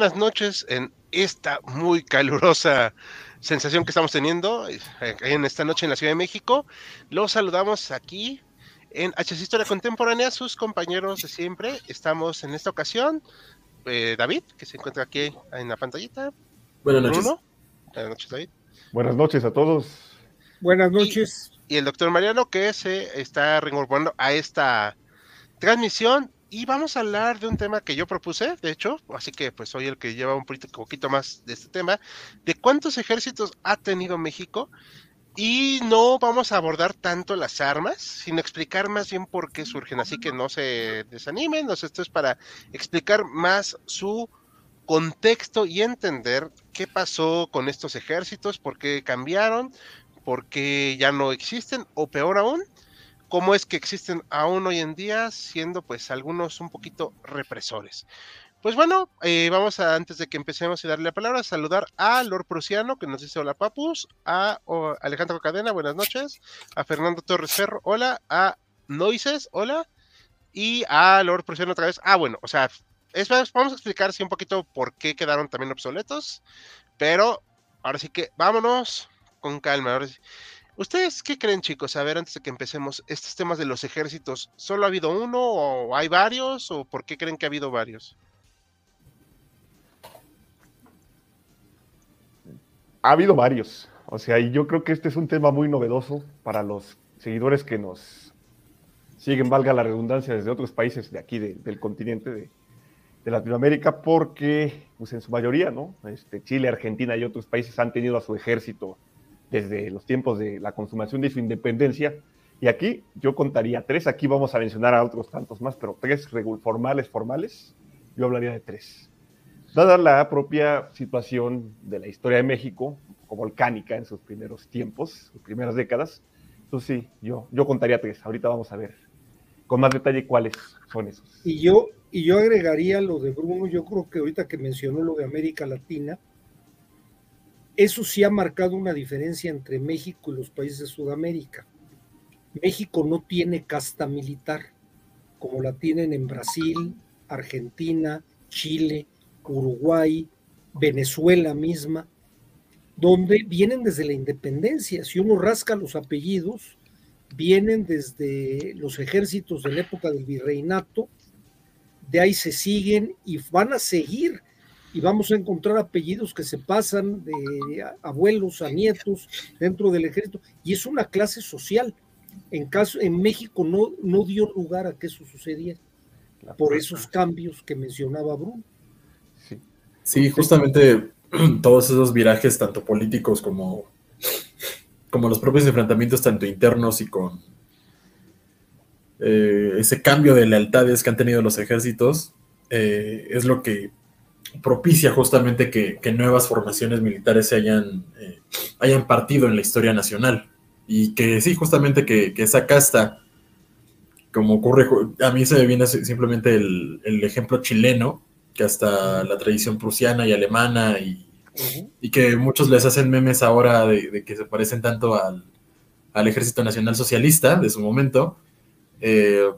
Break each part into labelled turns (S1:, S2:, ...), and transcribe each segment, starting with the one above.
S1: Buenas noches en esta muy calurosa sensación que estamos teniendo eh, en esta noche en la Ciudad de México. Los saludamos aquí en H Historia Contemporánea, sus compañeros de siempre. Estamos en esta ocasión, eh, David, que se encuentra aquí en la pantallita.
S2: Buenas noches.
S1: Buenas noches, David.
S3: Buenas noches a todos.
S4: Buenas noches.
S1: Y, y el doctor Mariano, que se está reincorporando a esta transmisión y vamos a hablar de un tema que yo propuse, de hecho, así que pues soy el que lleva un poquito más de este tema, de cuántos ejércitos ha tenido México. Y no vamos a abordar tanto las armas, sino explicar más bien por qué surgen. Así que no se desanimen, esto es para explicar más su contexto y entender qué pasó con estos ejércitos, por qué cambiaron, por qué ya no existen, o peor aún, cómo es que existen aún hoy en día, siendo pues algunos un poquito represores. Pues bueno, eh, vamos a, antes de que empecemos y darle la palabra, a saludar a Lord Prusiano, que nos dice hola papus, a Alejandro Cadena, buenas noches, a Fernando Torres Ferro, hola, a Noises, hola, y a Lord Prusiano otra vez. Ah, bueno, o sea, es, vamos a explicar sí, un poquito por qué quedaron también obsoletos, pero ahora sí que vámonos con calma. Ahora sí. ¿Ustedes qué creen, chicos? A ver, antes de que empecemos, estos temas de los ejércitos, ¿solo ha habido uno o hay varios o por qué creen que ha habido varios?
S3: Ha habido varios. O sea, y yo creo que este es un tema muy novedoso para los seguidores que nos siguen, valga la redundancia, desde otros países de aquí, del continente de, de, Latinoamérica, porque, pues en su mayoría, ¿no? Este, Chile, Argentina y otros países han tenido a su ejército desde los tiempos de la consumación de su independencia. Y aquí yo contaría tres, aquí vamos a mencionar a otros tantos más, pero tres formales, formales, yo hablaría de tres. Dada la propia situación de la historia de México, como volcánica en sus primeros tiempos, sus primeras décadas, entonces sí, yo, yo contaría tres. Ahorita vamos a ver con más detalle cuáles son esos.
S4: Y yo, y yo agregaría lo de Bruno, yo creo que ahorita que mencionó lo de América Latina, eso sí ha marcado una diferencia entre México y los países de Sudamérica. México no tiene casta militar, como la tienen en Brasil, Argentina, Chile, Uruguay, Venezuela misma, donde vienen desde la independencia. Si uno rasca los apellidos, vienen desde los ejércitos de la época del virreinato, de ahí se siguen y van a seguir y vamos a encontrar apellidos que se pasan de abuelos a nietos dentro del ejército y es una clase social. En caso en México no, no dio lugar a que eso sucediera por esos cambios que mencionaba Bruno.
S2: Sí, justamente todos esos virajes, tanto políticos como, como los propios enfrentamientos, tanto internos y con eh, ese cambio de lealtades que han tenido los ejércitos, eh, es lo que propicia justamente que, nuevas formaciones militares se hayan, eh, hayan partido en la historia nacional. Y que sí, justamente que, esa casta, como ocurre, a mí se me viene simplemente el, ejemplo chileno, que hasta la tradición prusiana y alemana, y, que muchos les hacen memes ahora de, que se parecen tanto al, Ejército Nacional Socialista de su momento. Eh,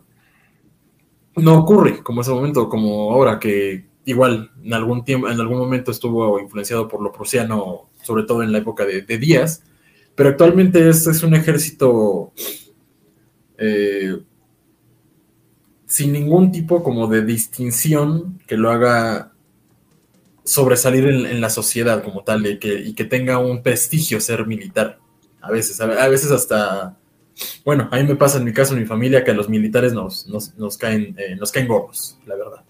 S2: no ocurre como ese momento, como ahora que igual en algún tiempo, en algún momento estuvo influenciado por lo prusiano, sobre todo en la época de, Díaz, pero actualmente este es un ejército eh, sin ningún tipo como de distinción que lo haga sobresalir en, la sociedad como tal y que, y que, tenga un prestigio ser militar. A veces, a, veces hasta, bueno, a mí me pasa en mi caso, en mi familia, que a los militares nos, nos, caen, eh, nos caen gorros, la verdad.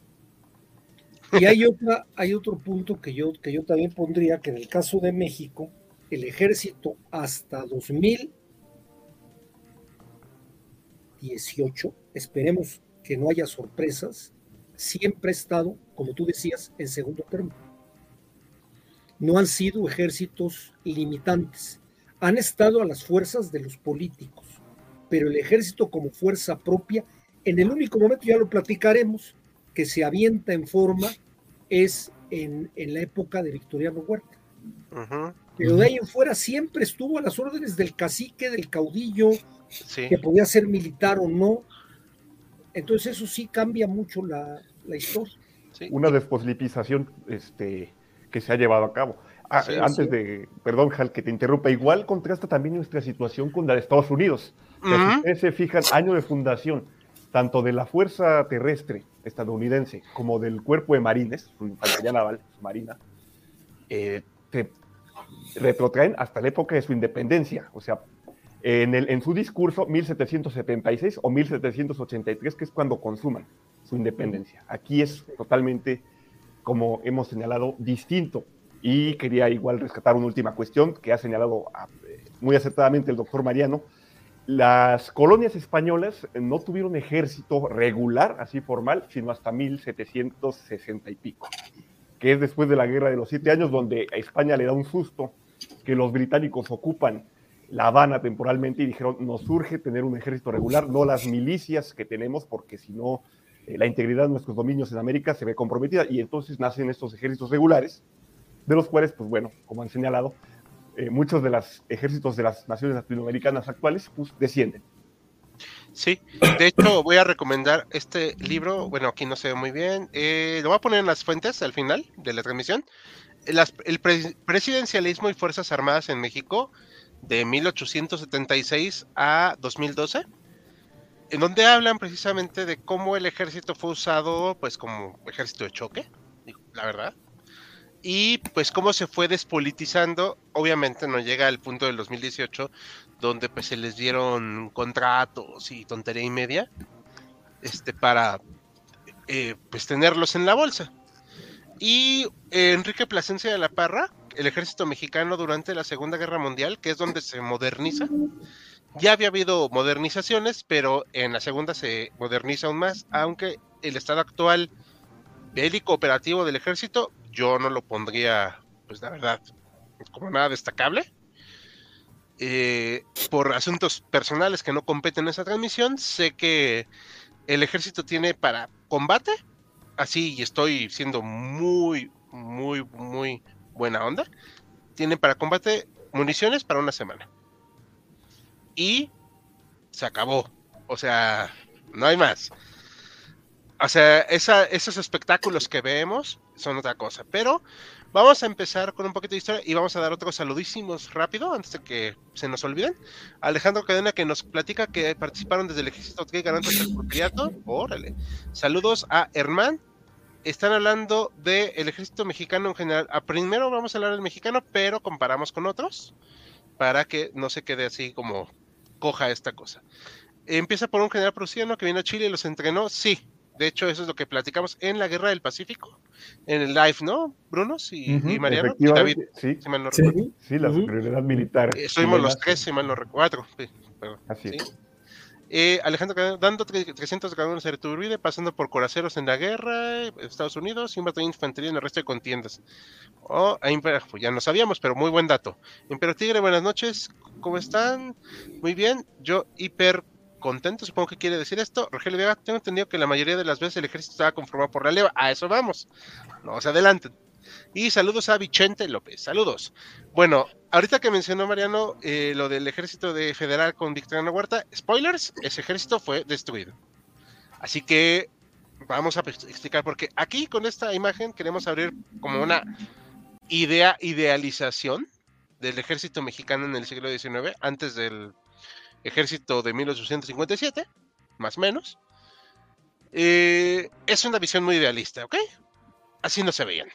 S4: Y hay, otra, hay otro punto que yo, que yo también pondría, que en el caso de México, el ejército hasta 2018, esperemos que no haya sorpresas, siempre ha estado, como tú decías, en segundo término. No han sido ejércitos limitantes, han estado a las fuerzas de los políticos, pero el ejército como fuerza propia, en el único momento, ya lo platicaremos, que se avienta en forma es en, la época de Victoriano Huerta. Pero de ahí en fuera siempre estuvo a las órdenes del cacique, del caudillo, que podía ser militar o no. Entonces eso sí cambia mucho la, historia.
S3: Una desposlipización este, que se ha llevado a cabo. Ah, antes de, perdón, Hal, que te interrumpa, igual contrasta también nuestra situación con la de Estados Unidos. Si ustedes se fijan, año de fundación, tanto de la Fuerza Terrestre estadounidense como del Cuerpo de Marines, su infantería naval, su marina, eh, retrotraen hasta la época de su independencia. O sea, en, en su discurso 1776 o 1783, que es cuando consuman su independencia. Aquí es totalmente, como hemos señalado, distinto. Y quería igual rescatar una última cuestión que ha señalado ah, muy acertadamente el doctor Mariano. Las colonias españolas no tuvieron ejército regular, así formal, sino hasta 1760 y pico que es después de la Guerra de los Siete Años, donde a España le da un susto que los británicos ocupan La Habana temporalmente y dijeron, nos urge tener un ejército regular, no las milicias que tenemos, porque si no, eh, la integridad de nuestros dominios en América se ve comprometida. Y entonces nacen estos ejércitos regulares, de los cuales, pues bueno, como han señalado, eh, muchos de los ejércitos de las naciones latinoamericanas actuales pues, descienden.
S1: Sí, de hecho voy a recomendar este libro, bueno, aquí no se ve muy bien, eh, lo voy a poner en las fuentes al final de la transmisión, el presidencialismo y Fuerzas Armadas en México de 1876 a 2012, en donde hablan precisamente de cómo el ejército fue usado pues como ejército de choque, la verdad, y pues cómo se fue despolitizando, obviamente no llega al punto del 2018 donde pues se les dieron contratos y tontería y media este para eh, pues tenerlos en la bolsa. Y Enrique Plasencia de la Parra, el ejército mexicano durante la Segunda Guerra Mundial, que es donde se moderniza. Ya había habido modernizaciones, pero en la segunda se moderniza aún más, aunque el estado actual bélico operativo del ejército yo no lo pondría, pues la verdad, como nada destacable. Eh, por asuntos personales que no competen en esa transmisión, sé que el ejército tiene para combate, así y estoy siendo muy, muy, muy buena onda, tiene para combate municiones para una semana. Y se acabó. O sea, no hay más. O sea, esos espectáculos que vemos son otra cosa. Pero vamos a empezar con un poquito de historia y vamos a dar otros saludísimos rápido antes de que se nos olviden. Alejandro Cadena que nos platica que participaron desde el ejército que garantes del propiato. Órale. Saludos a Herman. Están hablando del ejército mexicano en general. A primero vamos a hablar del mexicano, pero comparamos con otros para que no se quede así como coja esta cosa. Empieza por un general prusiano que vino a Chile y los entrenó. Sí, de hecho, eso es lo que platicamos en la Guerra del Pacífico, en el live, ¿no, Bruno y, Mariano?
S3: Y David, sí, sí, la superioridad militar.
S1: Eh, estuvimos los tres, si mal no recuerdo.
S3: Así es.
S1: Eh, Alejandro dando 300 grados de Turbide, pasando por coraceros en la guerra, Estados Unidos, y un batallón de infantería en el resto de contiendas. Oh, pues ya no sabíamos, pero muy buen dato. Imperio Tigre, buenas noches, ¿cómo están? Muy bien, yo hiper contento, supongo que quiere decir esto. Rogelio Vega, tengo entendido que la mayoría de las veces el ejército estaba conformado por la leva. A eso vamos. No se adelanten. Y saludos a Vicente López. Saludos. Bueno, ahorita que mencionó Mariano eh, lo del ejército de federal con Victoriano Huerta, spoilers, ese ejército fue destruido. Así que vamos a explicar porque aquí con esta imagen queremos abrir como una idea, idealización del ejército mexicano en el siglo XIX, antes del ejército de 1857, más o menos. Eh, es una visión muy idealista, ¿ok? Así no se veían.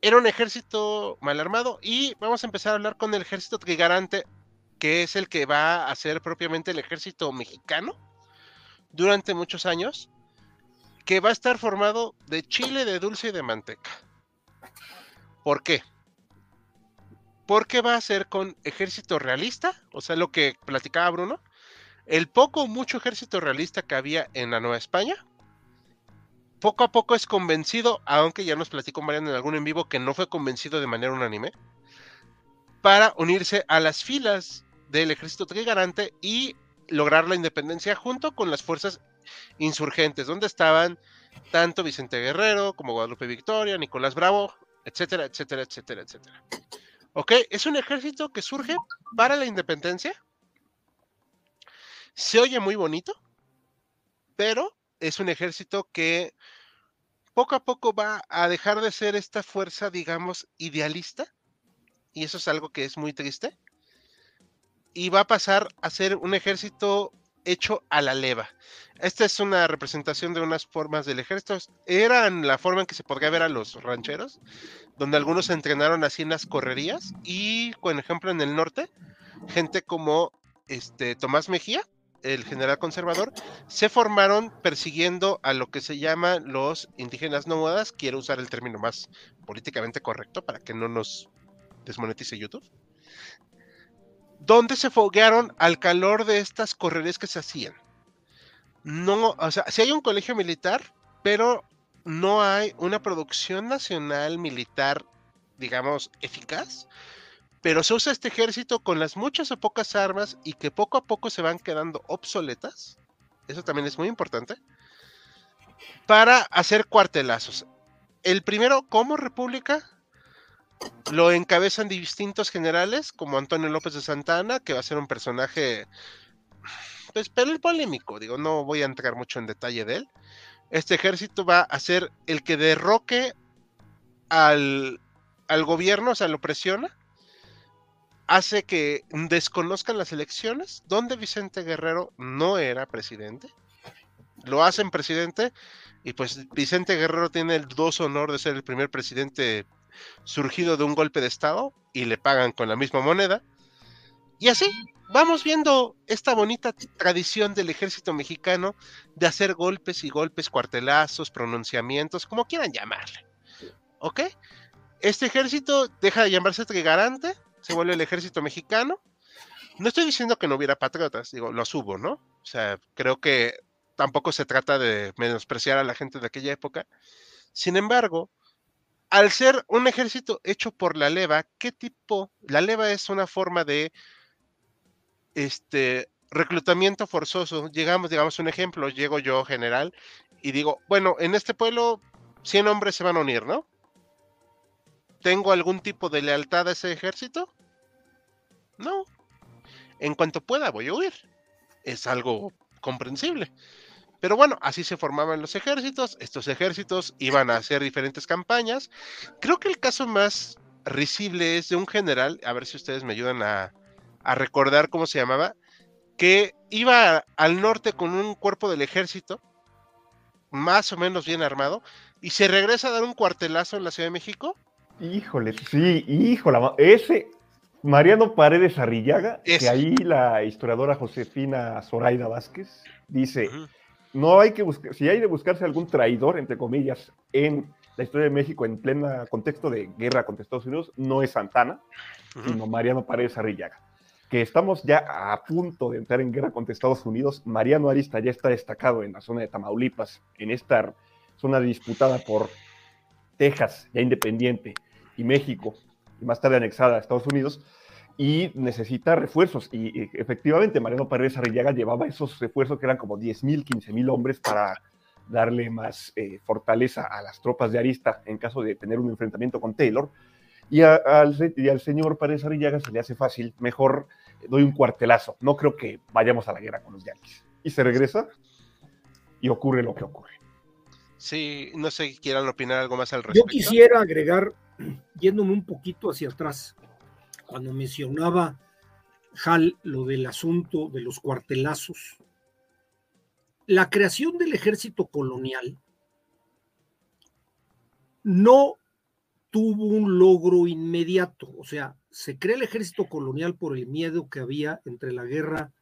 S1: Era un ejército mal armado y vamos a empezar a hablar con el ejército trigarante, que es el que va a ser propiamente el ejército mexicano durante muchos años, que va a estar formado de chile, de dulce y de manteca. ¿Por qué? Porque va a ser con ejército realista, o sea, lo que platicaba Bruno, el poco o mucho ejército realista que había en la Nueva España, poco a poco es convencido, aunque ya nos platicó Mariano en algún en vivo que no fue convencido de manera unánime, para unirse a las filas del ejército trigarante y lograr la independencia junto con las fuerzas insurgentes, donde estaban tanto Vicente Guerrero como Guadalupe Victoria, Nicolás Bravo, etcétera, etcétera, etcétera, etcétera. Ok, es un ejército que surge para la independencia. Se oye muy bonito, pero es un ejército que poco a poco va a dejar de ser esta fuerza, digamos, idealista. Y eso es algo que es muy triste. Y va a pasar a ser un ejército hecho a la leva. Esta es una representación de unas formas del ejército. Eran la forma en que se podría ver a los rancheros, donde algunos se entrenaron así en las correrías. Y, por ejemplo, en el norte, gente como este Tomás Mejía, el general conservador, se formaron persiguiendo a lo que se llama los indígenas nómadas. Quiero usar el término más políticamente correcto para que no nos desmonetice YouTube donde se foguearon al calor de estas correrías que se hacían. No, o sea, si hay un colegio militar, pero no hay una producción nacional militar, digamos, eficaz. Pero se usa este ejército con las muchas o pocas armas y que poco a poco se van quedando obsoletas. Eso también es muy importante. Para hacer cuartelazos. El primero, como república, lo encabezan distintos generales, como Antonio López de Santana, que va a ser un personaje, pues, pero polémico, digo, no voy a entrar mucho en detalle de él. Este ejército va a ser el que derroque al, al gobierno, o sea, lo presiona, hace que desconozcan las elecciones, donde Vicente Guerrero no era presidente. Lo hacen presidente y pues Vicente Guerrero tiene el dos honor de ser el primer presidente surgido de un golpe de Estado y le pagan con la misma moneda. Y así vamos viendo esta bonita tradición del ejército mexicano de hacer golpes y golpes, cuartelazos, pronunciamientos, como quieran llamarle. ¿Ok? Este ejército deja de llamarse trigarante, se vuelve el ejército mexicano. No estoy diciendo que no hubiera patriotas, digo, los hubo, ¿no? O sea, creo que tampoco se trata de menospreciar a la gente de aquella época. Sin embargo, al ser un ejército hecho por la leva, ¿qué tipo? La leva es una forma de este reclutamiento forzoso. Llegamos, digamos un ejemplo, llego yo general y digo, bueno, en este pueblo 100 hombres se van a unir, ¿no? ¿Tengo algún tipo de lealtad a ese ejército? No. En cuanto pueda voy a huir. Es algo comprensible. Pero bueno, así se formaban los ejércitos. Estos ejércitos iban a hacer diferentes campañas. Creo que el caso más risible es de un general, a ver si ustedes me ayudan a, recordar cómo se llamaba, que iba al norte con un cuerpo del ejército, más o menos bien armado, y se regresa a dar un cuartelazo en la Ciudad de México.
S3: Híjole, sí, híjole, ese Mariano Paredes Arrillaga, que ahí la historiadora Josefina Zoraida Vázquez dice, no hay que buscar, si hay de buscarse algún traidor, entre comillas, en la historia de México en pleno contexto de guerra contra Estados Unidos, no es Santana, sino Mariano Paredes Arrillaga. Que estamos ya a punto de entrar en guerra contra Estados Unidos. Mariano Arista ya está destacado en la zona de Tamaulipas, en esta zona disputada por Texas, ya independiente, y México, y más tarde anexada a Estados Unidos y necesita refuerzos. Y, efectivamente, Mariano Pérez Arrillaga llevaba esos refuerzos que eran como 10.000, 15.000 hombres para darle más eh, fortaleza a las tropas de Arista en caso de tener un enfrentamiento con Taylor. Y, al, señor Pérez Arrillaga se le hace fácil, mejor doy un cuartelazo. No creo que vayamos a la guerra con los yanquis. Y se regresa y ocurre lo que ocurre.
S1: Sí, no sé si quieran opinar algo más al respecto.
S4: Yo quisiera agregar yéndome un poquito hacia atrás, cuando mencionaba Hal lo del asunto de los cuartelazos, la creación del ejército colonial no tuvo un logro inmediato, o sea, se crea el ejército colonial por el miedo que había entre la guerra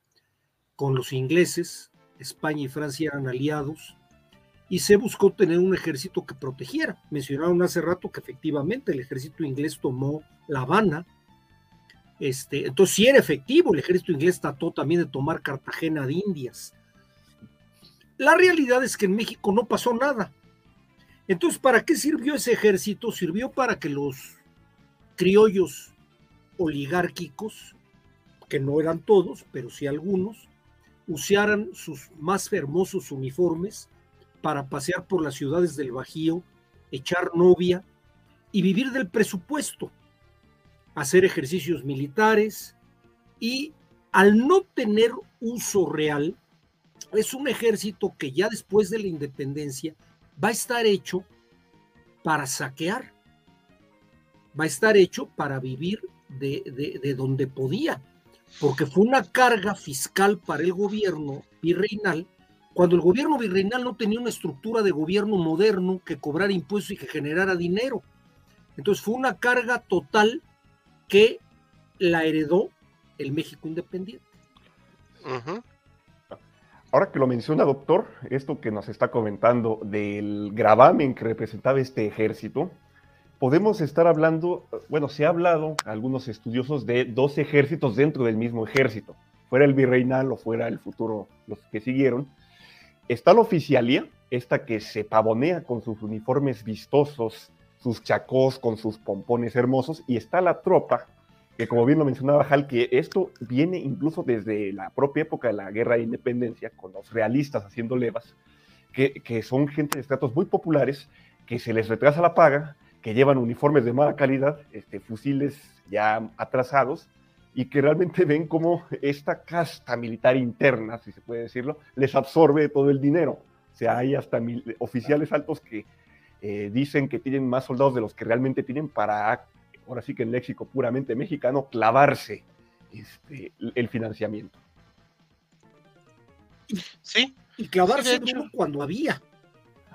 S4: con los ingleses, España y Francia eran aliados, y se buscó tener un ejército que protegiera. Mencionaron hace rato que efectivamente el ejército inglés tomó La Habana, este, entonces sí era efectivo, el ejército inglés trató también de tomar Cartagena de Indias. La realidad es que en México no pasó nada. Entonces, ¿para qué sirvió ese ejército? Sirvió para que los criollos oligárquicos, que no eran todos, pero sí algunos, usaran sus más hermosos uniformes para pasear por las ciudades del Bajío, echar novia y vivir del presupuesto, hacer ejercicios militares y al no tener uso real, es un ejército que ya después de la independencia va a estar hecho para saquear, va a estar hecho para vivir de, de donde podía, porque fue una carga fiscal para el gobierno virreinal cuando el gobierno virreinal no tenía una estructura de gobierno moderno que cobrara impuestos y que generara dinero. Entonces fue una carga total que la heredó el México independiente.
S3: Ahora que lo menciona, doctor, esto que nos está comentando del gravamen que representaba este ejército, podemos estar hablando, bueno, se ha hablado, algunos estudiosos, de dos ejércitos dentro del mismo ejército, fuera el virreinal o fuera el futuro, los que siguieron, Está la oficialía, esta que se pavonea con sus uniformes vistosos, sus chacos con sus pompones hermosos, y está la tropa, que como bien lo mencionaba Hal, que esto viene incluso desde la propia época de la guerra de independencia, con los realistas haciendo levas, que, son gente de estratos muy populares, que se les retrasa la paga, que llevan uniformes de mala calidad, este, fusiles ya atrasados, y que realmente ven cómo esta casta militar interna, si se puede decirlo, les absorbe todo el dinero. O sea, hay hasta oficiales altos que eh, dicen que tienen más soldados de los que realmente tienen para, ahora sí que en léxico puramente mexicano, clavarse este, el financiamiento.
S1: Sí.
S4: Y clavarse cuando había.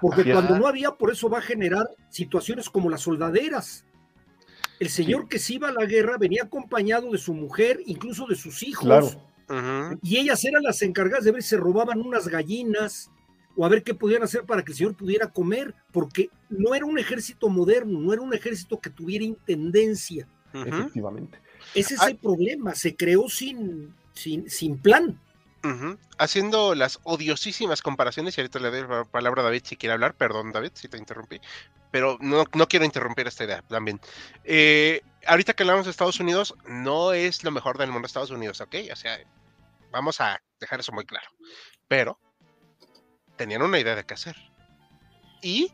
S4: Porque cuando no había, por eso va a generar situaciones como las soldaderas el señor que se iba a la guerra venía acompañado de su mujer, incluso de sus hijos. Y ellas eran las encargadas de ver si se robaban unas gallinas o a ver qué podían hacer para que el señor pudiera comer, porque no era un ejército moderno, no era un ejército que tuviera intendencia.
S3: Efectivamente.
S4: Ese es el problema, se creó sin, sin, sin plan.
S1: Haciendo las odiosísimas comparaciones, y ahorita le doy la palabra a David si quiere hablar, perdón David si te interrumpí, pero no, quiero interrumpir esta idea también. Eh, ahorita que hablamos de Estados Unidos, no es lo mejor del mundo Estados Unidos, ¿ok? O sea, vamos a dejar eso muy claro. Pero tenían una idea de qué hacer. Y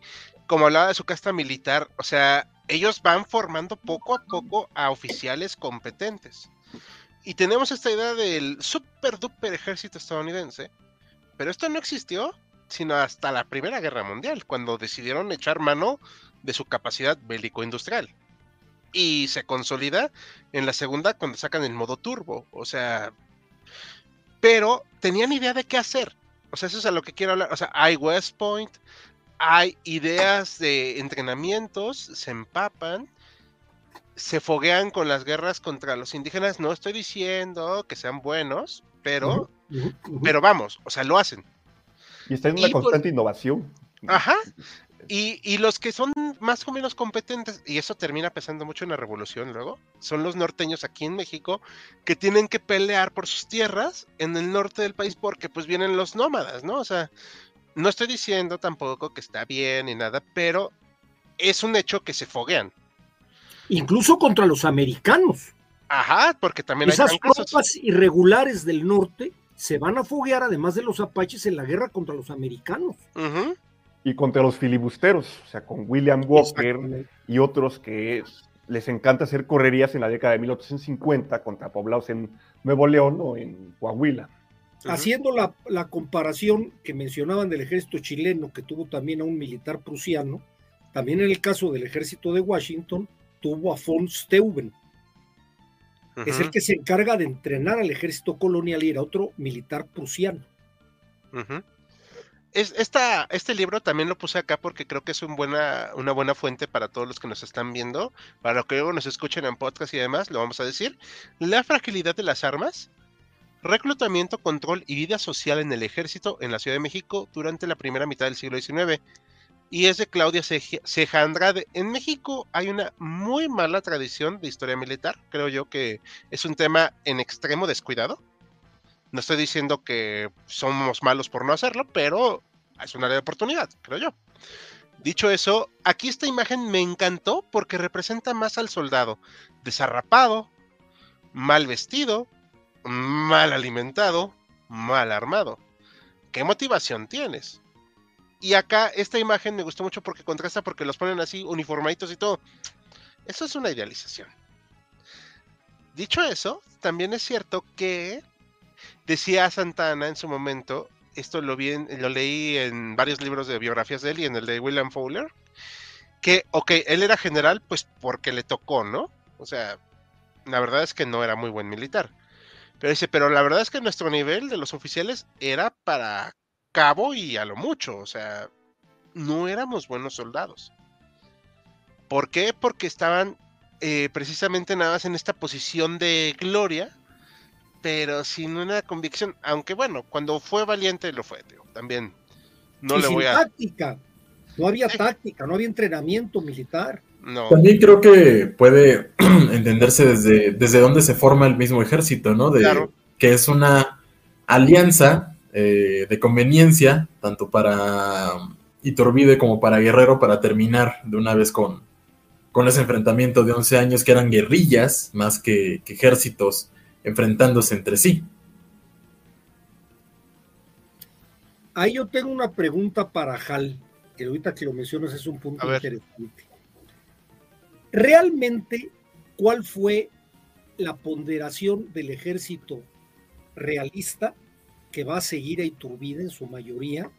S1: como hablaba de su casta militar, o sea, ellos van formando poco a poco a oficiales competentes. Y tenemos esta idea del super duper ejército estadounidense, pero esto no existió sino hasta la Primera Guerra Mundial, cuando decidieron echar mano de su capacidad bélico-industrial. Y se consolida en la segunda cuando sacan el modo turbo, o sea, pero tenían idea de qué hacer. O sea, eso es a lo que quiero hablar. O sea, hay West Point, hay ideas de entrenamientos, se empapan, se foguean con las guerras contra los indígenas. No estoy diciendo que sean buenos, pero, pero vamos, o sea, lo hacen.
S3: Y está en una constante innovación.
S1: Ajá. Y, los que son más o menos competentes, y eso termina pesando mucho en la revolución luego, son los norteños aquí en México que tienen que pelear por sus tierras en el norte del país porque pues vienen los nómadas, ¿no? O sea, no estoy diciendo tampoco que está bien ni nada, pero es un hecho que se foguean.
S4: Incluso contra los americanos.
S1: Ajá, porque también
S4: Esas hay tropas irregulares del norte se van a foguear, además de los apaches, en la guerra contra los americanos.
S3: Y contra los filibusteros, o sea, con William Walker y otros que les encanta hacer correrías en la década de 1850 contra poblados en Nuevo León o en Coahuila.
S4: Haciendo la, la, comparación que mencionaban del ejército chileno, que tuvo también a un militar prusiano, también en el caso del ejército de Washington, tuvo a von Steuben. Es el que se encarga de entrenar al ejército colonial y era otro militar prusiano.
S1: Este libro también lo puse acá porque creo que es una buena fuente para todos los que nos están viendo, para los que luego nos escuchen en podcast y demás, lo vamos a decir. La fragilidad de las armas, reclutamiento, control y vida social en el ejército en la Ciudad de México durante la primera mitad del siglo XIX y es de Claudia Ceja Andrade. En México hay una muy mala tradición de historia militar, creo yo que es un tema en extremo descuidado. No estoy diciendo que somos malos por no hacerlo, pero es una área de oportunidad, creo yo. Dicho eso, aquí esta imagen me encantó porque representa más al soldado desarrapado, mal vestido, mal alimentado, mal armado. ¿Qué motivación tienes? Y acá esta imagen me gustó mucho porque contrasta porque los ponen así uniformaditos y todo. Eso es una idealización. Dicho eso, también es cierto que decía Santana en su momento, esto lo, vi lo leí en varios libros de biografías de él y en el de William Fowler, que, ok, él era general pues porque le tocó, ¿no? O sea, la verdad es que no era muy buen militar. Pero dice, pero la verdad es que nuestro nivel de los oficiales era para cabo y a lo mucho, o sea, no éramos buenos soldados. ¿Por qué? Porque estaban eh, precisamente nada más en esta posición de gloria, pero sin una convicción, aunque bueno, cuando fue valiente lo fue, tío, también. No le voy a...
S4: táctica, no había táctica, no había entrenamiento militar.
S2: No. También creo que puede entenderse desde, desde dónde se forma el mismo ejército, ¿no? De, claro. Que es una alianza eh, de conveniencia, tanto para Iturbide como para Guerrero, para terminar de una vez con, con ese enfrentamiento de 11 años que eran guerrillas más que, ejércitos enfrentándose entre sí.
S4: Ahí yo tengo una pregunta para Hal, que ahorita que lo mencionas es un punto interesante. ¿Realmente cuál fue la ponderación del ejército realista que va a seguir a Iturbide en su mayoría,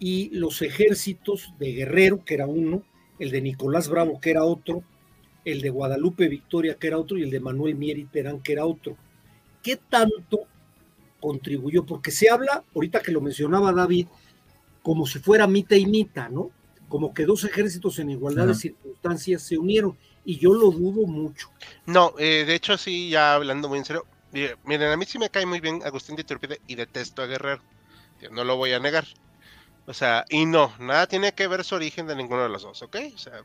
S4: y los ejércitos de Guerrero, que era uno, el de Nicolás Bravo, que era otro, el de Guadalupe Victoria, que era otro, y el de Manuel Mieri Terán, que era otro. ¿Qué tanto contribuyó? Porque se habla, ahorita que lo mencionaba David, como si fuera mita y mita, ¿no? Como que dos ejércitos en igualdad de circunstancias se unieron, y yo lo dudo mucho.
S1: No, eh, de hecho, sí, ya hablando muy en serio, Miren, a mí sí me cae muy bien Agustín de Iturbide y detesto a Guerrero. No lo voy a negar. O sea, y no, nada tiene que ver su origen de ninguno de los dos, ¿ok? O sea,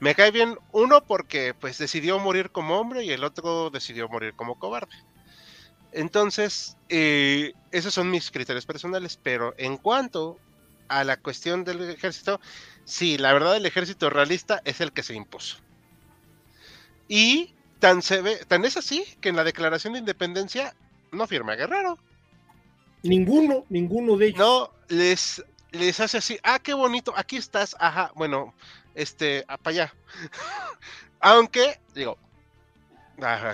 S1: me cae bien uno porque pues decidió morir como hombre y el otro decidió morir como cobarde. Entonces, eh, esos son mis criterios personales, pero en cuanto a la cuestión del ejército, sí, la verdad el ejército realista es el que se impuso. Y Tan, se ve, tan es así que en la declaración de independencia no firma Guerrero.
S4: Ninguno, ninguno de ellos.
S1: No, les, les hace así, ah, qué bonito, aquí estás, ajá, bueno, este, para allá. Aunque, digo,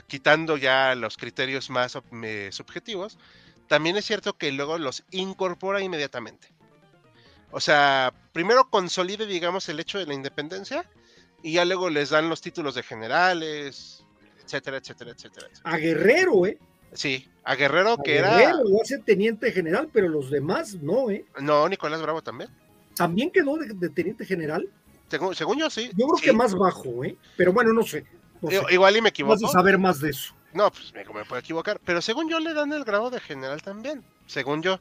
S1: quitando ya los criterios más subjetivos, también es cierto que luego los incorpora inmediatamente. O sea, primero consolide, digamos, el hecho de la independencia y ya luego les dan los títulos de generales, etcétera, etcétera, etcétera.
S4: A Guerrero, ¿eh?
S1: Sí, a Guerrero que era.
S4: Guerrero lo hace teniente general, pero los demás no, ¿eh?
S1: No, Nicolás Bravo también.
S4: ¿También quedó de, teniente general?
S1: Según, yo, sí.
S4: Yo creo que más bajo, ¿eh? Pero bueno, no sé.
S1: Igual y me equivoco.
S4: Vamos a saber más de eso.
S1: No, pues me, me puedo equivocar. Pero según yo le dan el grado de general también. Según yo.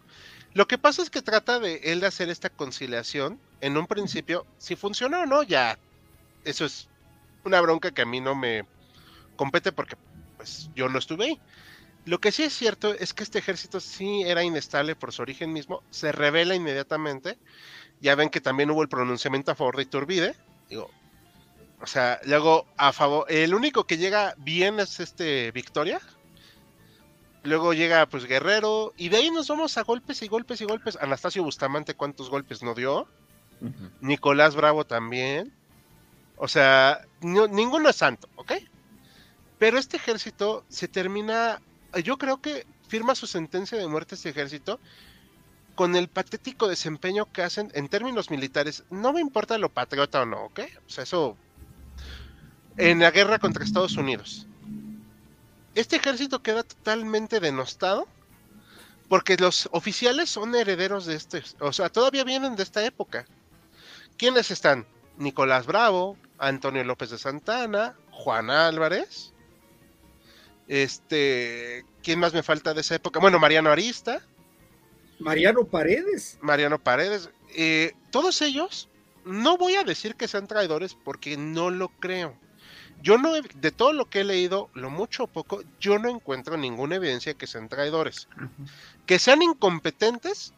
S1: Lo que pasa es que trata de él de hacer esta conciliación. En un principio, si funciona o no, ya. Eso es una bronca que a mí no me compete porque pues yo no estuve ahí. Lo que sí es cierto es que este ejército sí era inestable por su origen mismo, se revela inmediatamente. Ya ven que también hubo el pronunciamiento a favor de Iturbide. Digo, o sea, luego a favor, el único que llega bien es este Victoria. Luego llega pues Guerrero y de ahí nos vamos a golpes y golpes y golpes. Anastasio Bustamante, ¿cuántos golpes no dio? Nicolás Bravo también. O sea, ninguno es santo, ¿ok? Pero este ejército se termina, yo creo que firma su sentencia de muerte este ejército con el patético desempeño que hacen en términos militares. No me importa lo patriota o no, ¿ok? O sea, eso... en la guerra contra Estados Unidos. Este ejército queda totalmente denostado porque los oficiales son herederos de este, o sea, todavía vienen de esta época. ¿Quiénes están? Nicolás Bravo, Antonio López de Santana, Juan Álvarez. Este, ¿quién más me falta de esa época? Bueno, Mariano Arista.
S4: Mariano Paredes.
S1: Mariano Paredes. Eh, todos ellos, no voy a decir que sean traidores porque no lo creo. Yo no, de todo lo que he leído, lo mucho o poco, yo no encuentro ninguna evidencia que sean traidores. Que sean incompetentes,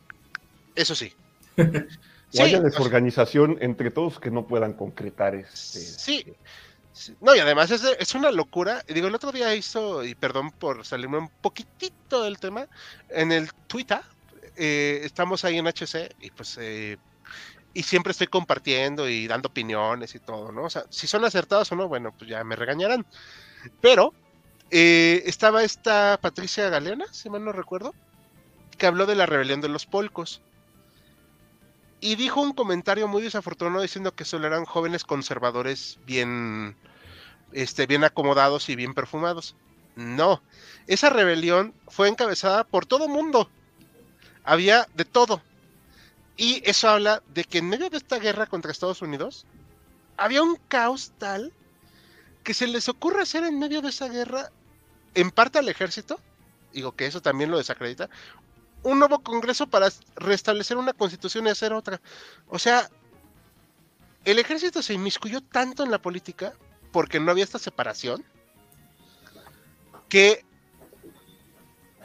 S1: eso sí.
S3: o haya desorganización entre todos que no puedan concretar este.
S1: Sí. No, y además es, es, una locura. Digo, el otro día hizo, y perdón por salirme un poquitito del tema, en el Twitter, eh, estamos ahí en HC, y pues eh, y siempre estoy compartiendo y dando opiniones y todo, ¿no? O sea, si son acertados o no, bueno, pues ya me regañarán. Pero eh, estaba esta Patricia Galena, si mal no recuerdo, que habló de la rebelión de los polcos. Y dijo un comentario muy desafortunado diciendo que solo eran jóvenes conservadores bien, este, bien acomodados y bien perfumados. No, esa rebelión fue encabezada por todo mundo. Había de todo y eso habla de que en medio de esta guerra contra Estados Unidos había un caos tal que se les ocurre hacer en medio de esa guerra, en parte al ejército, digo que eso también lo desacredita, un nuevo congreso para restablecer una constitución y hacer otra. O sea, el ejército se inmiscuyó tanto en la política porque no había esta separación que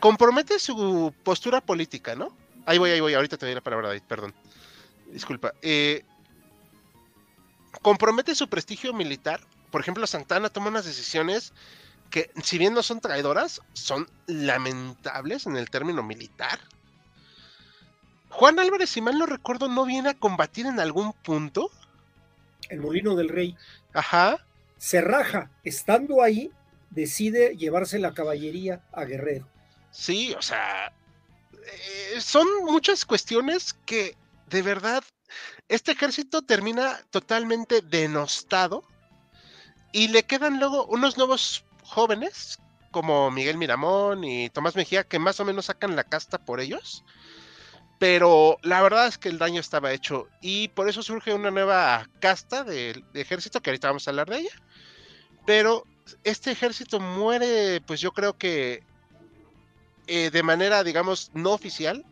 S1: compromete su postura política, ¿no? Ahí voy, ahí voy, ahorita te doy la palabra, David, perdón. Disculpa. Eh, compromete su prestigio militar. Por ejemplo, Santana toma unas decisiones que, si bien no son traidoras, son lamentables en el término militar. Juan Álvarez, si mal no recuerdo, no viene a combatir en algún punto.
S4: El Molino del Rey.
S1: Ajá.
S4: Se raja. Estando ahí, decide llevarse la caballería a Guerrero.
S1: Sí, o sea, eh, son muchas cuestiones que de verdad este ejército termina totalmente denostado y le quedan luego unos nuevos jóvenes como Miguel Miramón y Tomás Mejía que más o menos sacan la casta por ellos. Pero la verdad es que el daño estaba hecho y por eso surge una nueva casta de, de ejército que ahorita vamos a hablar de ella. Pero este ejército muere, pues yo creo que eh, de manera, digamos, no oficial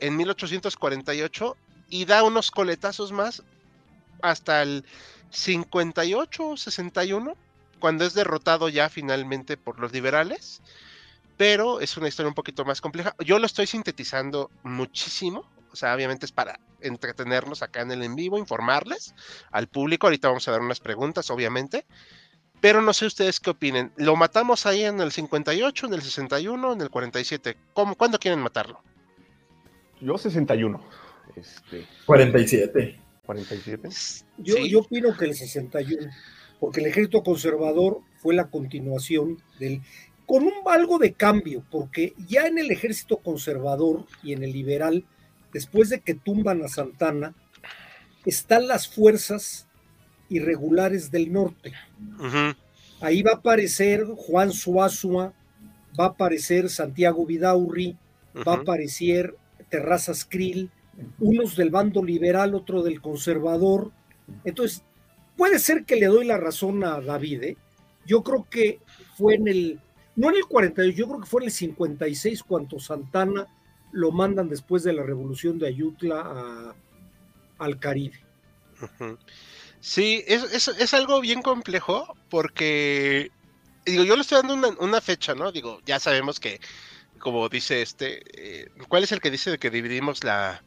S1: en 1848 y da unos coletazos más hasta el 58 61, cuando es derrotado ya finalmente por los liberales. Pero es una historia un poquito más compleja. Yo lo estoy sintetizando muchísimo. O sea, obviamente es para entretenernos acá en el en vivo, informarles al público. Ahorita vamos a dar unas preguntas, obviamente. Pero no sé ustedes qué opinen. ¿Lo matamos ahí en el 58, en el 61, en el 47? ¿Cómo, ¿Cuándo quieren matarlo?
S3: Yo 61. Este...
S2: 47.
S3: 47.
S4: Yo, yo opino que el 61, porque el ejército conservador fue la continuación del... con un algo de cambio, porque ya en el ejército conservador y en el liberal, después de que tumban a Santana, están las fuerzas irregulares del norte. Ahí va a aparecer Juan Suazua, va a aparecer Santiago Vidaurri, va a aparecer Terrazas Krill, unos del bando liberal, otro del conservador. Entonces, puede ser que le doy la razón a David. ¿eh? Yo creo que fue en el, no en el 42, yo creo que fue en el 56 cuando Santana lo mandan después de la revolución de Ayutla al Caribe.
S1: Sí, es, es, algo bien complejo porque, digo, yo le estoy dando una, fecha, ¿no? Digo, ya sabemos que, como dice este, eh, ¿cuál es el que dice de que dividimos la,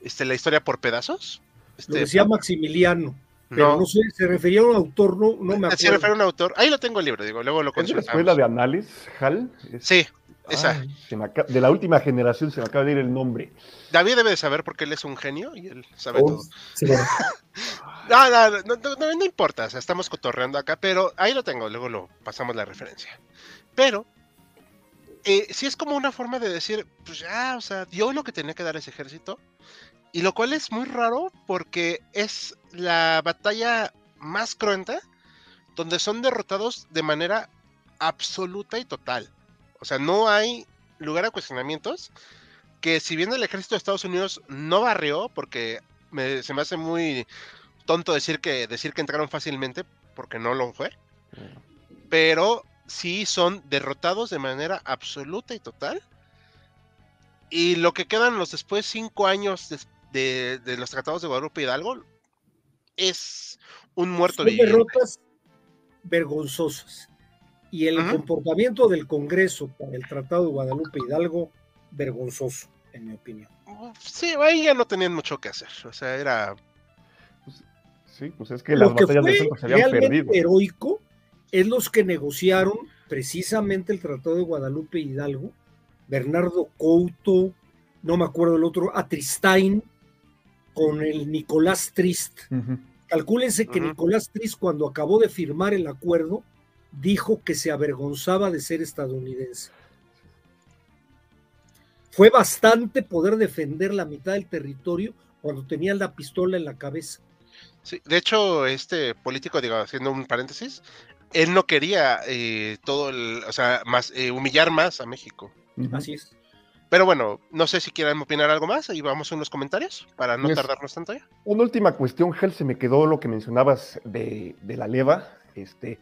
S1: este, la historia por pedazos?
S4: Este, lo decía Maximiliano. Pero no. sé, se refería a un autor, no, no me acuerdo.
S1: Se refiere a un autor. Ahí lo tengo el libro, digo, luego lo consultamos.
S3: ¿Es la escuela de análisis, Hal?
S1: Sí, esa.
S3: de la última generación se me acaba de ir el nombre.
S1: David debe de saber porque él es un genio y él sabe todo. no, no, no, no, importa, estamos cotorreando acá, pero ahí lo tengo, luego lo pasamos la referencia. Pero, eh, sí es como una forma de decir, pues ya, o sea, dio lo que tenía que dar ese ejército. Y lo cual es muy raro porque es la batalla más cruenta donde son derrotados de manera absoluta y total. O sea, no hay lugar a cuestionamientos. Que si bien el ejército de Estados Unidos no barrió, porque se me hace muy tonto decir que, decir que entraron fácilmente, porque no lo fue. Pero sí son derrotados de manera absoluta y total. Y lo que quedan los después cinco años de, los tratados de Guadalupe Hidalgo es un muerto
S4: son derrotas vergonzosas. Y el comportamiento del Congreso para el Tratado de Guadalupe Hidalgo, vergonzoso, en mi opinión.
S1: Sí, ahí ya no tenían mucho que hacer. O sea, era.
S3: Pues, sí, pues es que las batallas de centro se habían perdido.
S4: heroico es los que negociaron precisamente el Tratado de Guadalupe Hidalgo. Bernardo Couto, no me acuerdo el otro, Atristain, con el Nicolás Trist. Calcúlense que Nicolás Trist, cuando acabó de firmar el acuerdo, dijo que se avergonzaba de ser estadounidense. Fue bastante poder defender la mitad del territorio cuando tenía la pistola en la cabeza.
S1: Sí, de hecho, este político, digo, haciendo un paréntesis, él no quería eh, todo el, o sea, más, eh, humillar más a México.
S4: Así es.
S1: Pero bueno, no sé si quieren opinar algo más y vamos a unos comentarios para no tardarnos tanto ya.
S3: Una última cuestión, Gel, se me quedó lo que mencionabas de, de la leva. Este,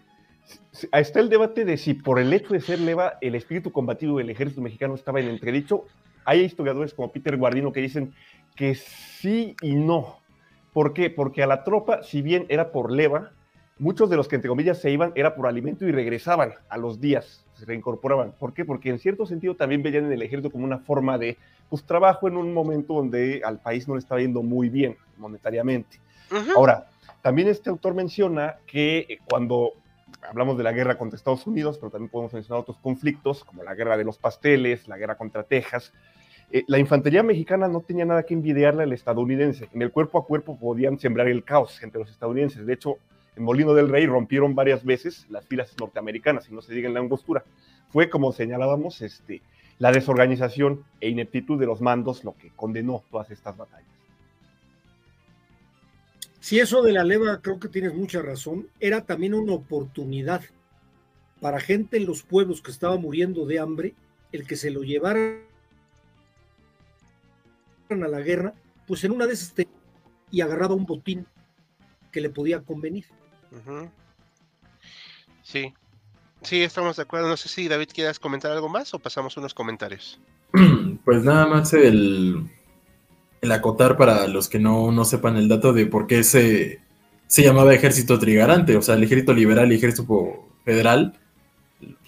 S3: está el debate de si por el hecho de ser leva el espíritu combativo del ejército mexicano estaba en entredicho. Hay historiadores como Peter Guardino que dicen que sí y no. ¿Por qué? Porque a la tropa, si bien era por leva, muchos de los que entre comillas se iban era por alimento y regresaban a los días, se reincorporaban. ¿Por qué? Porque en cierto sentido también veían en el ejército como una forma de pues, trabajo en un momento donde al país no le estaba yendo muy bien monetariamente. Ahora, también este autor menciona que eh, cuando hablamos de la guerra contra Estados Unidos, pero también podemos mencionar otros conflictos, como la guerra de los pasteles, la guerra contra Texas. Eh, la infantería mexicana no tenía nada que envidiarle al estadounidense. En el cuerpo a cuerpo podían sembrar el caos entre los estadounidenses. De hecho, en Molino del Rey rompieron varias veces las filas norteamericanas, y no se diga en la angostura. Fue, como señalábamos, este, la desorganización e ineptitud de los mandos lo que condenó todas estas batallas.
S4: Si eso de la leva, creo que tienes mucha razón, era también una oportunidad para gente en los pueblos que estaba muriendo de hambre, el que se lo llevaran a la guerra, pues en una de esas y agarraba un botín que le podía convenir.
S1: Sí, sí, estamos de acuerdo. No sé si David quieras comentar algo más o pasamos unos comentarios.
S2: Pues nada más el, el acotar para los que no, sepan el dato de por qué se, se llamaba ejército trigarante, o sea, el ejército liberal y ejército federal,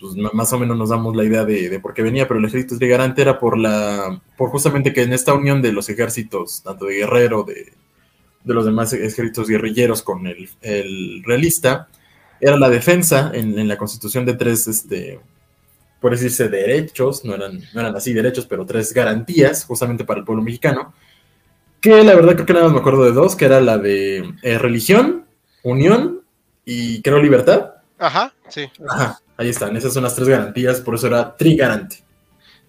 S2: pues más o menos nos damos la idea de, por qué venía, pero el ejército trigarante era por la, por justamente que en esta unión de los ejércitos, tanto de guerrero, de, los demás ejércitos guerrilleros con el, realista, era la defensa en, la constitución de tres, este, por decirse, derechos, no eran, no eran así derechos, pero tres garantías justamente para el pueblo mexicano, que la verdad creo que nada más me acuerdo de dos, que era la de eh, religión, unión y creo libertad.
S1: Ajá, sí.
S2: Ajá, ahí están, esas son las tres garantías, por eso era trigarante.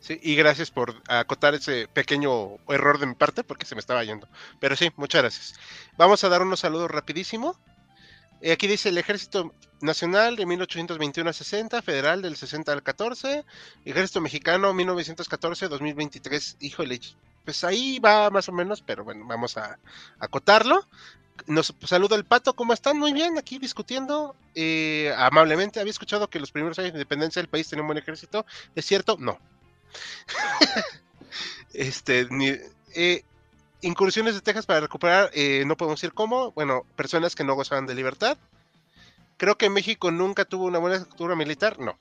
S1: Sí, y gracias por acotar ese pequeño error de mi parte porque se me estaba yendo. Pero sí, muchas gracias. Vamos a dar unos saludos rapidísimo. Eh, aquí dice el Ejército Nacional de 1821 a 60, Federal del 60 al 14, Ejército Mexicano 1914-2023. Híjole, pues ahí va más o menos, pero bueno, vamos a acotarlo. Nos saluda el pato, ¿cómo están? Muy bien, aquí discutiendo eh, amablemente. Había escuchado que los primeros años de independencia del país tenían un buen ejército. ¿Es cierto? No. este, eh, incursiones de Texas para recuperar, eh, no podemos decir cómo. Bueno, personas que no gozaban de libertad. Creo que México nunca tuvo una buena estructura militar. No.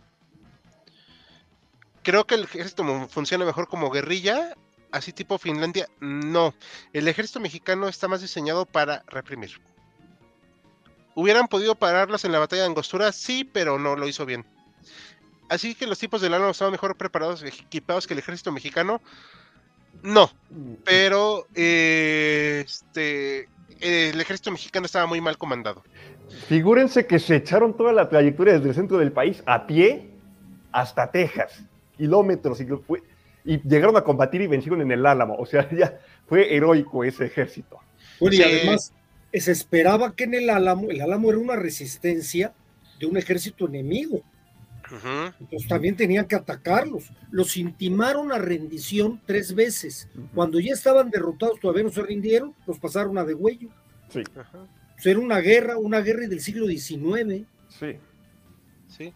S1: Creo que el ejército funciona mejor como guerrilla así tipo Finlandia, no. El ejército mexicano está más diseñado para reprimir. ¿Hubieran podido pararlos en la batalla de Angostura? Sí, pero no lo hizo bien. Así que los tipos del Álamo estaban mejor preparados, equipados que el ejército mexicano. No, pero eh, este, el ejército mexicano estaba muy mal comandado.
S3: Figúrense que se echaron toda la trayectoria desde el centro del país a pie hasta Texas, kilómetros, y fue, y llegaron a combatir y vencieron en el Álamo. O sea, ya fue heroico ese ejército.
S4: Bueno, y además se esperaba que en el Álamo, el Álamo era una resistencia de un ejército enemigo. Entonces también tenían que atacarlos. Los intimaron a rendición tres veces. Cuando ya estaban derrotados, todavía no se rindieron, los pasaron a degüello. Sí. Pues era una guerra, una guerra del siglo XIX.
S1: Sí. Sí.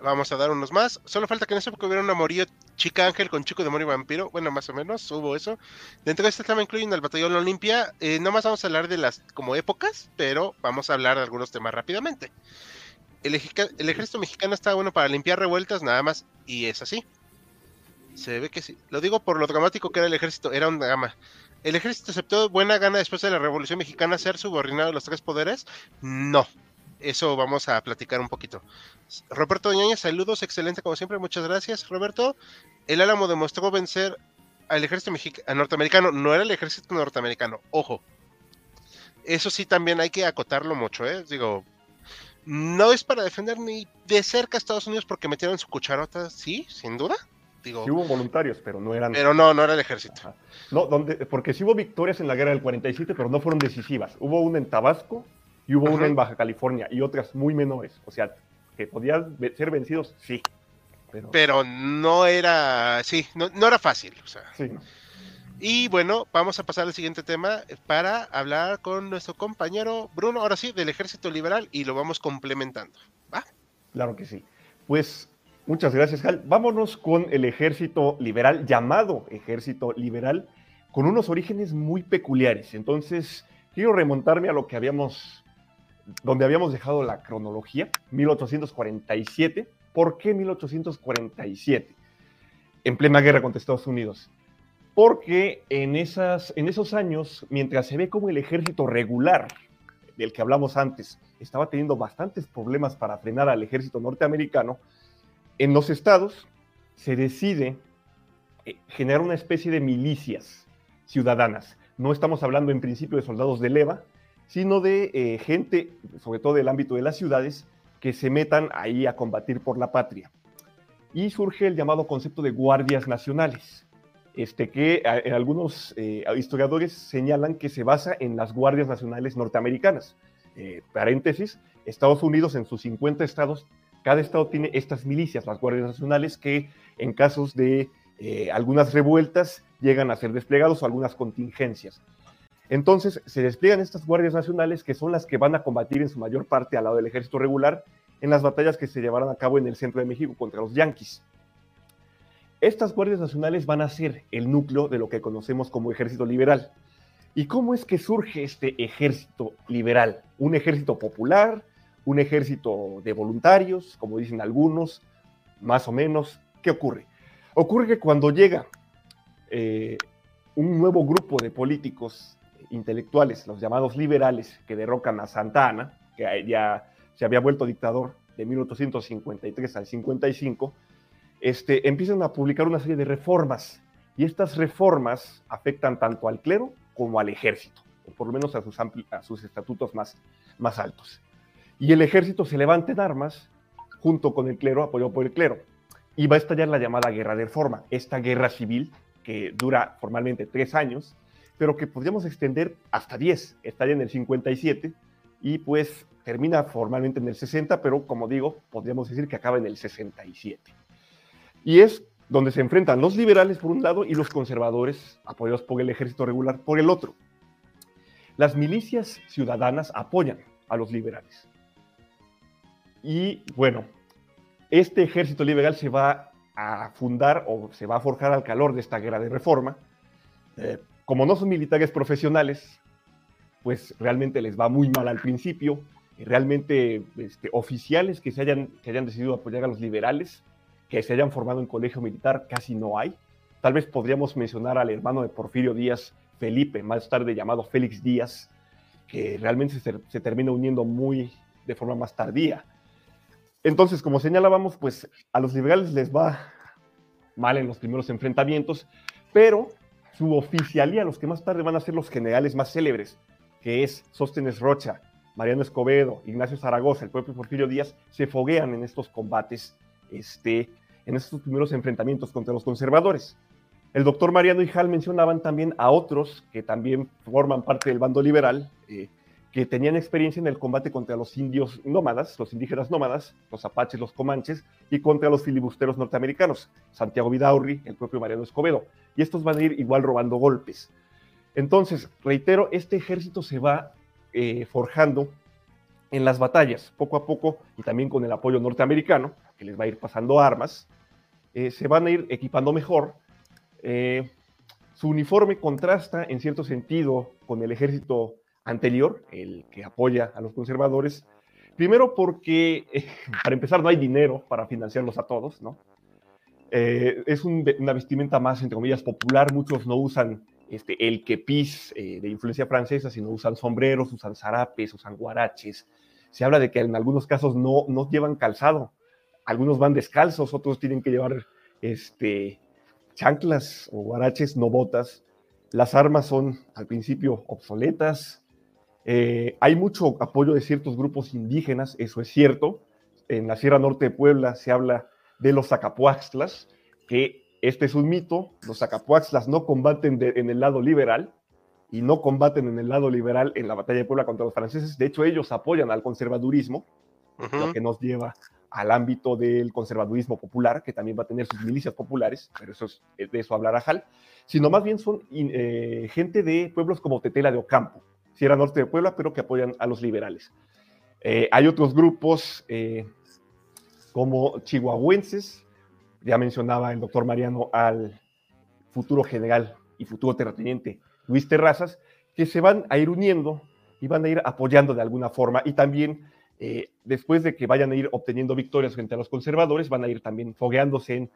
S1: Vamos a dar unos más. Solo falta que en esa época hubiera un amorío chica ángel con chico demonio vampiro. Bueno, más o menos, hubo eso. Dentro de este tema incluyen el batallón Olimpia. Eh, no más vamos a hablar de las como épocas, pero vamos a hablar de algunos temas rápidamente el, ejército mexicano está bueno para limpiar revueltas nada más, y es así. Se ve que sí. Lo digo por lo dramático que era el ejército, era una gama. ¿El ejército aceptó buena gana después de la Revolución Mexicana ser subordinado a los tres poderes? No. Eso vamos a platicar un poquito. Roberto Doñaña, saludos, excelente como siempre, muchas gracias, Roberto. El Álamo demostró vencer al ejército norteamericano, no era el ejército norteamericano, ojo. Eso sí también hay que acotarlo mucho, ¿eh? Digo, no es para defender ni de cerca a Estados Unidos porque metieron su cucharota, sí, sin duda.
S3: Digo, sí hubo voluntarios, pero no eran.
S1: Pero no, no era el ejército.
S3: No, donde, porque sí hubo victorias en la guerra del 47, pero no fueron decisivas. Hubo una en Tabasco y hubo una en Baja California y otras muy menores. O sea, que podían ser vencidos, sí.
S1: Pero, pero no era, sí, no, no era fácil. O sea. Sí, no. Y bueno, vamos a pasar al siguiente tema para hablar con nuestro compañero Bruno, ahora sí, del Ejército Liberal y lo vamos complementando. ¿Va?
S3: Claro que sí. Pues muchas gracias, Hal. Vámonos con el Ejército Liberal, llamado Ejército Liberal, con unos orígenes muy peculiares. Entonces, quiero remontarme a lo que habíamos, donde habíamos dejado la cronología, 1847. ¿Por qué 1847? En plena guerra contra Estados Unidos porque en, esas, en esos años, mientras se ve como el ejército regular, del que hablamos antes, estaba teniendo bastantes problemas para frenar al ejército norteamericano, en los estados se decide eh, generar una especie de milicias ciudadanas. No estamos hablando en principio de soldados de leva, sino de eh, gente, sobre todo del ámbito de las ciudades, que se metan ahí a combatir por la patria. Y surge el llamado concepto de guardias nacionales este, que algunos eh, historiadores señalan que se basa en las guardias nacionales norteamericanas. Eh, paréntesis, Estados Unidos en sus 50 estados, cada estado tiene estas milicias, las guardias nacionales, que en casos de eh, algunas revueltas llegan a ser desplegados o algunas contingencias. Entonces se despliegan estas guardias nacionales que son las que van a combatir en su mayor parte al lado del ejército regular en las batallas que se llevarán a cabo en el centro de México contra los yanquis. Estas guardias nacionales van a ser el núcleo de lo que conocemos como ejército liberal. ¿Y cómo es que surge este ejército liberal? Un ejército popular, un ejército de voluntarios, como dicen algunos, más o menos. ¿Qué ocurre? Ocurre que cuando llega eh, un nuevo grupo de políticos intelectuales, los llamados liberales, que derrocan a Santa Ana, que ya se había vuelto dictador de 1853 al 55, este, empiezan a publicar una serie de reformas. Y estas reformas afectan tanto al clero como al ejército, o por lo menos a sus, a sus estatutos más, más altos. Y el ejército se levanta en armas junto con el clero, apoyado por el clero, y va a estallar la llamada guerra de reforma, esta guerra civil que dura formalmente tres años, pero que podríamos extender hasta diez, estalla en el 57 y pues termina formalmente en el 60, pero como digo, podríamos decir que acaba en el 67 y es donde se enfrentan los liberales por un lado y los conservadores, apoyados por el ejército regular, por el otro. Las milicias ciudadanas apoyan a los liberales. Y bueno, este ejército liberal se va a fundar o se va a forjar al calor de esta guerra de reforma. Eh, como no son militares profesionales, pues realmente les va muy mal al principio. Realmente este, oficiales que, se hayan, que hayan decidido apoyar a los liberales que se hayan formado en colegio militar casi no hay. Tal vez podríamos mencionar al hermano de Porfirio Díaz, Felipe, más tarde llamado Félix Díaz, que realmente se, termina uniendo muy de forma más tardía. Entonces, como señalábamos, pues a los liberales les va mal en los primeros enfrentamientos, pero su oficialía, los que más tarde van a ser los generales más célebres, que es Sóstenes Rocha, Mariano Escobedo, Ignacio Zaragoza, el propio Porfirio Díaz, se foguean en estos combates este, en estos primeros enfrentamientos contra los conservadores. El doctor Mariano y Hall mencionaban también a otros que también forman parte del bando liberal, eh, que tenían experiencia en el combate contra los indios nómadas, los indígenas nómadas, los apaches, los comanches, y contra los filibusteros norteamericanos, Santiago Vidaurri, el propio Mariano Escobedo. Y estos van a ir igual robando golpes. Entonces, reitero, este ejército se va eh, forjando en las batallas, poco a poco, y también con el apoyo norteamericano, que les va a ir pasando armas, eh, se van a ir equipando mejor. Eh, su uniforme contrasta en cierto sentido con el ejército anterior, el que apoya a los conservadores. Primero porque, para empezar, no hay dinero para financiarlos a todos, ¿no? Eh, es una vestimenta más, entre comillas, popular. Muchos no usan este, el kepis eh, de influencia francesa, sino usan sombreros, usan zarapes, usan guaraches. Se habla de que en algunos casos no, no llevan calzado. Algunos van descalzos, otros tienen que llevar este, chanclas o guaraches, no botas. Las armas son al principio obsoletas, eh, hay mucho apoyo de ciertos grupos indígenas, eso es cierto. En la Sierra Norte de Puebla se habla de los Zacapuaxtlas, que este es un mito. Los Zacapuaxtlas no combaten en el lado liberal y no combaten en el lado liberal en la batalla de Puebla contra los franceses. De hecho, ellos apoyan al conservadurismo, lo que nos lleva al ámbito del conservadurismo popular, que también va a tener sus milicias populares, pero eso es, de eso hablará Jal, sino más bien son eh, gente de pueblos como Tetela de Ocampo, Sierra Norte de Puebla, pero que apoyan a los liberales. Eh, hay otros grupos eh, como chihuahuenses, ya mencionaba el doctor Mariano al futuro general y futuro terrateniente Luis Terrazas, que se van a ir uniendo y van a ir apoyando de alguna forma y también eh, después de que vayan a ir obteniendo victorias frente a los conservadores, van a ir también fogueándose en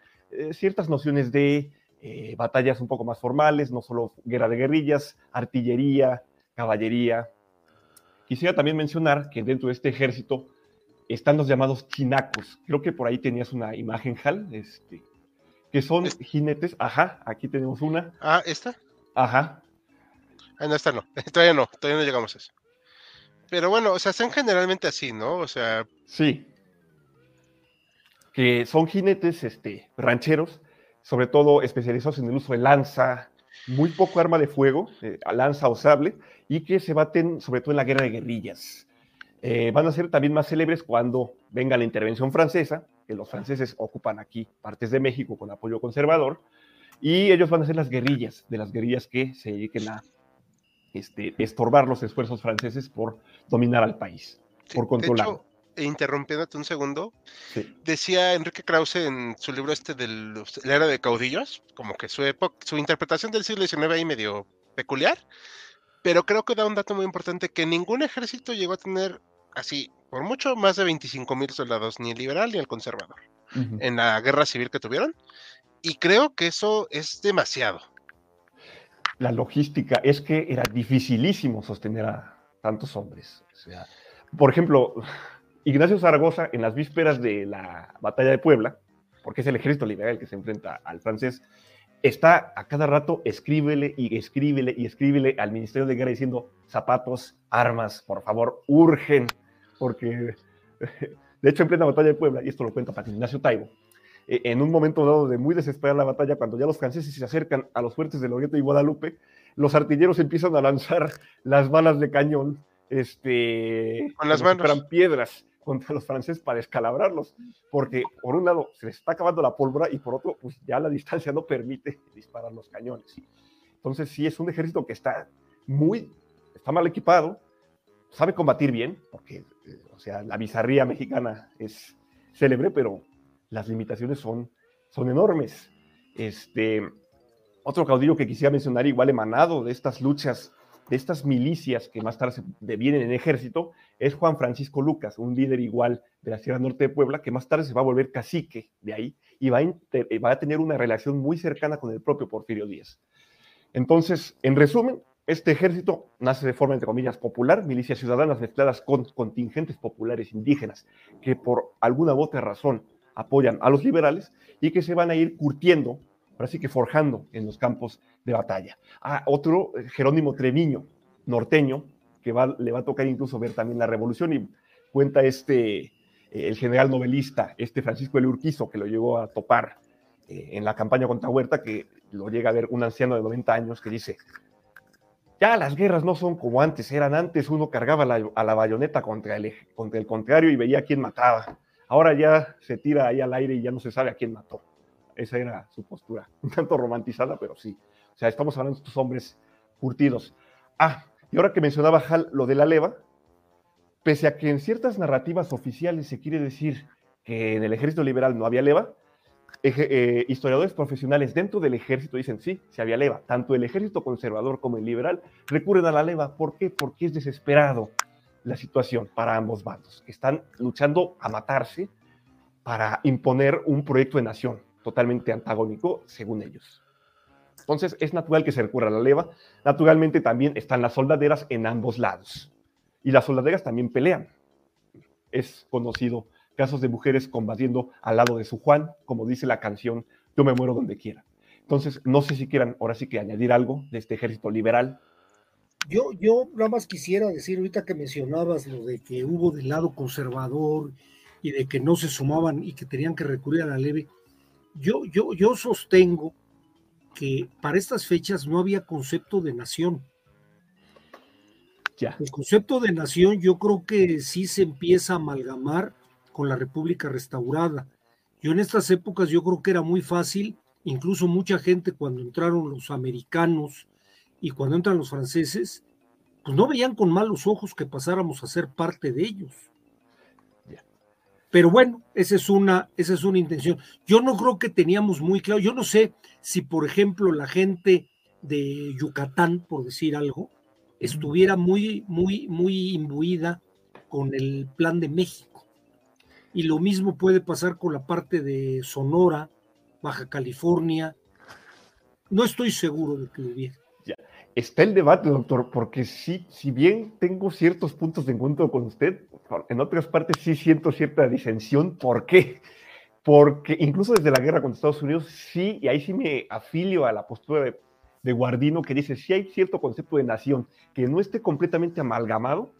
S3: ciertas nociones de batallas un poco más formales, no solo guerra de guerrillas, artillería, caballería. Quisiera también mencionar que dentro de este ejército están los llamados chinacos. Creo que por ahí tenías una imagen, Hal, este, que son jinetes. Ajá, aquí tenemos una.
S1: Ah, ¿esta?
S3: Ajá.
S1: Ah, no, esta no. Todavía no, todavía no llegamos a eso. Pero bueno, o sea, son generalmente así, ¿no? O sea.
S3: Sí. Que son jinetes este, rancheros, sobre todo especializados en el uso de lanza, muy poco arma de fuego, eh, lanza o sable, y que se baten sobre todo en la guerra de guerrillas. Eh, van a ser también más célebres cuando venga la intervención francesa, que los franceses ocupan aquí partes de México con apoyo conservador, y ellos van a ser las guerrillas, de las guerrillas que se dediquen a este, estorbar los esfuerzos franceses por dominar al país, por controlarlo.
S1: interrumpiéndote un segundo, decía Enrique Krause en su libro este de la era de caudillos, como que su época, su interpretación del siglo XIX ahí medio peculiar, pero creo que da un dato muy importante que ningún ejército llegó a tener así, por mucho, más de 25 mil soldados, ni el liberal ni el conservador, en la guerra civil que tuvieron, y creo que eso es demasiado.
S3: La logística es que era dificilísimo sostener a tantos hombres. Por ejemplo, Ignacio Zaragoza, en las vísperas de la batalla de Puebla, porque es el ejército liberal que se enfrenta al francés, está a cada rato escríbele y escríbele y escríbele al Ministerio de Guerra diciendo zapatos, armas, por favor, urgen, porque de hecho en plena batalla de Puebla, y esto lo cuenta Patricio Ignacio Taibo, en un momento dado de muy desesperada la batalla, cuando ya los franceses se acercan a los fuertes de Loreto y Guadalupe, los artilleros empiezan a lanzar las balas de cañón este,
S1: con las manos.
S3: Piedras contra los franceses para descalabrarlos, porque por un lado se les está acabando la pólvora y por otro, pues ya la distancia no permite disparar los cañones. Entonces sí es un ejército que está muy, está mal equipado, sabe combatir bien, porque, eh, o sea, la bizarría mexicana es célebre, pero las limitaciones son, son enormes. Este, otro caudillo que quisiera mencionar, igual emanado de estas luchas de estas milicias que más tarde se devienen en ejército es Juan Francisco Lucas, un líder igual de la Sierra Norte de Puebla, que más tarde se va a volver cacique de ahí y va a, eh, tener una relación muy cercana con el propio Porfirio Díaz. Entonces, en resumen, este ejército nace de forma, entre comillas, popular, milicias ciudadanas mezcladas con contingentes populares indígenas que por alguna u otra razón apoyan a los liberales y que se van a ir curtiendo ahora sí que forjando en los campos de batalla. Ah, otro, eh, Jerónimo Treviño, norteño, que le va a tocar incluso ver también la revolución y cuenta este, eh, el general novelista, este Francisco de Urquizo, que lo llegó a topar eh, en la campaña contra Huerta, que lo llega a ver un anciano de 90 años que dice, ya las guerras no son como antes, eran antes uno cargaba a la bayoneta contra el, contra el contrario y veía quién mataba. Ahora ya se tira ahí al aire y ya no se sabe a quién mató. Esa era su postura, un tanto romantizada, pero sí. O sea, estamos hablando de estos hombres curtidos. Ah, y ahora que mencionaba Hal lo de la leva, pese a que en ciertas narrativas oficiales se quiere decir que en el ejército liberal no había leva, eh, historiadores profesionales dentro del ejército dicen sí, se había leva. Tanto el ejército conservador como el liberal recurren a la leva. ¿Por qué? Porque es desesperado la situación para ambos bandos. Están luchando a matarse para imponer un proyecto de nación totalmente antagónico, según ellos. Entonces es natural que se recurra la leva. Naturalmente también están las soldaderas en ambos lados. Y las soldaderas también pelean. Es conocido casos de mujeres combatiendo al lado de su Juan, como dice la canción Yo me muero donde quiera. Entonces, no sé si quieran ahora sí que añadir algo de este ejército liberal.
S4: Yo, yo nada más quisiera decir, ahorita que mencionabas lo de que hubo del lado conservador y de que no se sumaban y que tenían que recurrir a la leve, yo, yo, yo sostengo que para estas fechas no había concepto de nación. Ya. El concepto de nación yo creo que sí se empieza a amalgamar con la República restaurada. Yo en estas épocas yo creo que era muy fácil, incluso mucha gente cuando entraron los americanos y cuando entran los franceses, pues no veían con malos ojos que pasáramos a ser parte de ellos. Pero bueno, esa es una, esa es una intención. Yo no creo que teníamos muy claro, yo no sé si por ejemplo la gente de Yucatán, por decir algo, estuviera muy, muy, muy imbuida con el plan de México y lo mismo puede pasar con la parte de Sonora, Baja California. No estoy seguro de que lo hubiera.
S3: Está el debate, doctor, porque sí, si bien tengo ciertos puntos de encuentro con usted, en otras partes sí siento cierta disensión. ¿Por qué? Porque incluso desde la guerra contra Estados Unidos, sí, y ahí sí me afilio a la postura de, de Guardino, que dice, sí hay cierto concepto de nación que no esté completamente amalgamado,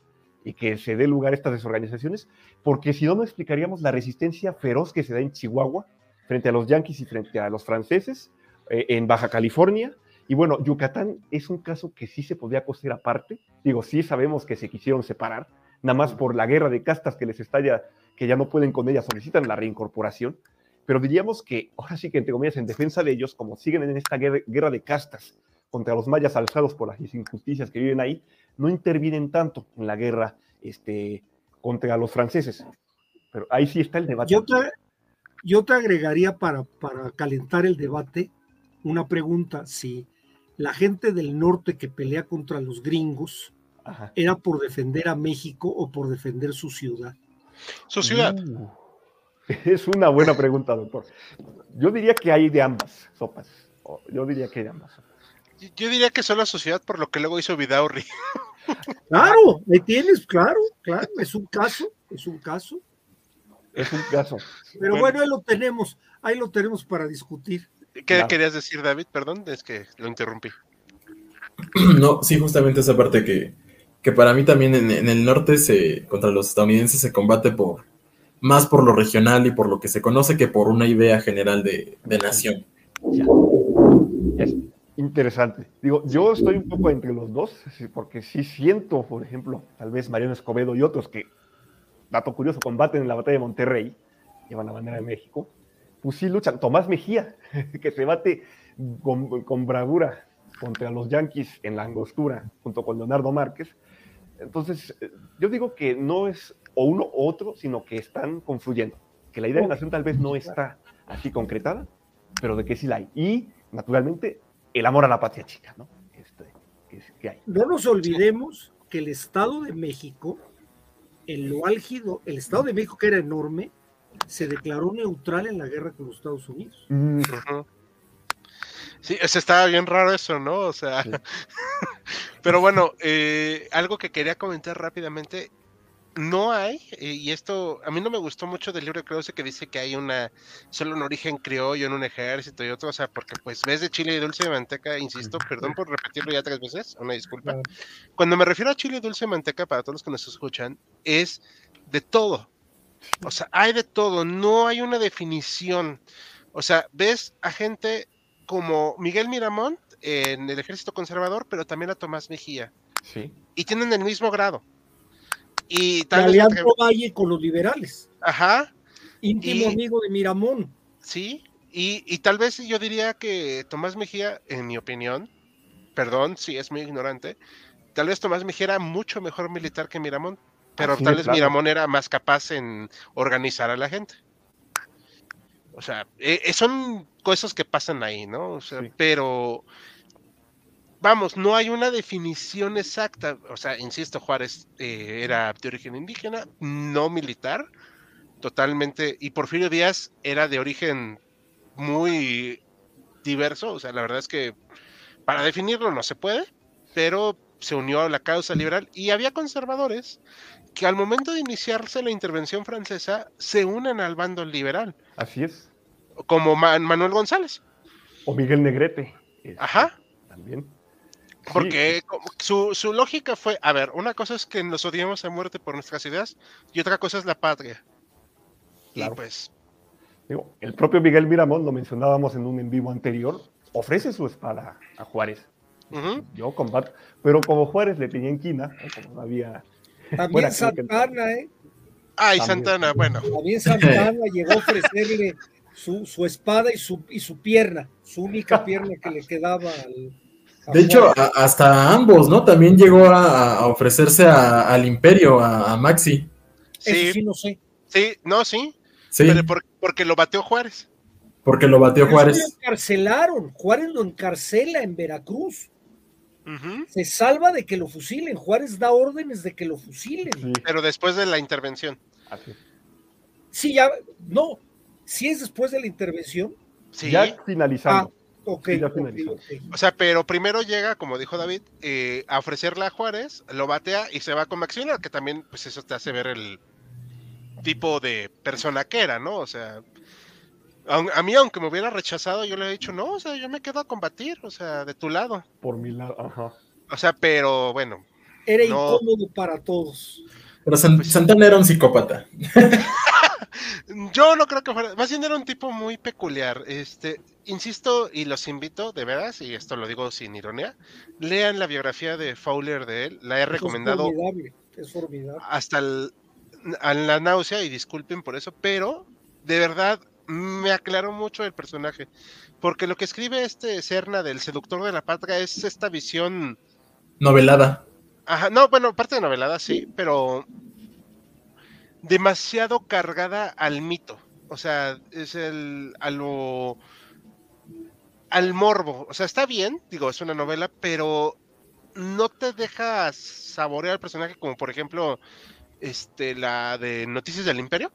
S3: y que se dé lugar a estas desorganizaciones, porque si no, no explicaríamos la resistencia feroz que se da en Chihuahua frente a los yanquis y frente a los franceses, eh, en Baja California. Y bueno, Yucatán es un caso que sí se podría coser aparte. Digo, sí sabemos que se quisieron separar, nada más por la guerra de castas que les estalla, que ya no pueden con ella, solicitan la reincorporación. Pero diríamos que, ahora sí que entre comillas, en defensa de ellos, como siguen en esta guerra de castas contra los mayas alzados por las injusticias que viven ahí, no intervienen tanto en la guerra este, contra los franceses. Pero ahí sí está el debate.
S4: Yo te, agregaría para, para calentar el debate una pregunta, si la gente del norte que pelea contra los gringos era por defender a México o por defender su ciudad.
S1: Su ciudad. Uh,
S3: es una buena pregunta, doctor. Yo diría que hay de ambas sopas. Yo diría que hay de ambas sopas.
S1: Yo diría que son la sociedad por lo que luego hizo Vidaurri.
S4: Claro, me tienes, claro, claro, es un caso, es un caso.
S3: Es un caso.
S4: Pero bueno, ahí lo tenemos, ahí lo tenemos para discutir.
S1: ¿Qué querías decir, David? Perdón, es que lo interrumpí.
S2: No, sí, justamente esa parte que, que para mí también en, el norte se, contra los estadounidenses se combate por más por lo regional y por lo que se conoce que por una idea general de, de nación. Ya.
S3: Interesante. Digo, yo estoy un poco entre los dos, porque sí siento, por ejemplo, tal vez Mariano Escobedo y otros que, dato curioso, combaten en la batalla de Monterrey, llevan la bandera de México, pues sí luchan. Tomás Mejía, que se bate con, bravura contra los Yankees en la angostura, junto con Leonardo Márquez. Entonces, yo digo que no es o uno o otro, sino que están confluyendo. Que la idea de nación tal vez no está así concretada, pero de que sí la hay. Y, naturalmente, el amor a la patria chica, ¿no? Este,
S4: no nos olvidemos que el Estado de México, en lo álgido, el Estado de México que era enorme, se declaró neutral en la guerra con los Estados Unidos.
S1: Mm. Sí, ese estaba bien raro eso, ¿no? O sea, pero bueno, eh, algo que quería comentar rápidamente, no hay, eh, y esto a mí no me gustó mucho del libro de Krause que dice que hay una, solo un origen criollo en un ejército y otro, o sea, porque pues ves de chile y dulce de manteca, insisto, perdón por repetirlo ya tres veces, una disculpa. Cuando me refiero a chile y dulce de manteca, para todos los que nos escuchan, es de todo. O sea, hay de todo, no hay una definición. O sea, ves a gente como Miguel Miramont en el ejército conservador, pero también a Tomás Mejía.
S3: Sí.
S1: Y tienen el mismo grado. Y tal vez...
S4: Galeano Valle con los liberales,
S1: Ajá,
S4: íntimo
S1: Y-
S4: amigo de Miramón.
S1: sí. Y, y tal vez yo diría que Tomás Mejía, en mi opinión, perdón si es muy ignorante, tal vez Tomás Mejía era mucho mejor militar que Miramón, pero
S3: Así
S1: tal vez. Miramón era más capaz en organizar a la gente. O sea, eh, eh, son cosas que pasan ahí, ¿no? O sea,
S3: Sí.
S1: pero vamos, no hay una definición exacta. O sea, insisto, Juárez eh, era de origen indígena, no militar, totalmente. Y Porfirio Díaz era de origen muy diverso. O sea, la verdad es que para definirlo no se puede, pero se unió a la causa liberal y había conservadores que al momento de iniciarse la intervención francesa se unen al bando liberal,
S3: Así es.
S1: como Man- Manuel González.
S3: O Miguel Negrete. este,
S1: Ajá.
S3: También.
S1: Porque su, su lógica fue, a ver, una cosa es que nos odiamos a muerte por nuestras ideas y otra cosa es la patria.
S3: Claro.
S1: Y pues,
S3: digo, el propio Miguel Miramón, lo mencionábamos en un en vivo anterior, ofrece su espada a Juárez. Yo combato. Pero como Juárez le tenía inquina, ¿no? como no había.
S4: También Santana, ¿eh?
S1: ay,
S3: También.
S1: Santana, bueno,
S4: También Santana llegó a ofrecerle su, su espada y su, y su pierna, su única pierna que le quedaba al.
S2: De hecho,
S4: Juárez.
S2: a- hasta ambos, ¿no? También llegó a, a ofrecerse a- al imperio, a, a Maxi.
S4: Eso
S1: sí,
S4: sí no sé.
S1: sí, no, sí,
S2: Sí,
S1: pero por- porque lo bateó Juárez.
S2: porque lo
S4: es que Lo
S2: Juárez.
S4: encarcelaron. Juárez lo encarcela en Veracruz. Se salva de que lo fusilen. Juárez da órdenes de que lo fusilen.
S3: Sí,
S1: Pero después de la intervención.
S3: así.
S4: Sí, ya, no. Si es después de la intervención.
S1: Sí.
S3: Ya finalizando.
S4: Ok,
S3: Sí, ya.
S1: O sea, pero primero llega, como dijo David, eh, a ofrecerle a Juárez, lo batea y se va con Maximiliano, que también, pues eso te hace ver el tipo de persona que era, ¿no? O sea, a mí, aunque me hubiera rechazado, yo le he dicho, no, o sea, yo me quedo a combatir, o sea, de tu lado.
S3: Por mi lado. Ajá.
S1: O sea, pero bueno,
S4: Era
S1: No.
S4: incómodo para todos.
S2: Pero San- Santana era un psicópata.
S1: yo no creo que fuera, más bien era un tipo muy peculiar. Este, insisto y los invito, de veras, y esto lo digo sin ironía, lean la biografía de Fowler de él, la he
S4: Eso
S1: recomendado
S4: Es formidable. Es formidable.
S1: hasta el- a la náusea y disculpen por eso, pero de verdad me aclaró mucho el personaje, porque lo que escribe este Serna del seductor de la patria es esta visión,
S2: Novelada.
S1: ajá, no, bueno, parte de novelada sí, pero demasiado cargada al mito, o sea, es el a lo al morbo, o sea, está bien, digo, es una novela, pero no te deja saborear al personaje como por ejemplo este la de Noticias del Imperio.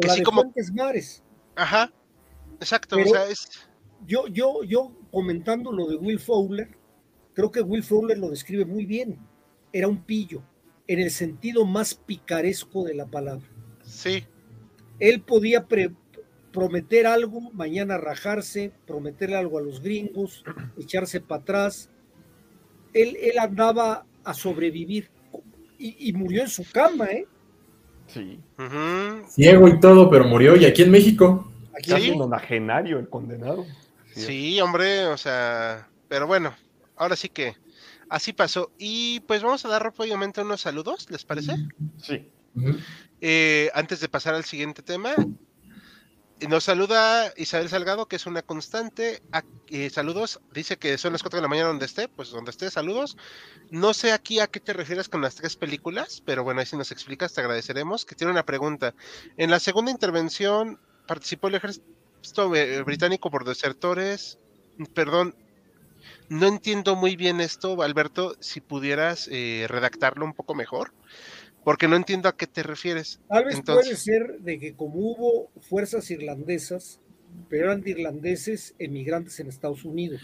S1: Que
S4: la
S1: sí
S4: de
S1: como-
S4: Fuentes Mares.
S1: Ajá. Exacto,
S4: Pero-
S1: o sea, es
S4: Yo, yo, yo comentando lo de Will Fowler, creo que Will Fowler lo describe muy bien. Era un pillo, en el sentido más picaresco de la palabra.
S1: sí,
S4: Él podía pre- prometer algo, mañana rajarse, prometerle algo a los gringos, echarse para atrás. Él, él andaba a sobrevivir y, y murió en su cama, ¿eh?
S3: Sí.
S2: Ciego y todo, pero murió. Y aquí en México.
S4: Aquí
S3: Casi
S1: Sí.
S3: un onagenario el condenado. Sí.
S1: sí, hombre, o sea, pero bueno, ahora sí que así pasó. Y pues vamos a dar rápidamente unos saludos, ¿les parece?
S3: Sí.
S1: Eh, antes de pasar al siguiente tema, nos saluda Isabel Salgado, que es una constante. Eh, saludos, dice que son las 4 de la mañana donde esté, pues donde esté, saludos. No sé aquí a qué te refieres con las tres películas, pero bueno, ahí si nos explicas, te agradeceremos. Que tiene una pregunta. En la segunda intervención participó el ejército eh, británico por desertores. Perdón, no entiendo muy bien esto, Alberto, si pudieras eh, redactarlo un poco mejor, porque no entiendo a qué te refieres.
S4: Tal vez
S1: Entonces-
S4: puede ser de que como hubo fuerzas irlandesas, pero eran de irlandeses emigrantes en Estados Unidos.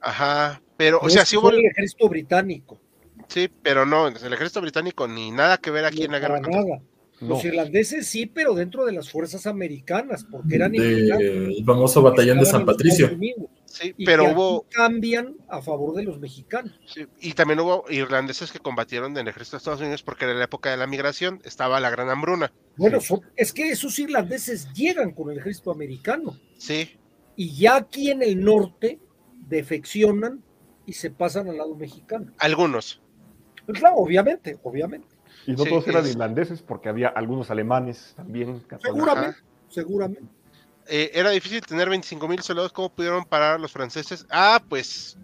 S1: Ajá, pero, o sea,
S4: es
S1: sí hubo,
S4: el ejército británico,
S1: sí, pero no, el ejército británico ni nada que ver aquí
S4: no
S1: en la
S4: para
S1: guerra. contra-
S4: nada.
S3: No.
S4: Los irlandeses sí, pero dentro de las fuerzas americanas, porque eran inmigrantes.
S2: Del famoso batallón de San Patricio.
S1: Sí,
S4: y
S1: pero
S4: que
S1: hubo,
S4: cambian a favor de los mexicanos.
S1: sí, y también hubo irlandeses que combatieron en el ejército de Estados Unidos porque era la época de la migración, estaba la gran hambruna.
S4: Bueno,
S3: Sí.
S4: son- es que esos irlandeses llegan con el ejército americano
S1: Sí,
S4: y ya aquí en el norte defeccionan y se pasan al lado mexicano.
S1: Algunos.
S4: Pues claro, obviamente, obviamente.
S3: Y no
S1: Sí,
S3: todos eran
S1: es-
S3: irlandeses, porque había algunos alemanes también.
S4: Seguramente, seguramente.
S1: Eh, era difícil tener 25 mil soldados. ¿Cómo pudieron parar a los franceses? Ah, pues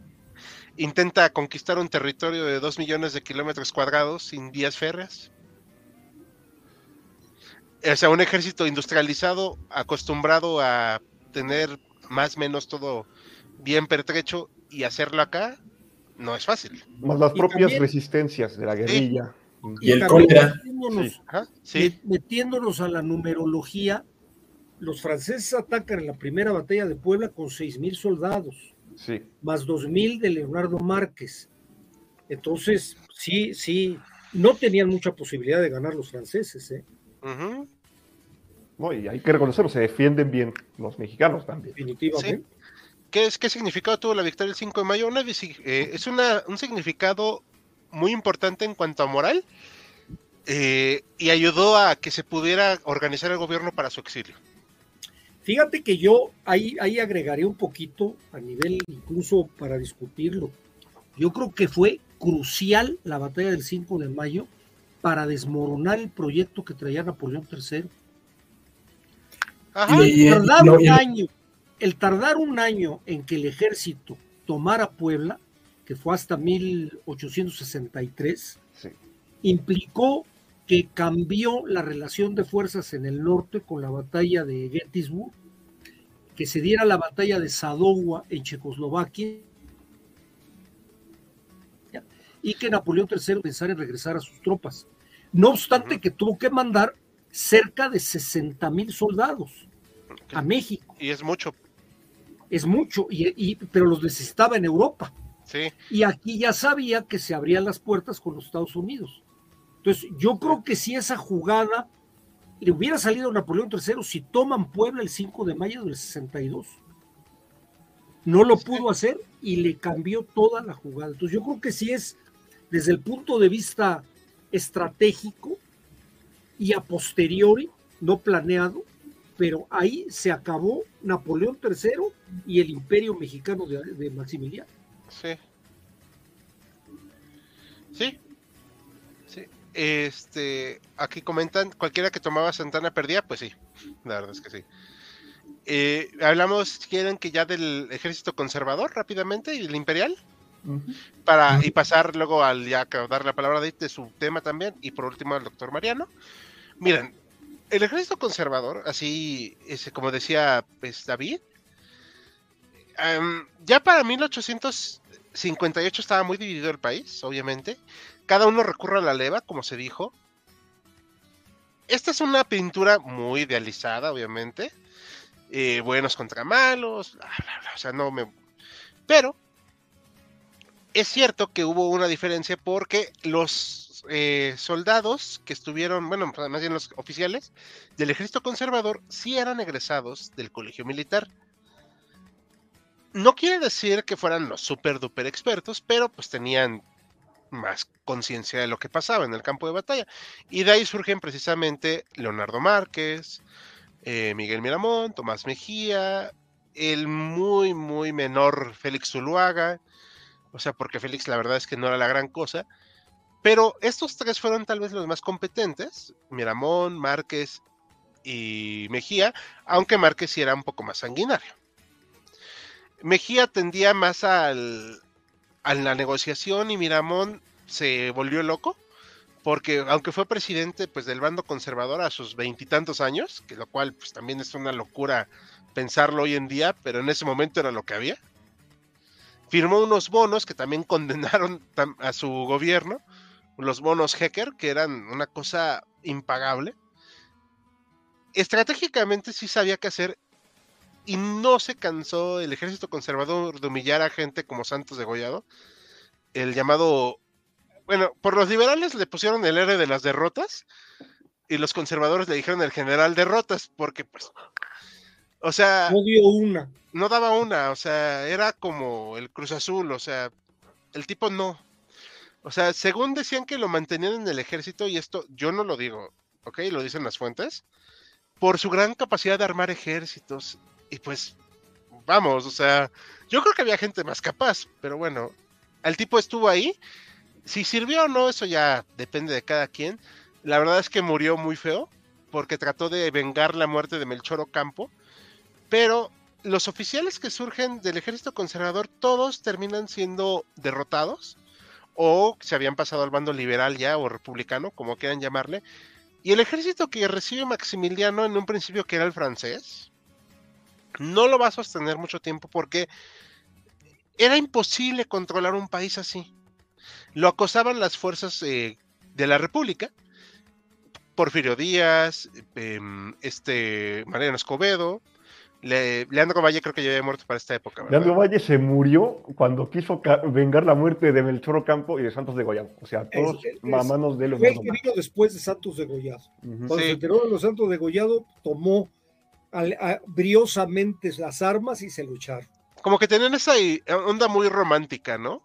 S1: intenta conquistar un territorio de 2 millones de kilómetros cuadrados sin vías férreas. O sea, un ejército industrializado, acostumbrado a tener más o menos todo bien pertrecho y hacerlo acá, no es fácil.
S3: Más las
S4: Y
S3: propias
S4: también-
S3: resistencias de la guerrilla.
S2: Y el cólera.
S4: metiéndonos-
S3: Sí.
S1: Ajá,
S4: met-
S1: sí,
S4: metiéndonos a la numerología, los franceses atacan en la primera batalla de Puebla con seis mil soldados,
S3: Sí.
S4: más dos mil de Leonardo Márquez. Entonces, sí, sí, no tenían mucha posibilidad de ganar los franceses. ¿eh?
S3: No, y hay que reconocerlo, se defienden bien los mexicanos también.
S4: Definitivamente.
S1: ¿Qué, es, ¿Qué significado tuvo la victoria el 5 de mayo? Una eh, es una, un significado muy importante en cuanto a moral eh, y ayudó a que se pudiera organizar el gobierno para su exilio.
S4: Fíjate que yo ahí, ahí agregaré un poquito a nivel incluso para discutirlo. Yo creo que fue crucial la batalla del 5 de mayo para desmoronar el proyecto que traía Napoleón III.
S1: Ajá,
S2: y-
S4: tardar un año, el tardar un año en que el ejército tomara Puebla, que fue hasta 1863,
S3: Sí.
S4: implicó que cambió la relación de fuerzas en el norte con la batalla de Gettysburg, que se diera la batalla de Sadowa en Checoslovaquia y que Napoleón III pensara en regresar a sus tropas. No obstante que tuvo que mandar cerca de 60 mil soldados a México.
S1: y es mucho,
S4: Es mucho, y, y- pero los necesitaba en Europa.
S1: sí.
S4: Y aquí ya sabía que se abrían las puertas con los Estados Unidos. Entonces, yo creo que si esa jugada le hubiera salido a Napoleón III si toman Puebla el 5 de mayo del 62. No lo pudo hacer y le cambió toda la jugada. Entonces, yo creo que sí es desde el punto de vista estratégico y a posteriori, no planeado, pero ahí se acabó Napoleón III y el imperio mexicano de, de Maximiliano.
S1: Sí. Sí. Este, aquí comentan, cualquiera que tomaba Santana perdía, pues sí, la verdad es que sí. Eh, hablamos, quieren, que ya del ejército conservador rápidamente y el imperial, para y pasar luego al ya dar la palabra de, de su tema también, y por último al doctor Mariano. Miren, el ejército conservador, así ese, como decía pues, David, em, ya para 1858 estaba muy dividido el país, obviamente. Cada uno recurre a la leva, como se dijo. Esta es una pintura muy idealizada, obviamente. Eh, buenos contra malos, bla, bla, bla, o sea, no me... Pero es cierto que hubo una diferencia porque los eh, soldados que estuvieron, bueno, más bien los oficiales del ejército conservador sí eran egresados del colegio militar. No quiere decir que fueran los super duper expertos, pero pues tenían más conciencia de lo que pasaba en el campo de batalla. Y de ahí surgen precisamente Leonardo Márquez, eh, Miguel Miramón, Tomás Mejía, el muy, muy menor Félix Zuluaga, o sea, porque Félix la verdad es que no era la gran cosa, pero estos tres fueron tal vez los más competentes, Miramón, Márquez y Mejía, aunque Márquez sí era un poco más sanguinario. Mejía tendía más al, a la negociación y Miramón se volvió loco, porque aunque fue presidente pues del bando conservador a sus veintitantos años, que lo cual pues también es una locura pensarlo hoy en día, pero en ese momento era lo que había. Firmó unos bonos que también condenaron a su gobierno, los bonos Hecker, que eran una cosa impagable. Estratégicamente sí sabía qué hacer y no se cansó el ejército conservador de humillar a gente como Santos Degollado, el llamado, bueno, por los liberales le pusieron el héroe de las derrotas y los conservadores le dijeron el general derrotas, porque pues, o sea,
S4: No dio una.
S1: no daba una, o sea, era como el Cruz Azul, o sea, el tipo no. O sea, según decían que lo mantenían en el ejército, y esto yo no lo digo, ¿ok? Lo dicen las fuentes, por su gran capacidad de armar ejércitos. Y pues, vamos, o sea, yo creo que había gente más capaz, pero bueno, el tipo estuvo ahí. Si sirvió o no, eso ya depende de cada quien. La verdad es que murió muy feo, porque trató de vengar la muerte de Melchor Ocampo, pero los oficiales que surgen del ejército conservador, todos terminan siendo derrotados o se habían pasado al bando liberal ya o republicano, como quieran llamarle. Y el ejército que recibe Maximiliano en un principio que era el francés, no lo va a sostener mucho tiempo porque era imposible controlar un país así. Lo acosaban las fuerzas eh, de la República, Porfirio Díaz, em, este Mariano Escobedo, Leandro Valle creo que ya había muerto para esta época.
S3: Leandro Valle se murió cuando quiso vengar la muerte de Melchor Campo y de Santos de Goyado. O sea, todos mamanos de
S4: los Fue el que vino después de Santos de Goyado. Cuando se enteró de los Santos de Goyado, tomó briosamente las armas y se lucharon.
S1: Como que tenían esa onda muy romántica, ¿no?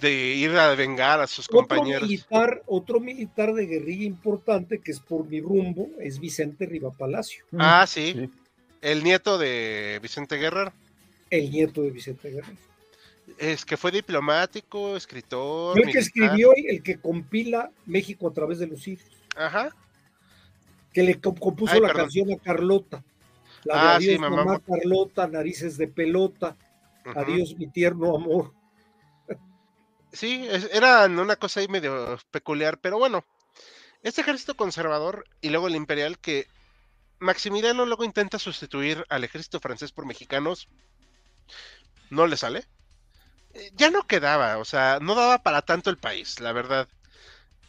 S1: De ir a vengar a sus compañeros.
S4: Militar, otro militar de guerrilla importante que es por mi rumbo es Vicente Riva Palacio.
S1: Ah, sí. El nieto de Vicente Guerrero.
S4: El nieto de Vicente Guerrero.
S1: Es que fue diplomático, escritor.
S4: el que escribió y el que compila México a través de los siglos.
S1: Ajá.
S4: Que le compuso la canción a Carlota. La de ah, mamá. Carlota, Narices de Pelota. Adiós, mi tierno amor.
S1: Sí, era una cosa ahí medio peculiar, pero bueno. Este ejército conservador y luego el imperial que Maximiliano luego intenta sustituir al ejército francés por mexicanos. No le sale. Eh, ya no quedaba, o sea, no daba para tanto el país, la verdad.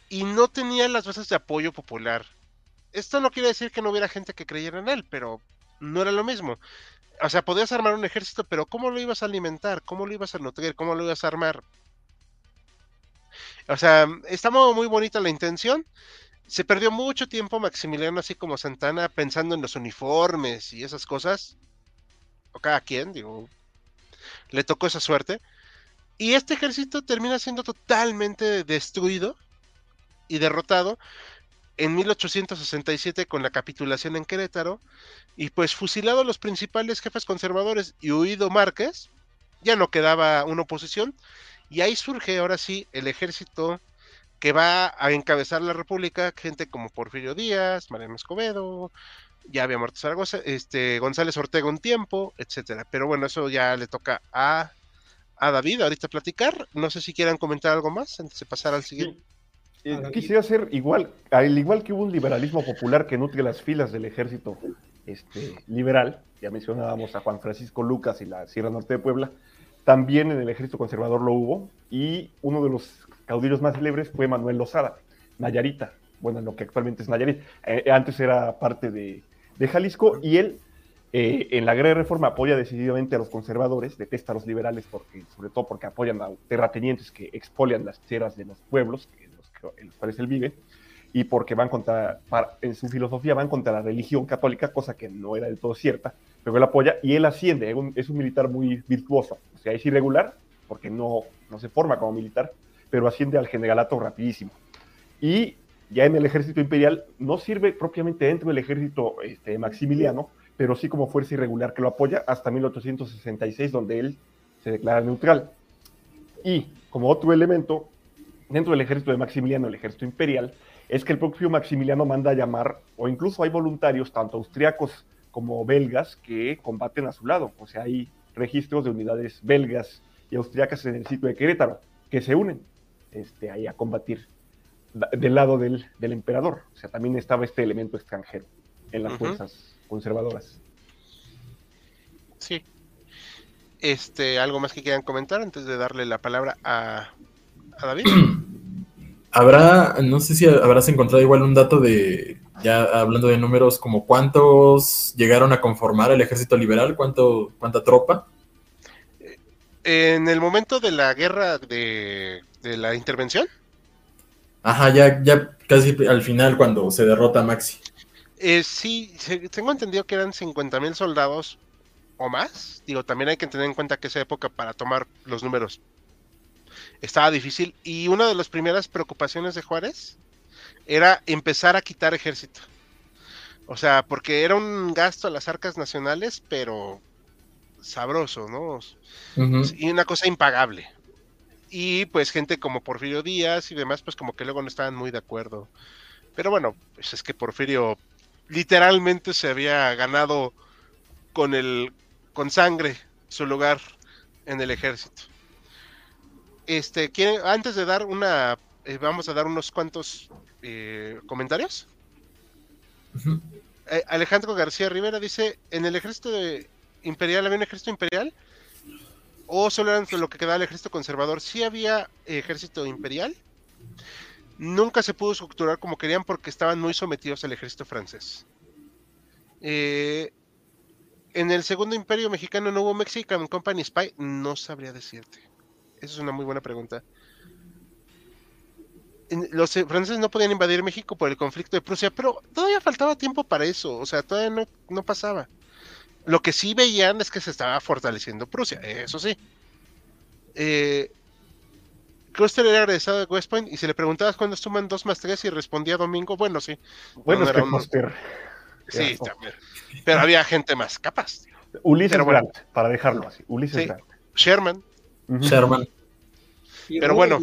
S1: Y no tenía las bases de apoyo popular. Esto no quiere decir que no hubiera gente que creyera en él, pero no era lo mismo. O sea, podías armar un ejército, pero ¿cómo lo ibas a alimentar? ¿Cómo lo ibas a nutrir? ¿Cómo lo ibas a armar? O sea, está muy bonita la intención, se perdió mucho tiempo Maximiliano, así como Santana, pensando en los uniformes y esas cosas. O cada quien, digo, le tocó esa suerte. Y este ejército termina siendo totalmente destruido y derrotado en 1867 con la capitulación en Querétaro. Y pues fusilado los principales jefes conservadores y huido Márquez, ya no quedaba una oposición. Y ahí surge ahora sí el ejército que va a encabezar la República gente como Porfirio Díaz, Mariano Escobedo, ya había muerto Zaragoza, este, González Ortega un tiempo, etcétera. Pero bueno, eso ya le toca a, a David ahorita platicar. No sé si quieran comentar algo más antes de pasar al siguiente.
S3: Eh, quisiera hacer igual, al igual que hubo un liberalismo popular que nutre las filas del ejército este, liberal, ya mencionábamos a Juan Francisco Lucas y la Sierra Norte de Puebla, también en el ejército conservador lo hubo, y uno de los caudillos más célebres fue Manuel Lozada, Nayarita, bueno, lo que actualmente es Nayarit. Eh, antes era parte de, Jalisco y él eh, en la guerra de reforma apoya decididamente a los conservadores, detesta a los liberales, porque, sobre todo porque apoyan a terratenientes que expolian las tierras de los pueblos en los, cuales él vive, y porque van contra, en su filosofía van contra la religión católica, cosa que no era del todo cierta, pero él apoya y él asciende, es un, militar muy virtuoso, o sea, es irregular, porque no, no se forma como militar, pero asciende al generalato rapidísimo. Y ya en el ejército imperial no sirve propiamente dentro del ejército este, maximiliano, pero sí como fuerza irregular que lo apoya hasta 1866, donde él se declara neutral. Y como otro elemento, dentro del ejército de Maximiliano, el ejército imperial, es que el propio Maximiliano manda a llamar, o incluso hay voluntarios, tanto austriacos como belgas, que combaten a su lado. O sea, hay registros de unidades belgas y austriacas en el sitio de Querétaro que se unen este, ahí a combatir del lado del, emperador. O sea, también estaba este elemento extranjero en las fuerzas conservadoras.
S1: Sí. Este, ¿algo más que quieran comentar antes de darle la palabra a, a David?
S2: Habrá, no sé si habrás encontrado igual un dato de, ya hablando de números, como cuántos llegaron a conformar el ejército liberal, cuánto, cuánta tropa.
S1: En el momento de la guerra de de la intervención.
S2: Ajá, ya, ya casi al final cuando se derrota Maxi.
S1: Eh, sí, tengo entendido que eran 50 mil soldados o más. Digo, también hay que tener en cuenta que esa época para tomar los números estaba difícil. Y una de las primeras preocupaciones de Juárez era empezar a quitar ejército. O sea, porque era un gasto a las arcas nacionales, pero sabroso, ¿no? Y una cosa impagable. Y pues gente como Porfirio Díaz y demás, pues como que luego no estaban muy de acuerdo. Pero bueno, pues es que Porfirio literalmente se había ganado con el con sangre su lugar en el ejército. Este, ¿quieren, antes de dar una, eh, vamos a dar unos cuantos eh, comentarios. Eh, Alejandro García Rivera dice, en el ejército imperial, ¿había un ejército imperial? ¿O solo era lo que quedaba el ejército conservador? Sí había ejército imperial. Nunca se pudo estructurar como querían porque estaban muy sometidos al ejército francés. Eh, en el segundo imperio mexicano no hubo Mexican Company Spy. No sabría decirte. Esa es una muy buena pregunta. Los franceses no podían invadir México por el conflicto de Prusia, pero todavía faltaba tiempo para eso. O sea, todavía no, pasaba. Lo que sí veían es que se estaba fortaleciendo Prusia, eso sí. Eh, Cluster era agradecido de West Point y si le preguntabas cuándo suman 2 más 3 y respondía domingo, bueno, sí.
S3: Bueno, es que
S1: Sí, también. Pero había gente más capaz.
S3: Ulises Grant, para dejarlo así. Ulises Grant.
S1: Sherman.
S2: Sherman.
S1: Pero bueno.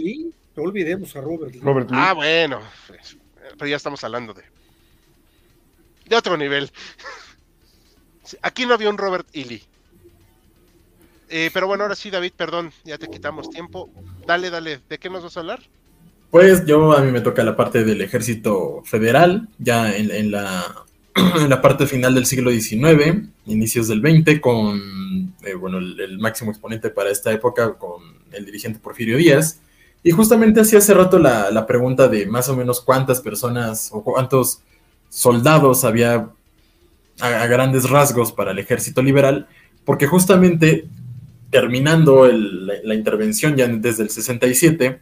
S4: no olvidemos a Robert Lee.
S1: Ah, bueno. Pero ya estamos hablando de. De otro nivel. Aquí no había un Robert E. Lee. Eh, pero bueno, ahora sí, David, perdón, ya te quitamos tiempo. Dale, dale, ¿de qué nos vas a hablar?
S2: Pues yo a mí me toca la parte del ejército federal, ya en la en la parte final del siglo XIX, inicios del XX, con eh, bueno, el, máximo exponente para esta época, con el dirigente Porfirio Díaz. Y justamente hacía hace rato la, pregunta de más o menos cuántas personas o cuántos soldados había a, grandes rasgos para el ejército liberal, porque justamente terminando la, intervención ya desde el 67,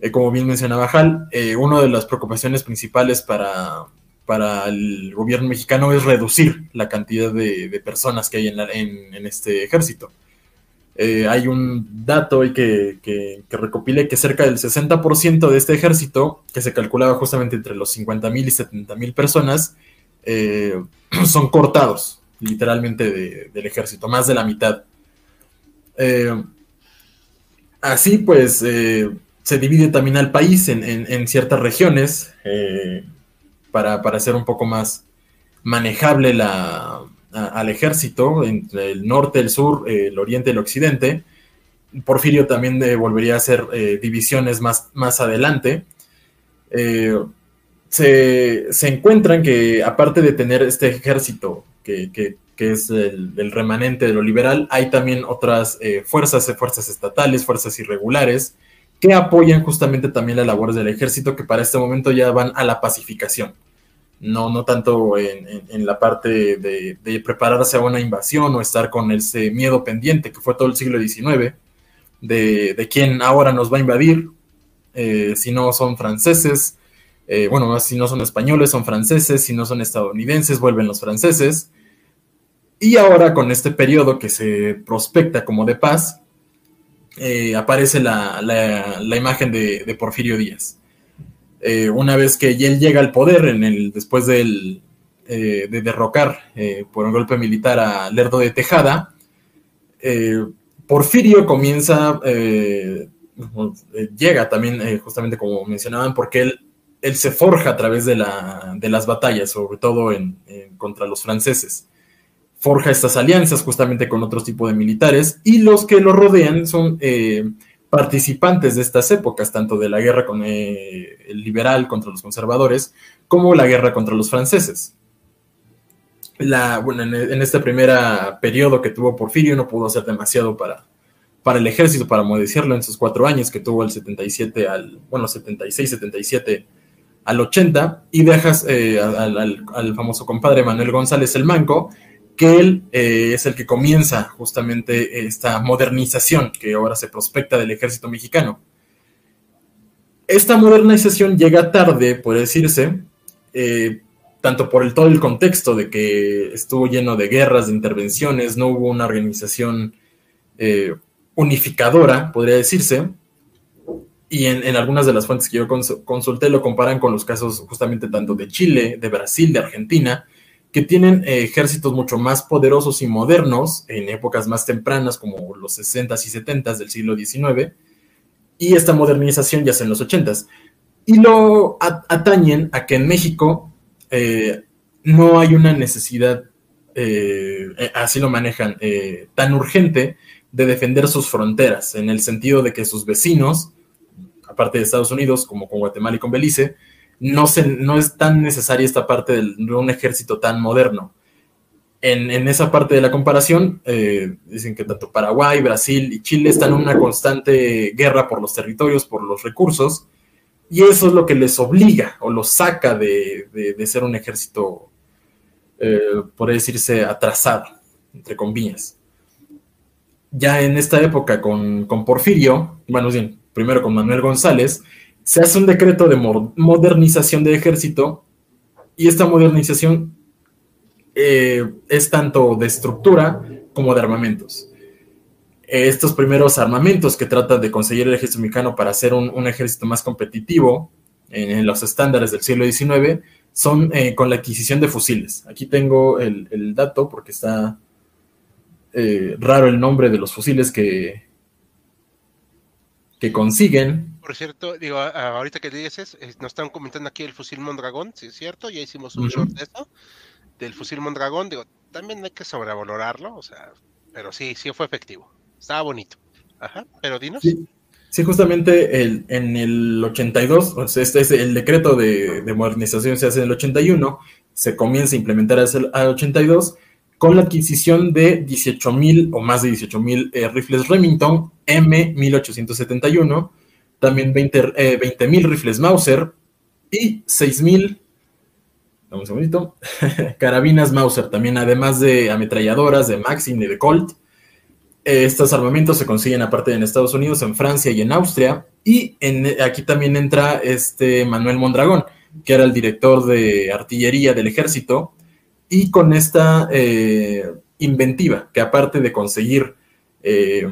S2: eh, como bien mencionaba Hal, eh, una de las preocupaciones principales para, para el gobierno mexicano es reducir la cantidad de, personas que hay en, este ejército. Eh, hay un dato y que, que, recopile que cerca del 60% de este ejército, que se calculaba justamente entre los 50.000 y 70.000 personas, eh, son cortados literalmente del ejército, más de la mitad. Eh, así pues, se divide también al país en ciertas regiones para, hacer un poco más manejable la, al ejército entre el norte, el sur, el oriente y el occidente. Porfirio también eh, volvería a hacer eh, divisiones más, más adelante. Eh, se, encuentran que aparte de tener este ejército que, es el, remanente de lo liberal, hay también otras fuerzas, fuerzas estatales, fuerzas irregulares, que apoyan justamente también las labores del ejército que para este momento ya van a la pacificación. No, no tanto en, la parte de, prepararse a una invasión o estar con ese miedo pendiente que fue todo el siglo XIX, de, quién ahora nos va a invadir, eh, si no son franceses, eh, bueno, si no son españoles, son franceses, si no son estadounidenses, vuelven los franceses. Y ahora con este periodo que se prospecta como de paz, eh, aparece la, imagen de, Porfirio Díaz. Eh, una vez que él llega al poder, en el, después del, eh, de derrocar por un golpe militar a Lerdo de Tejada, Porfirio comienza, llega también, justamente como mencionaban, porque él, él se forja a través de, la, de las batallas, sobre todo en, contra los franceses forja estas alianzas justamente con otros tipos de militares y los que lo rodean son eh, participantes de estas épocas, tanto de la guerra con eh, el liberal contra los conservadores como la guerra contra los franceses. La, bueno, en, este primer periodo que tuvo Porfirio no pudo hacer demasiado para, para el ejército, para decirlo, en sus cuatro años que tuvo el 77 al, bueno, 76, 77 al 80 y dejas eh, al, al, famoso compadre Manuel González el Manco, que él eh, es el que comienza justamente esta modernización que ahora se prospecta del ejército mexicano. Esta modernización llega tarde, puede decirse, eh, tanto por el, todo el contexto de que estuvo lleno de guerras, de intervenciones, no hubo una organización eh, unificadora, podría decirse, y en, algunas de las fuentes que yo consulté lo comparan con los casos justamente tanto de Chile, de Brasil, de Argentina, que tienen eh, ejércitos mucho más poderosos y modernos en épocas más tempranas como los 60s y 70s del siglo XIX, y esta modernización ya es en los 80s. Y lo atañen a que en México eh, no hay una necesidad, eh, así lo manejan, tan urgente de defender sus fronteras, en el sentido de que sus vecinos, aparte de Estados Unidos, como con Guatemala y con Belice, no, es tan necesaria esta parte de un ejército tan moderno. En, esa parte de la comparación, eh, dicen que tanto Paraguay, Brasil y Chile están en una constante guerra por los territorios, por los recursos, y eso es lo que les obliga o los saca de, ser un ejército, eh, por decirse, atrasado, entre comillas. Ya en esta época con, con Porfirio, bueno, bien, primero con Manuel González, se hace un decreto de modernización de ejército y esta modernización eh, es tanto de estructura como de armamentos. Estos primeros armamentos que trata de conseguir el ejército mexicano para hacer un, ejército más competitivo en, los estándares del siglo XIX son eh, con la adquisición de fusiles. Aquí tengo el, dato porque está eh, raro el nombre de los fusiles que, que consiguen.
S1: Por cierto, digo, ahorita que dices, nos están comentando aquí el fusil Mondragón, sí es cierto, ya hicimos un short de esto, del fusil Mondragón, digo, también hay que sobrevalorarlo, o sea, pero sí, sí fue efectivo, estaba bonito. Ajá, pero dinos.
S2: Sí, justamente el, en el 82, o sea, este es el decreto de, modernización se hace en el 81, se comienza a implementar al 82, con la adquisición de 18.000 o más de 18.000 eh, rifles Remington M1871, también 20.000 eh, rifles Mauser y 6.000 un segundito, carabinas Mauser, también además de ametralladoras de Maxim y de Colt. Eh, estos armamentos se consiguen aparte en Estados Unidos, en Francia y en Austria. Y en, aquí también entra este Manuel Mondragón, que era el director de artillería del ejército y con esta eh, inventiva, que aparte de conseguir eh,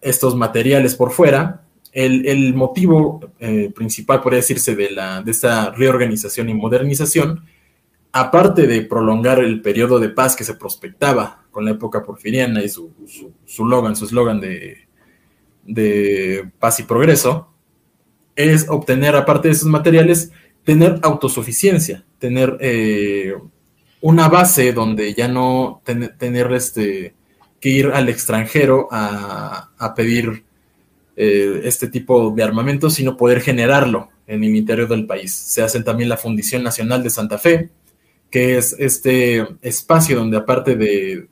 S2: estos materiales por fuera, el, motivo eh, principal, por decirse, de, la, de esta reorganización y modernización, aparte de prolongar el periodo de paz que se prospectaba con la época porfiriana y su eslogan, su eslogan de, de paz y progreso, es obtener, aparte de esos materiales, tener autosuficiencia, tener una base donde ya no tener este, que ir al extranjero a, pedir eh, este tipo de armamento, sino poder generarlo en el interior del país. Se hacen también la Fundición Nacional de Santa Fe, que es este espacio donde aparte de,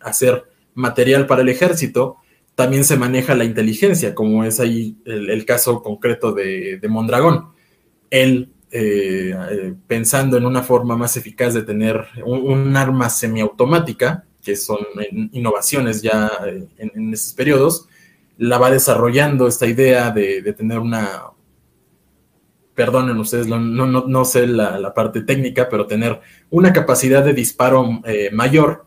S2: hacer material para el ejército, también se maneja la inteligencia, como es ahí el, caso concreto de, Mondragón. Él eh, eh, pensando en una forma más eficaz de tener un, arma semiautomática, que son innovaciones ya eh, en, estos periodos, la va desarrollando esta idea de, tener una, perdonen ustedes, no, no, sé la, parte técnica, pero tener una capacidad de disparo mayor.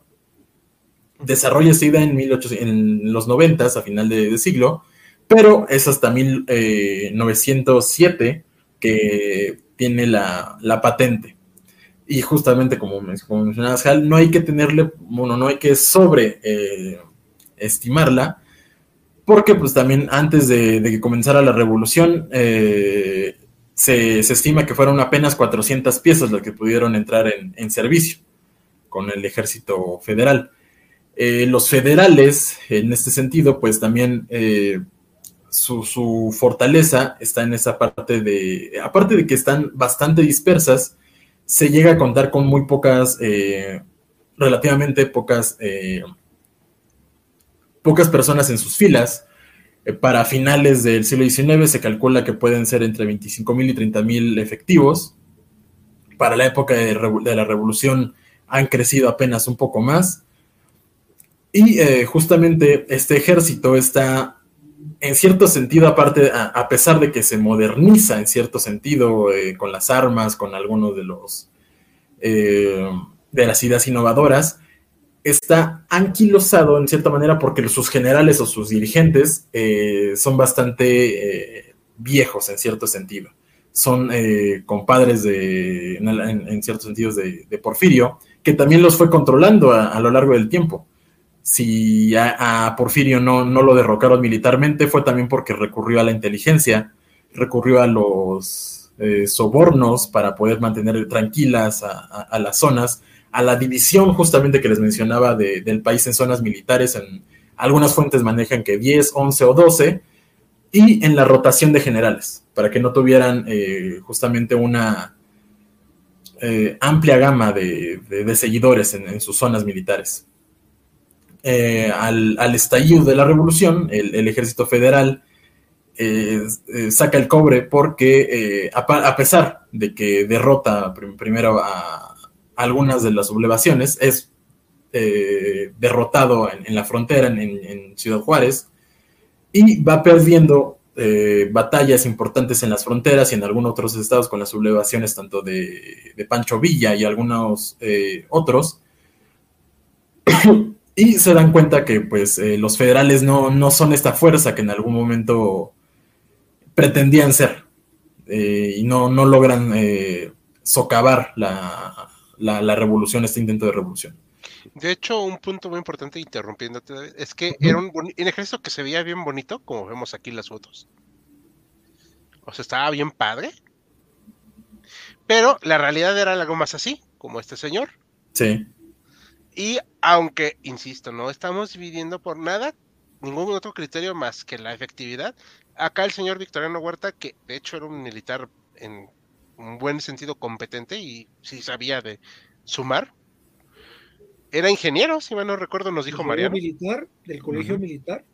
S2: Desarrolla esta idea en, en los 90, a final de, siglo, pero es hasta 1907 que tiene la, patente. Y justamente como, mencionabas, no hay que tenerle, bueno, no hay que sobre eh, estimarla, porque pues también antes de, que comenzara la revolución, eh, se, estima que fueron apenas 400 piezas las que pudieron entrar en, servicio con el ejército federal. Eh, los federales, en este sentido, pues también su, fortaleza está en esa parte de, aparte de que están bastante dispersas, se llega a contar con muy pocas, eh, relativamente pocas, eh, pocas personas en sus filas. Eh, para finales del siglo XIX se calcula que pueden ser entre 25 mil y 30 mil efectivos. Para la época de, la revolución han crecido apenas un poco más. Y justamente este ejército está en cierto sentido, aparte, a, pesar de que se moderniza en cierto sentido eh, con las armas, con algunos de los eh, de las ideas innovadoras, está anquilosado en cierta manera porque sus generales o sus dirigentes eh, son bastante viejos en cierto sentido. son eh, compadres de, en, ciertos sentidos de, Porfirio, que también los fue controlando a, lo largo del tiempo. Si a, Porfirio no, no, lo derrocaron militarmente fue también porque recurrió a la inteligencia, recurrió a los eh, sobornos para poder mantener tranquilas a, las zonas, a la división justamente que les mencionaba del país en zonas militares. En, algunas fuentes manejan que 10, 11 o 12, y en la rotación de generales, para que no tuvieran eh, justamente una eh, amplia gama de, seguidores en, sus zonas militares. Eh, al, estallido de la revolución, el, ejército federal saca el cobre porque, a, pesar de que derrota primero a, algunas de las sublevaciones, es derrotado en, la frontera, en Ciudad Juárez, y va perdiendo eh, batallas importantes en las fronteras y en algunos otros estados con las sublevaciones tanto de, Pancho Villa y algunos eh, otros. y se dan cuenta que pues eh, los federales no, son esta fuerza que en algún momento pretendían ser y no, no logran socavar la, la revolución, este intento de revolución.
S1: De hecho, un punto muy importante, interrumpiéndote, es que era un, ejército que se veía bien bonito, como vemos aquí las fotos. O sea, estaba bien padre. Pero la realidad era algo más así, como este señor.
S2: Sí.
S1: Y aunque, insisto, no estamos dividiendo por nada, ningún otro criterio más que la efectividad, acá el señor Victoriano Huerta, que de hecho era un militar en un buen sentido competente y sí sabía de sumar, era ingeniero, si mal no recuerdo, nos dijo Mariano.
S4: militar? ¿Del colegio militar?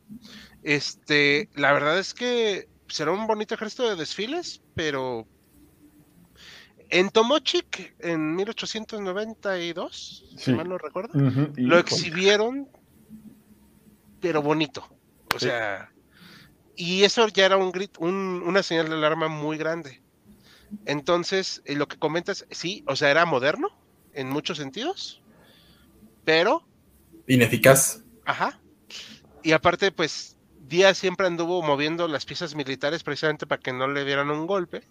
S1: Este, la verdad es que será un bonito ejército de desfiles, pero en Tomochic, en 1892, si mal no recuerdo, lo exhibieron, pero bonito. O sea, y eso ya era un grito, una señal de alarma muy grande. Entonces, eh, lo que comentas, sí, o sea, era moderno en muchos sentidos, pero...
S2: Ineficaz.
S1: Ajá. Y aparte, pues, Díaz siempre anduvo moviendo las piezas militares precisamente para que no le dieran un golpe.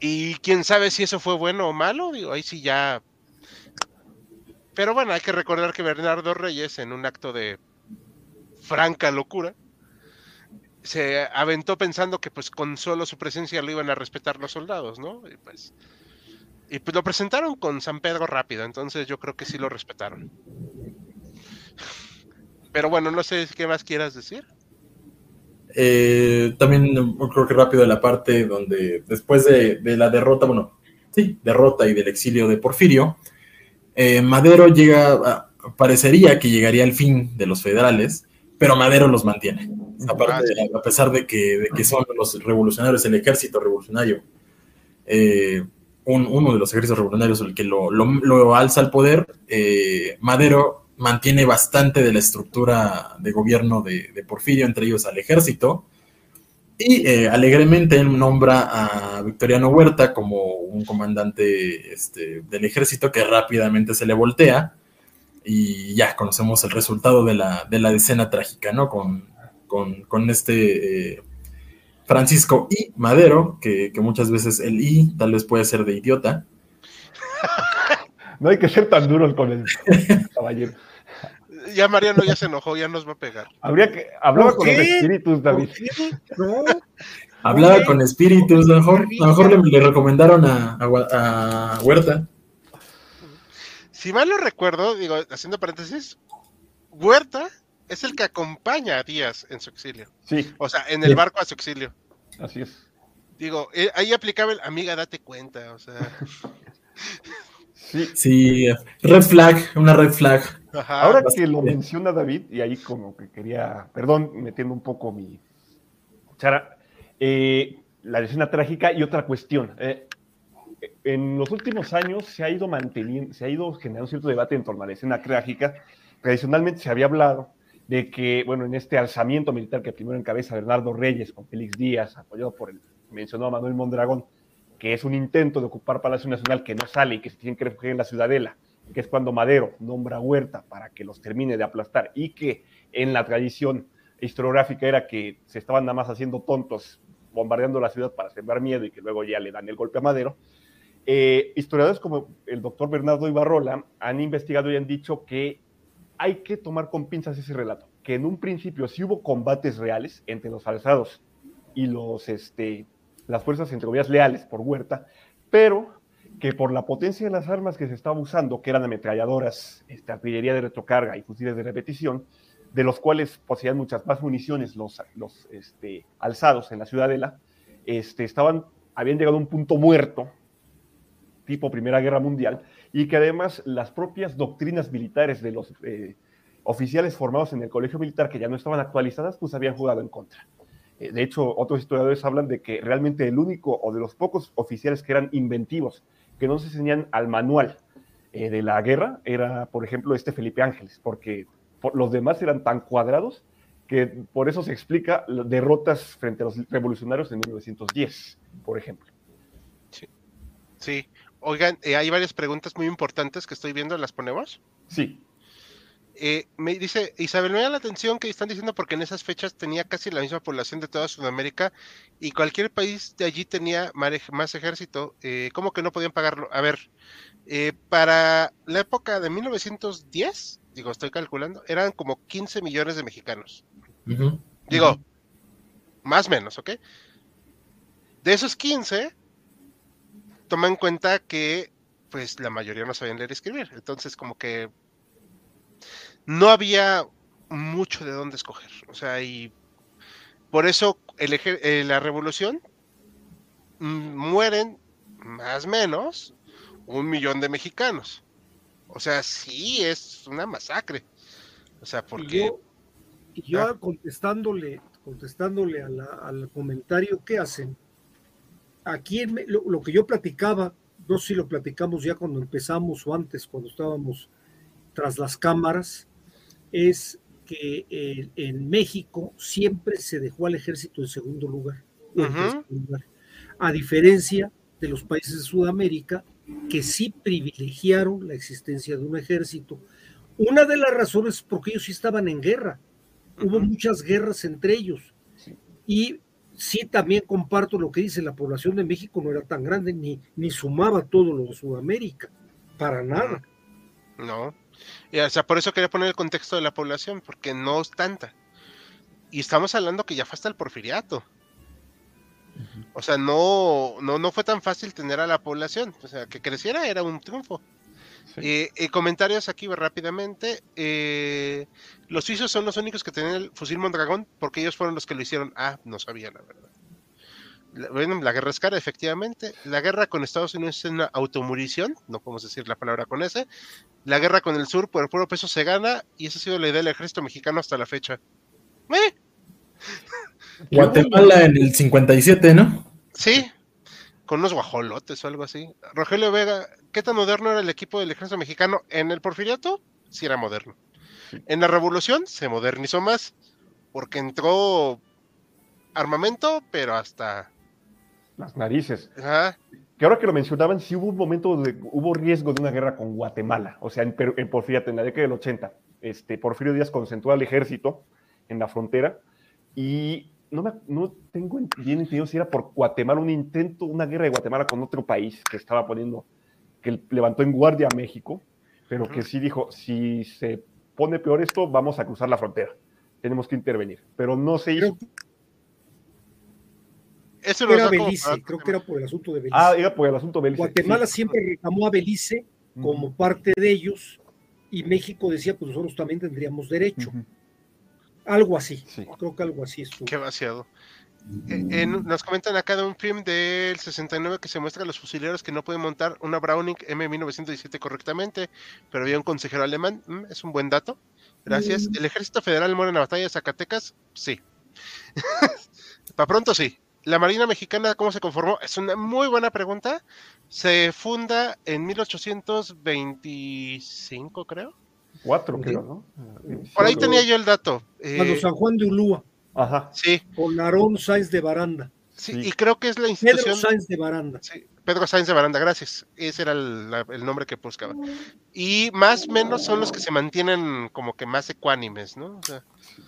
S1: Y quién sabe si eso fue bueno o malo, digo, ahí sí ya... Pero bueno, hay que recordar que Bernardo Reyes, en un acto de franca locura, se aventó pensando que pues con solo su presencia lo iban a respetar los soldados, ¿no? Y pues y pues lo presentaron con San Pedro rápido, entonces yo creo que sí lo respetaron. Pero bueno, no sé qué más quieras decir.
S2: Eh, también creo que rápido la parte donde después de, la derrota, bueno, sí, derrota y del exilio de Porfirio, eh, Madero llega, parecería que llegaría al fin de los federales, pero Madero los mantiene. Aparte, a pesar de que, de que, son los revolucionarios, el ejército revolucionario, eh, uno de los ejércitos revolucionarios el que lo, alza al poder, eh, Madero mantiene bastante de la estructura de gobierno de, Porfirio, entre ellos al ejército, y eh, alegremente nombra a Victoriano Huerta como un comandante este, del ejército que rápidamente se le voltea, y ya conocemos el resultado de la, de la decena trágica, ¿no? Con, con, este... Eh, Francisco I. Madero, que, muchas veces el I tal vez puede ser de idiota.
S3: No hay que ser tan duros con el caballero.
S1: Ya Mariano ya se enojó, ya nos va a pegar.
S3: Habría que hablaba con los espíritus, David.
S2: No. Hablaba con espíritus, a lo mejor, a lo mejor le, recomendaron a, a, Huerta.
S1: Si mal lo recuerdo, digo, haciendo paréntesis, Huerta es el que acompaña a Díaz en su exilio.
S3: Sí.
S1: O sea, en el barco a su exilio.
S3: Así es.
S1: Digo, eh, ahí aplicaba el amiga, date cuenta, o sea.
S2: Sí. sí, red flag, una red flag.
S3: Ahora que lo menciona David, y ahí como que quería, perdón, metiendo un poco mi cuchara, eh, la escena trágica y otra cuestión. Eh, en los últimos años se ha ido manteniendo, se ha ido generando cierto debate en torno a la escena trágica. Tradicionalmente se había hablado de que, bueno, en este alzamiento militar que primero encabeza Bernardo Reyes con Félix Díaz, apoyado por el, mencionó a Manuel Mondragón, que es un intento de ocupar Palacio Nacional que no sale y que se tienen que refugiar en la Ciudadela, que es cuando Madero nombra a Huerta para que los termine de aplastar y que en la tradición historiográfica era que se estaban nada más haciendo tontos bombardeando la ciudad para sembrar miedo y que luego ya le dan el golpe a Madero. Eh, historiadores como el doctor Bernardo Ibarrola han investigado y han dicho que hay que tomar con pinzas ese relato, que en un principio sí hubo combates reales entre los alzados y los, este, las fuerzas entre leales por Huerta, pero que por la potencia de las armas que se estaba usando, que eran ametralladoras, este, artillería de retrocarga y fusiles de repetición, de los cuales poseían muchas más municiones los, este, alzados en la ciudadela, habían llegado a un punto muerto tipo Primera Guerra Mundial, y que además las propias doctrinas militares de los eh, oficiales formados en el colegio militar, que ya no estaban actualizadas, pues habían jugado en contra. Eh, de hecho, otros historiadores hablan de que realmente el único o de los pocos oficiales que eran inventivos, que no se enseñan al manual eh, de la guerra, era, por ejemplo, este Felipe Ángeles, porque los demás eran tan cuadrados que por eso se explica derrotas frente a los revolucionarios en 1910, por ejemplo.
S1: Sí. Sí, Oigan, eh, hay varias preguntas muy importantes que estoy viendo, ¿las ponemos?
S3: Sí.
S1: Eh, me dice, Isabel, me da la atención que están diciendo porque en esas fechas tenía casi la misma población de toda Sudamérica y cualquier país de allí tenía más ejército. Eh, ¿Cómo que no podían pagarlo? A ver, para la época de 1910, digo, estoy calculando, eran como 15 millones de mexicanos. Digo, más o menos, ¿ok? De esos 15, toma en cuenta que pues la mayoría no sabían leer y escribir. Entonces como que no había mucho de dónde escoger. O sea, y por eso el eh, la revolución mm, mueren más o menos un millón de mexicanos. O sea, sí es una masacre. O sea, porque...
S4: Y yo, ah. contestándole, contestándole al comentario que hacen, aquí lo, que yo platicaba, no sé si lo platicamos ya cuando empezamos o antes, cuando estábamos tras las cámaras, es que eh, en México siempre se dejó al ejército en segundo lugar, a diferencia de los países de Sudamérica que sí privilegiaron la existencia de un ejército. Una de las razones es porque ellos sí estaban en guerra, hubo muchas guerras entre ellos. Y sí también comparto lo que dice, la población de México no era tan grande ni, ni sumaba todo lo de Sudamérica, para nada.
S1: No, o sea, por eso quería poner el contexto de la población, porque no es tanta. Y estamos hablando que ya fue hasta el porfiriato. O sea, no, no, no fue tan fácil tener a la población. O sea, que creciera era un triunfo. Eh, eh, comentarios aquí rápidamente. Eh, los suizos son los únicos que tienen el fusil Mondragón porque ellos fueron los que lo hicieron. Ah, no sabía la verdad. La, bueno, la guerra es cara, efectivamente. La guerra con Estados Unidos es una automurición, no podemos decir la palabra con ese. La guerra con el sur por el puro peso se gana y esa ha sido la idea del ejército mexicano hasta la fecha.
S2: Guatemala en el 57, ¿no?
S1: Sí, con unos guajolotes o algo así. Rogelio Vega, ¿qué tan moderno era el equipo del ejército mexicano en el porfiriato? Sí era moderno. En la revolución se modernizó más, porque entró armamento, pero hasta...
S3: Las narices. Que ahora que lo mencionaban, sí hubo un momento donde hubo riesgo de una guerra con Guatemala, o sea, en, en Porfiriato, en la década del 80. Este, Porfirio Díaz concentró al ejército en la frontera y no, me, no tengo bien entendido si era por Guatemala, un intento, una guerra de Guatemala con otro país que estaba poniendo, que levantó en guardia a México, pero que sí dijo, si se pone peor esto, vamos a cruzar la frontera, tenemos que intervenir, pero no se hizo.
S4: Eso era Belice, creo que era por el asunto de Belice.
S3: Ah, era por el asunto de Belice.
S4: Guatemala siempre reclamó a Belice como parte de ellos y México decía, pues nosotros también tendríamos derecho. Algo así, creo que algo así estuvo.
S1: Qué vaciado. Eh, nos comentan acá de un film del 69 que se muestra a los fusileros que no pueden montar una Browning M1917 correctamente, pero había un consejero alemán. Mm, es un buen dato. Gracias. Mm. ¿El ejército federal muere en la batalla de Zacatecas? Sí. Para pronto sí. ¿La Marina Mexicana cómo se conformó? Es una muy buena pregunta. Se funda en 1825, creo.
S3: Cuatro, creo, ¿no?
S1: Por ahí tenía yo el dato.
S4: Cuando eh, San Juan de Ulúa.
S3: Ajá.
S1: Sí.
S4: Con Aarón Sáenz de Baranda.
S1: Sí, y creo que es la institución.
S4: Pedro Sáenz de Baranda.
S1: Sí, Pedro Sáenz de Baranda, gracias. Ese era el, el, nombre que buscaba. Y más o menos son los que se mantienen como que más ecuánimes, ¿no? O sea,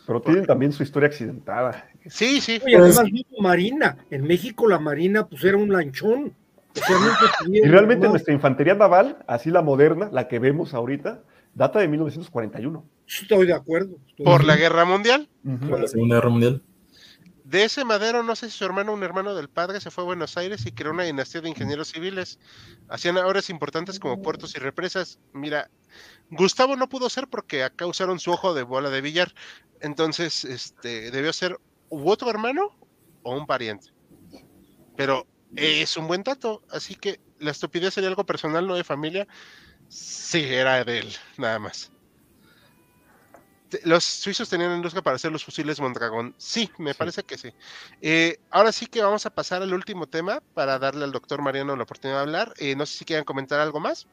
S3: Pero tienen también su historia accidentada.
S1: Sí, sí.
S4: Y además mismo Marina. En México la Marina pues era un lanchón. O sea,
S3: y realmente nuestra infantería naval, así la moderna, la que vemos ahorita, data de 1941.
S4: Estoy de acuerdo. Estoy
S1: ¿Por la guerra mundial?
S2: Por la Segunda Guerra Mundial.
S1: De ese Madero, no sé si su hermano, un hermano del padre, se fue a Buenos Aires y creó una dinastía de ingenieros civiles. Hacían obras importantes como puertos y represas. Mira, Gustavo no pudo ser porque acá usaron su ojo de bola de billar. Entonces, este, debió ser u otro hermano o un pariente. Pero es un buen dato, así que la estupidez sería algo personal, no de familia. Sí, era de él, nada más. Los suizos tenían industria para hacer los fusiles Mondragón. Sí, me sí. parece que sí. Eh, ahora sí que vamos a pasar al último tema para darle al doctor Mariano la oportunidad de hablar. Eh, no sé si quieren comentar algo más.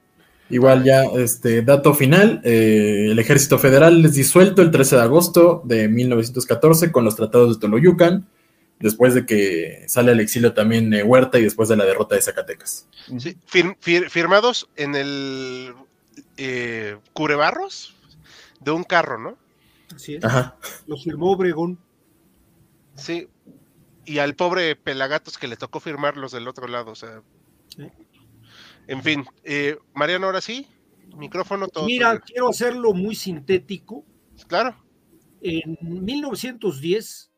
S2: Igual ya, este dato final, eh, el ejército federal es disuelto el 13 de agosto de 1914 con los tratados de Toloyucan, después de que sale al exilio también eh, Huerta y después de la derrota de Zacatecas.
S1: Sí, fir fir firmados en el eh, Curebarros de un carro, ¿no?
S4: Así es. Ajá. Lo firmó Obregón.
S1: Sí. Y al pobre Pelagatos que le tocó firmar los del otro lado, o sea. ¿Sí? En fin, eh, Mariano, ahora sí, micrófono todo.
S4: Mira, todo. quiero hacerlo muy sintético.
S1: Claro.
S4: En 1910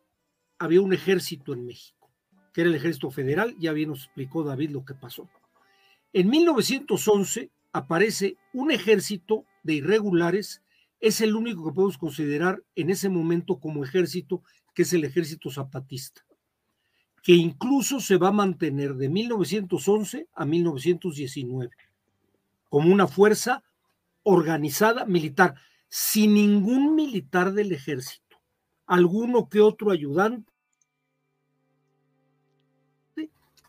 S4: había un ejército en México, que era el ejército federal, ya bien nos explicó David lo que pasó. En 1911 aparece un ejército de irregulares, es el único que podemos considerar en ese momento como ejército, que es el ejército zapatista que incluso se va a mantener de 1911 a 1919 como una fuerza organizada militar, sin ningún militar del ejército, alguno que otro ayudante,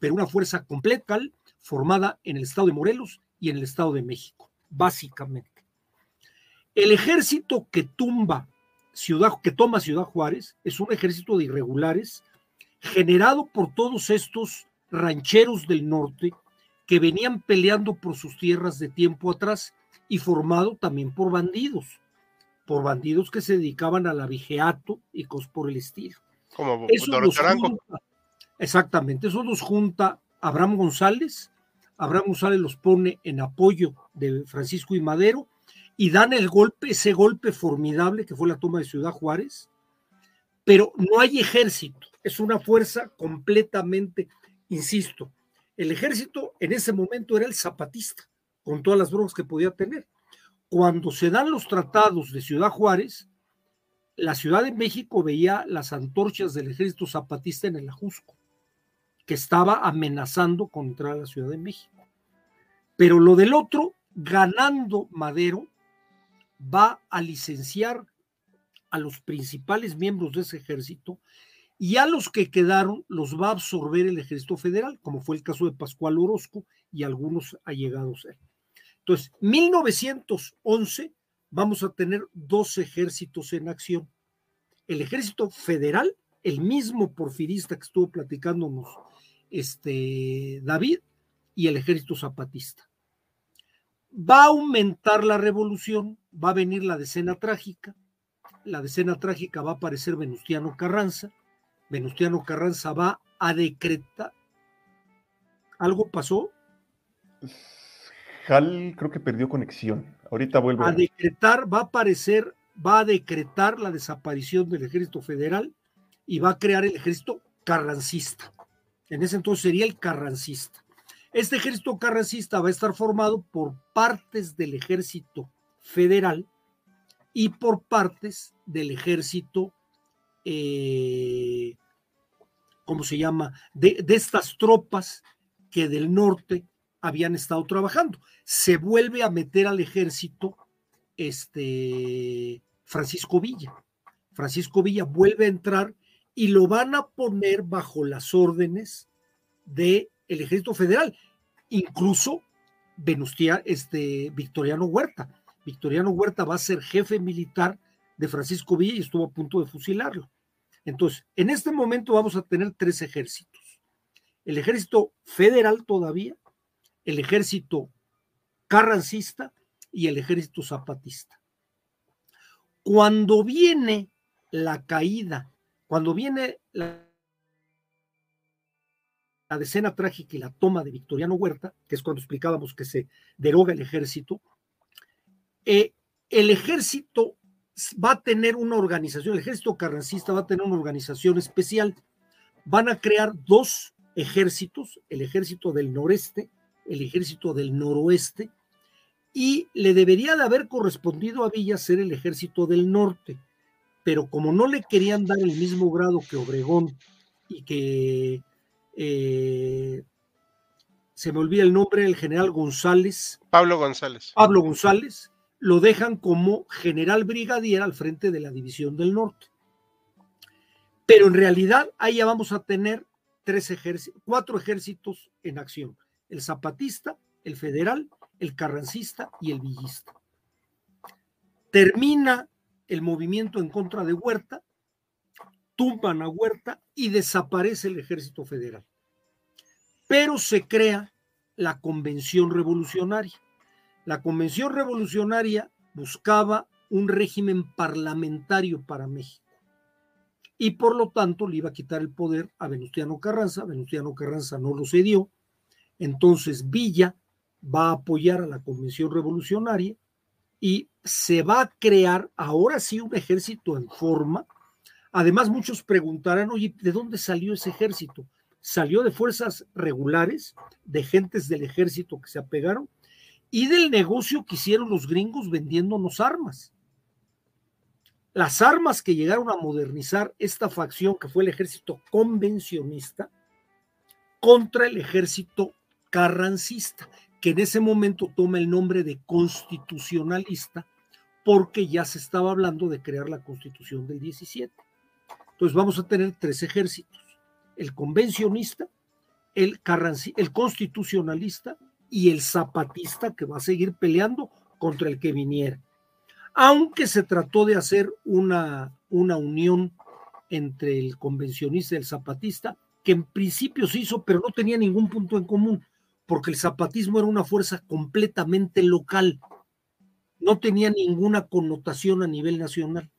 S4: pero una fuerza completa formada en el estado de Morelos y en el estado de México, básicamente. El ejército que tumba Ciudad, que toma Ciudad Juárez, es un ejército de irregulares generado por todos estos rancheros del norte que venían peleando por sus tierras de tiempo atrás y formado también por bandidos, por bandidos que se dedicaban al abigeato y cosas por el estilo.
S1: Como
S4: eso los junta, exactamente, eso los junta Abraham González, Abraham González los pone en apoyo de Francisco y Madero y dan el golpe, ese golpe formidable que fue la toma de Ciudad Juárez, pero no hay ejército, es una fuerza completamente, insisto, el ejército en ese momento era el zapatista, con todas las broncas que podía tener. Cuando se dan los tratados de Ciudad Juárez, la Ciudad de México veía las antorchas del ejército zapatista en el Ajusco, que estaba amenazando contra la Ciudad de México. Pero lo del otro, ganando Madero, va a licenciar a los principales miembros de ese ejército y a los que quedaron los va a absorber el ejército federal, como fue el caso de Pascual Orozco y algunos allegados él. Entonces, 1911 vamos a tener dos ejércitos en acción. El ejército federal, el mismo porfirista que estuvo platicándonos este, David, y el ejército zapatista. Va a aumentar la revolución, va a venir la decena trágica, la decena trágica va a aparecer Venustiano Carranza, Venustiano Carranza va a decretar. ¿Algo pasó?
S3: Hal creo que perdió conexión. Ahorita vuelve.
S4: A decretar, va a aparecer, va a decretar la desaparición del ejército federal y va a crear el ejército carrancista. En ese entonces sería el carrancista. Este ejército carrancista va a estar formado por partes del ejército federal y por partes del ejército eh, ¿cómo se llama? De, estas tropas que del norte habían estado trabajando. Se vuelve a meter al ejército este, Francisco Villa. Francisco Villa vuelve a entrar y lo van a poner bajo las órdenes del el ejército federal, incluso Venustia, este, Victoriano Huerta. Victoriano Huerta va a ser jefe militar de Francisco Villa y estuvo a punto de fusilarlo. Entonces, en este momento vamos a tener tres ejércitos. el ejército federal todavía, el ejército carrancista y el ejército zapatista. Cuando viene la caída, cuando viene la, la decena trágica y la toma de Victoriano Huerta, que es cuando explicábamos que se deroga el ejército, eh, el ejército va a tener una organización, el ejército carrancista va a tener una organización especial. Van a crear dos ejércitos, el ejército del noreste, el ejército del noroeste, y le debería de haber correspondido a Villa ser el ejército del norte, pero como no le querían dar el mismo grado que Obregón y que eh, se me olvida el nombre, el general González.
S1: Pablo González.
S4: Pablo González, lo dejan como general brigadier al frente de la División del Norte. Pero en realidad ahí ya vamos a tener tres ejércitos, cuatro ejércitos en acción: el zapatista, el federal, el carrancista y el villista. Termina el movimiento en contra de Huerta, tumban a Huerta y desaparece el ejército federal. Pero se crea la convención revolucionaria. La convención revolucionaria buscaba un régimen parlamentario para México y por lo tanto le iba a quitar el poder a Venustiano Carranza. Venustiano Carranza no lo cedió. Entonces Villa va a apoyar a la convención revolucionaria y se va a crear ahora sí un ejército en forma. Además, muchos preguntarán, oye, ¿de dónde salió ese ejército? Salió de fuerzas regulares, de gentes del ejército que se apegaron y del negocio que hicieron los gringos vendiéndonos armas. Las armas que llegaron a modernizar esta facción que fue el ejército convencionista contra el ejército carrancista, que en ese momento toma el nombre de constitucionalista porque ya se estaba hablando de crear la constitución del 17. Entonces vamos a tener tres ejércitos, el convencionista, el, el constitucionalista y el zapatista que va a seguir peleando contra el que viniera. Aunque se trató de hacer una, una unión entre el convencionista y el zapatista, que en principio se hizo, pero no tenía ningún punto en común, porque el zapatismo era una fuerza completamente local, no tenía ninguna connotación a nivel nacional.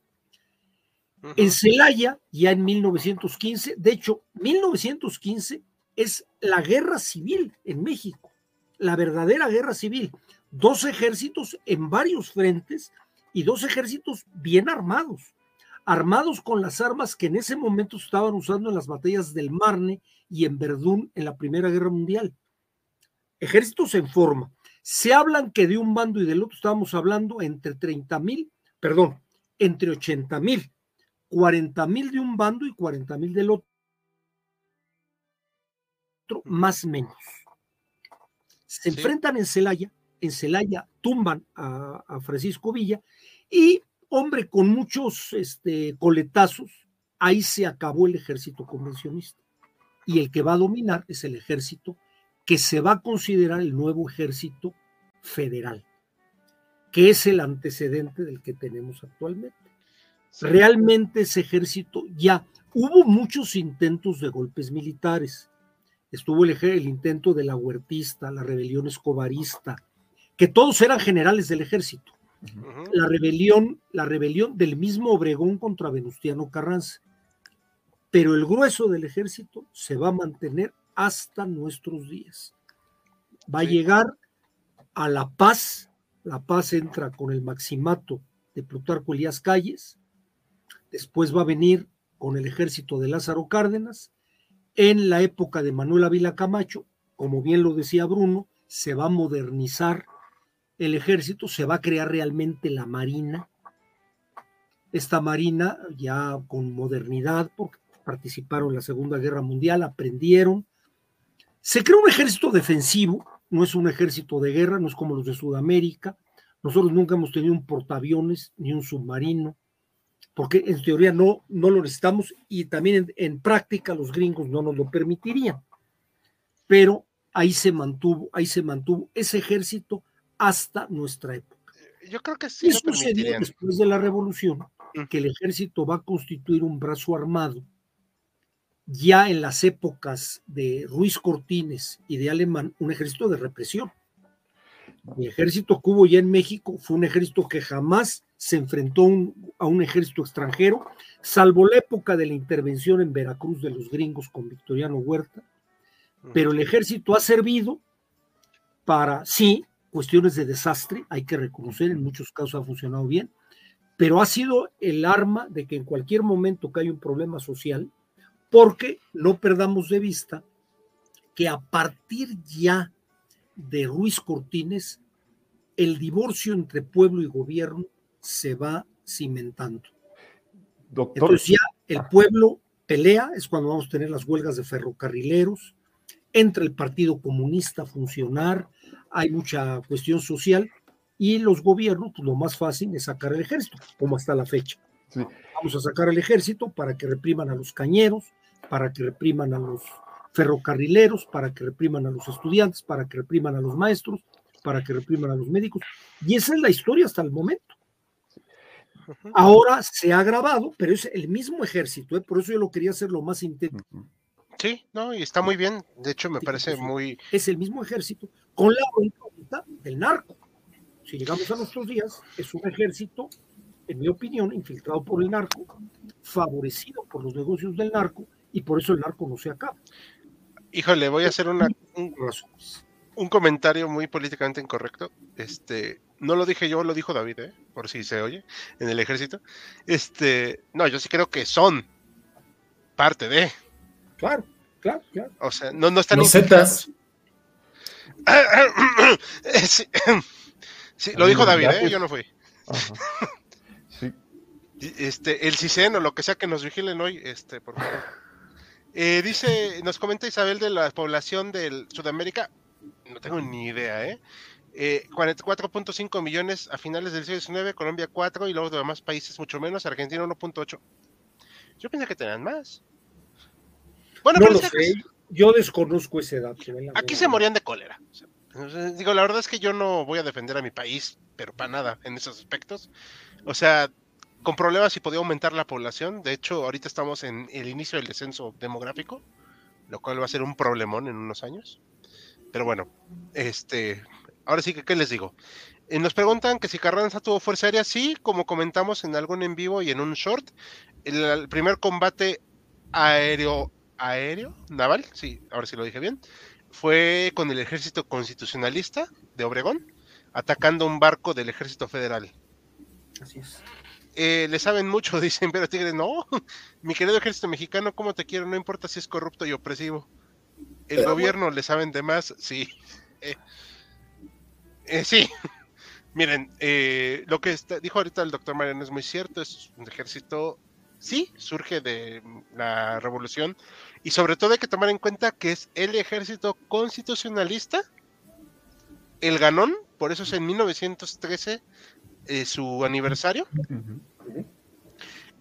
S4: En Celaya, ya en 1915, de hecho, 1915 es la guerra civil en México la verdadera guerra civil. Dos ejércitos en varios frentes y dos ejércitos bien armados, armados con las armas que en ese momento estaban usando en las batallas del Marne y en Verdún en la Primera Guerra Mundial. Ejércitos en forma. Se hablan que de un bando y del otro estábamos hablando entre 30 mil, perdón, entre 80 mil, 40 mil de un bando y 40 mil del otro, más menos se enfrentan en Celaya, en Celaya tumban a, Francisco Villa y, hombre, con muchos este, coletazos, ahí se acabó el ejército convencionista. Y el que va a dominar es el ejército que se va a considerar el nuevo ejército federal, que es el antecedente del que tenemos actualmente. Realmente ese ejército ya hubo muchos intentos de golpes militares estuvo el, el intento de la huertista, la rebelión escobarista, que todos eran generales del ejército. La rebelión, la rebelión del mismo Obregón contra Venustiano Carranza. Pero el grueso del ejército se va a mantener hasta nuestros días. Va a llegar a la paz. La paz entra con el maximato de Plutarco Elías Calles. Después va a venir con el ejército de Lázaro Cárdenas en la época de Manuel Ávila Camacho, como bien lo decía Bruno, se va a modernizar el ejército, se va a crear realmente la marina. Esta marina ya con modernidad, porque participaron en la Segunda Guerra Mundial, aprendieron. Se creó un ejército defensivo, no es un ejército de guerra, no es como los de Sudamérica. Nosotros nunca hemos tenido un portaaviones ni un submarino porque en teoría no, no lo necesitamos y también en, práctica los gringos no nos lo permitirían. Pero ahí se mantuvo, ahí se mantuvo ese ejército hasta nuestra época.
S1: Yo creo que sí.
S4: Eso sucedió después de la revolución, que el ejército va a constituir un brazo armado ya en las épocas de Ruiz Cortines y de Alemán un ejército de represión. El ejército que hubo ya en México fue un ejército que jamás se enfrentó a un ejército extranjero, salvo la época de la intervención en Veracruz de los gringos con Victoriano Huerta, pero el ejército ha servido para, sí, cuestiones de desastre, hay que reconocer, en muchos casos ha funcionado bien, pero ha sido el arma de que en cualquier momento que hay un problema social, porque no perdamos de vista que a partir ya de Ruiz Cortines, el divorcio entre pueblo y gobierno se va cimentando. Doctor. Entonces ya el pueblo pelea, es cuando vamos a tener las huelgas de ferrocarrileros, entra el Partido Comunista a funcionar, hay mucha cuestión social y los gobiernos, pues lo más fácil es sacar el ejército, como hasta la fecha. Vamos a sacar el ejército para que repriman a los cañeros, para que repriman a los ferrocarrileros, para que repriman a los estudiantes, para que repriman a los maestros, para que repriman a los médicos. Y esa es la historia hasta el momento. Ahora se ha agravado, pero es el mismo ejército, ¿eh? por eso yo lo quería hacer lo más intenso.
S1: Sí, no, y está muy bien. De hecho, me parece muy.
S4: Es el mismo ejército con la incógnita del narco. Si llegamos a nuestros días, es un ejército, en mi opinión, infiltrado por el narco, favorecido por los negocios del narco, y por eso el narco no se acaba.
S1: Híjole, voy a hacer una, un, un comentario muy políticamente incorrecto. Este, no lo dije yo, lo dijo David, ¿eh? por si se oye, en el ejército. Este, no, yo sí creo que son parte de.
S4: Claro, claro, claro. O
S1: sea, no, no están.
S2: Los Zetas.
S1: sí, lo dijo David, ¿eh? yo no fui. Sí. Este, el CISEN o lo que sea que nos vigilen hoy, este, por favor. Eh, dice, nos comenta Isabel de la población de Sudamérica, no tengo ni idea, ¿eh? 44.5 eh, millones a finales del siglo XIX, Colombia 4 y luego de demás países mucho menos, Argentina 1.8. Yo pensé que tenían más.
S4: Bueno, no lo sé. Yo desconozco ese dato.
S1: Aquí se morían de cólera. digo, la verdad es que yo no voy a defender a mi país, pero para nada en esos aspectos. O sea, con problemas si podía aumentar la población. De hecho, ahorita estamos en el inicio del descenso demográfico, lo cual va a ser un problemón en unos años. Pero bueno, este, ahora sí que, ¿qué les digo? Eh, nos preguntan que si Carranza tuvo fuerza aérea, sí, como comentamos en algún en vivo y en un short. El, primer combate aéreo, aéreo, naval, sí, ahora sí lo dije bien, fue con el ejército constitucionalista de Obregón, atacando un barco del ejército federal.
S4: Así es.
S1: Eh, le saben mucho, dicen, pero Tigre, no, mi querido ejército mexicano, ¿cómo te quiero? No importa si es corrupto y opresivo. El gobierno le saben de más, sí. Eh, eh, sí. Miren, lo que dijo ahorita el doctor Mariano es muy cierto, es un ejército, sí, surge de la revolución y sobre todo hay que tomar en cuenta que es el ejército constitucionalista, el ganón, por eso es en 1913 su aniversario,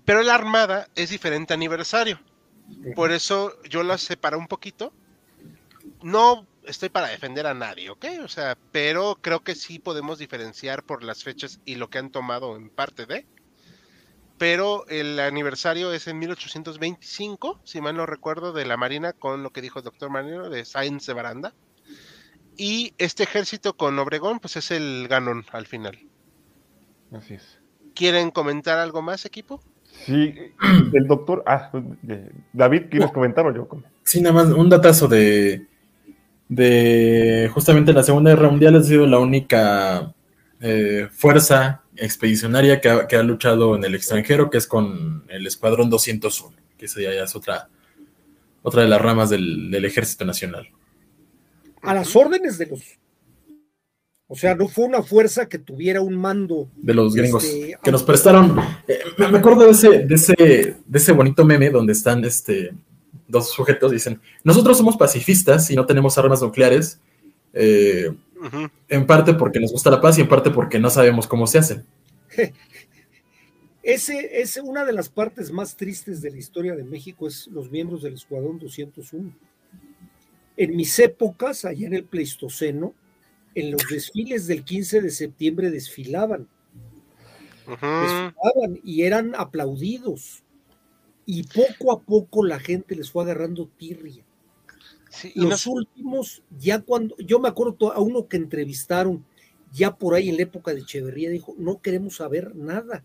S1: pero la armada es diferente aniversario, por eso yo la separo un poquito no estoy para defender a nadie, ¿ok? O sea, pero creo que sí podemos diferenciar por las fechas y lo que han tomado en parte de. Pero el aniversario es en 1825, si mal no recuerdo, de la Marina con lo que dijo el doctor Marino de Sáenz de Baranda. Y este ejército con Obregón, pues es el ganón al final.
S3: Así es.
S1: ¿Quieren comentar algo más, equipo?
S3: Sí, el doctor. Ah, David, ¿quieres comentar o yo?
S2: Sí, nada más un datazo de de justamente la Segunda Guerra Mundial ha sido la única eh, fuerza expedicionaria que ha, luchado en el extranjero, que es con el Escuadrón 201, que esa ya es otra, otra de las ramas del, Ejército Nacional.
S4: A las órdenes de los... O sea, no fue una fuerza que tuviera un mando.
S2: De los gringos. Este, que nos prestaron. Eh, me acuerdo de ese, de ese, de ese bonito meme donde están este, dos sujetos dicen, nosotros somos pacifistas y no tenemos armas nucleares, eh, en parte porque nos gusta la paz y en parte porque no sabemos cómo se hace.
S4: Ese es una de las partes más tristes de la historia de México, es los miembros del Escuadrón 201. En mis épocas, allá en el Pleistoceno, en los desfiles del 15 de septiembre desfilaban. Desfilaban y eran aplaudidos y poco a poco la gente les fue agarrando tirria.
S1: Sí, y
S4: Los
S1: no-
S4: últimos, ya cuando, yo me acuerdo a uno que entrevistaron ya por ahí en la época de Echeverría, dijo, no queremos saber nada.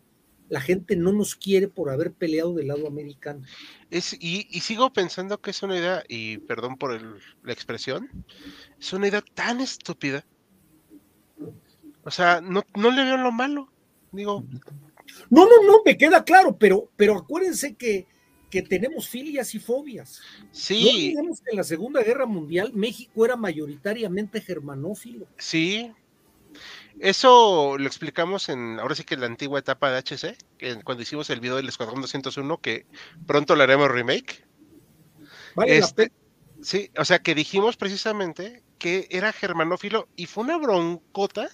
S4: La gente no nos quiere por haber peleado del lado americano.
S1: es- y, y sigo pensando que es una idea, y perdón por el- la expresión, es una idea tan estúpida. O sea, no, no le veo lo malo. Digo,
S4: No, no, no, me queda claro, pero, pero acuérdense que, que tenemos filias y fobias. No
S1: sí,
S4: olvidemos que en la Segunda Guerra Mundial México era mayoritariamente germanófilo.
S1: sí. Eso lo explicamos en, ahora sí que en la antigua etapa de HC, que cuando hicimos el video del Escuadrón 201, que pronto le haremos remake.
S4: Vale
S1: Este, sí, o sea que dijimos precisamente que era germanófilo y fue una broncota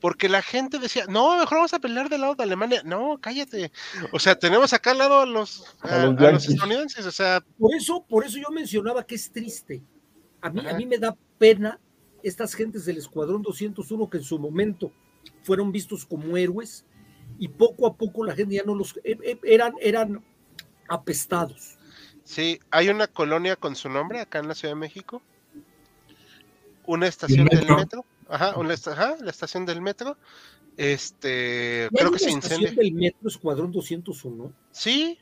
S1: porque la gente decía, no, mejor vamos a pelear del lado de Alemania. No, cállate. O sea, tenemos acá al lado a los,
S3: A
S1: a-
S3: los
S1: a los
S3: yanquis.
S1: estadounidenses. O sea,
S4: Por eso, por eso yo mencionaba que es triste. A mí, a mí me da pena estas gentes del Escuadrón 201 que en su momento fueron vistos como héroes y poco a poco la gente ya no los e- e- eran eran apestados.
S1: sí, hay una colonia con su nombre acá en la Ciudad de México. Una estación del
S2: metro.
S1: Ajá, una ajá, la estación del metro. Este,
S4: ¿Y hay
S1: creo que se
S4: estación
S1: incendia.
S4: del metro Escuadrón 201.
S1: Sí,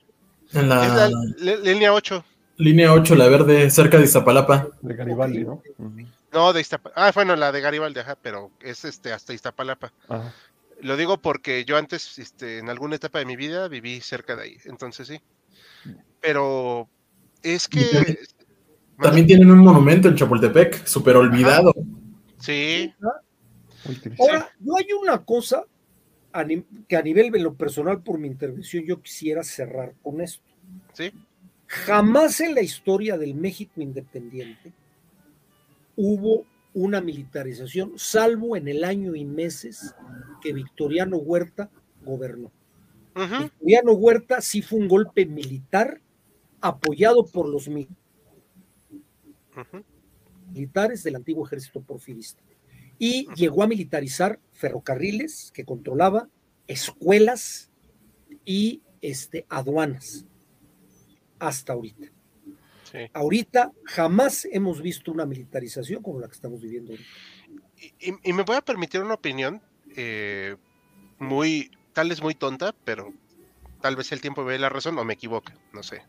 S2: En
S1: es
S2: la
S1: la li- línea 8.
S2: línea 8, la verde, cerca de Iztapalapa.
S3: De Garibaldi, ¿no?
S1: No, de Iztapalapa. Ah, bueno, la de Garibaldi, ajá, pero es este hasta Iztapalapa.
S3: Ajá.
S1: Lo digo porque yo antes, este, en alguna etapa de mi vida viví cerca de ahí, entonces sí. Pero es que
S2: también- tienen un monumento en Chapultepec, súper olvidado.
S1: sí.
S4: Ahora, yo hay una cosa que a nivel de lo personal por mi intervención yo quisiera cerrar con esto.
S1: sí,
S4: Jamás en la historia del México independiente hubo una militarización, salvo en el año y meses que Victoriano Huerta gobernó. Victoriano Huerta sí fue un golpe militar apoyado por los militares del antiguo ejército porfirista. Y llegó a militarizar ferrocarriles que controlaba, escuelas y este, aduanas. Hasta ahorita.
S1: sí.
S4: Ahorita jamás hemos visto una militarización como la que estamos viviendo ahorita.
S1: Y me voy a permitir una opinión eh, muy, tal vez muy tonta, pero tal vez el tiempo me dé la razón o me equivoque, no sé.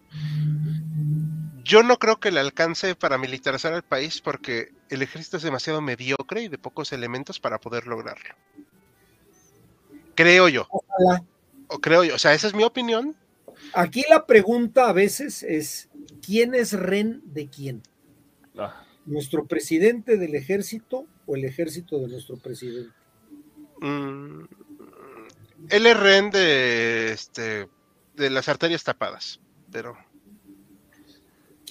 S1: Yo no creo que le alcance para militarizar al país porque el ejército es demasiado mediocre y de pocos elementos para poder lograrlo. Creo yo,
S4: Ojalá.
S1: o creo yo, o sea, esa es mi opinión.
S4: Aquí la pregunta a veces es, ¿quién es ren de quién?
S3: Ah,
S4: ¿Nuestro presidente del ejército o el ejército de nuestro presidente?
S1: Mm, él es rehén de, este, de las arterias tapadas, pero...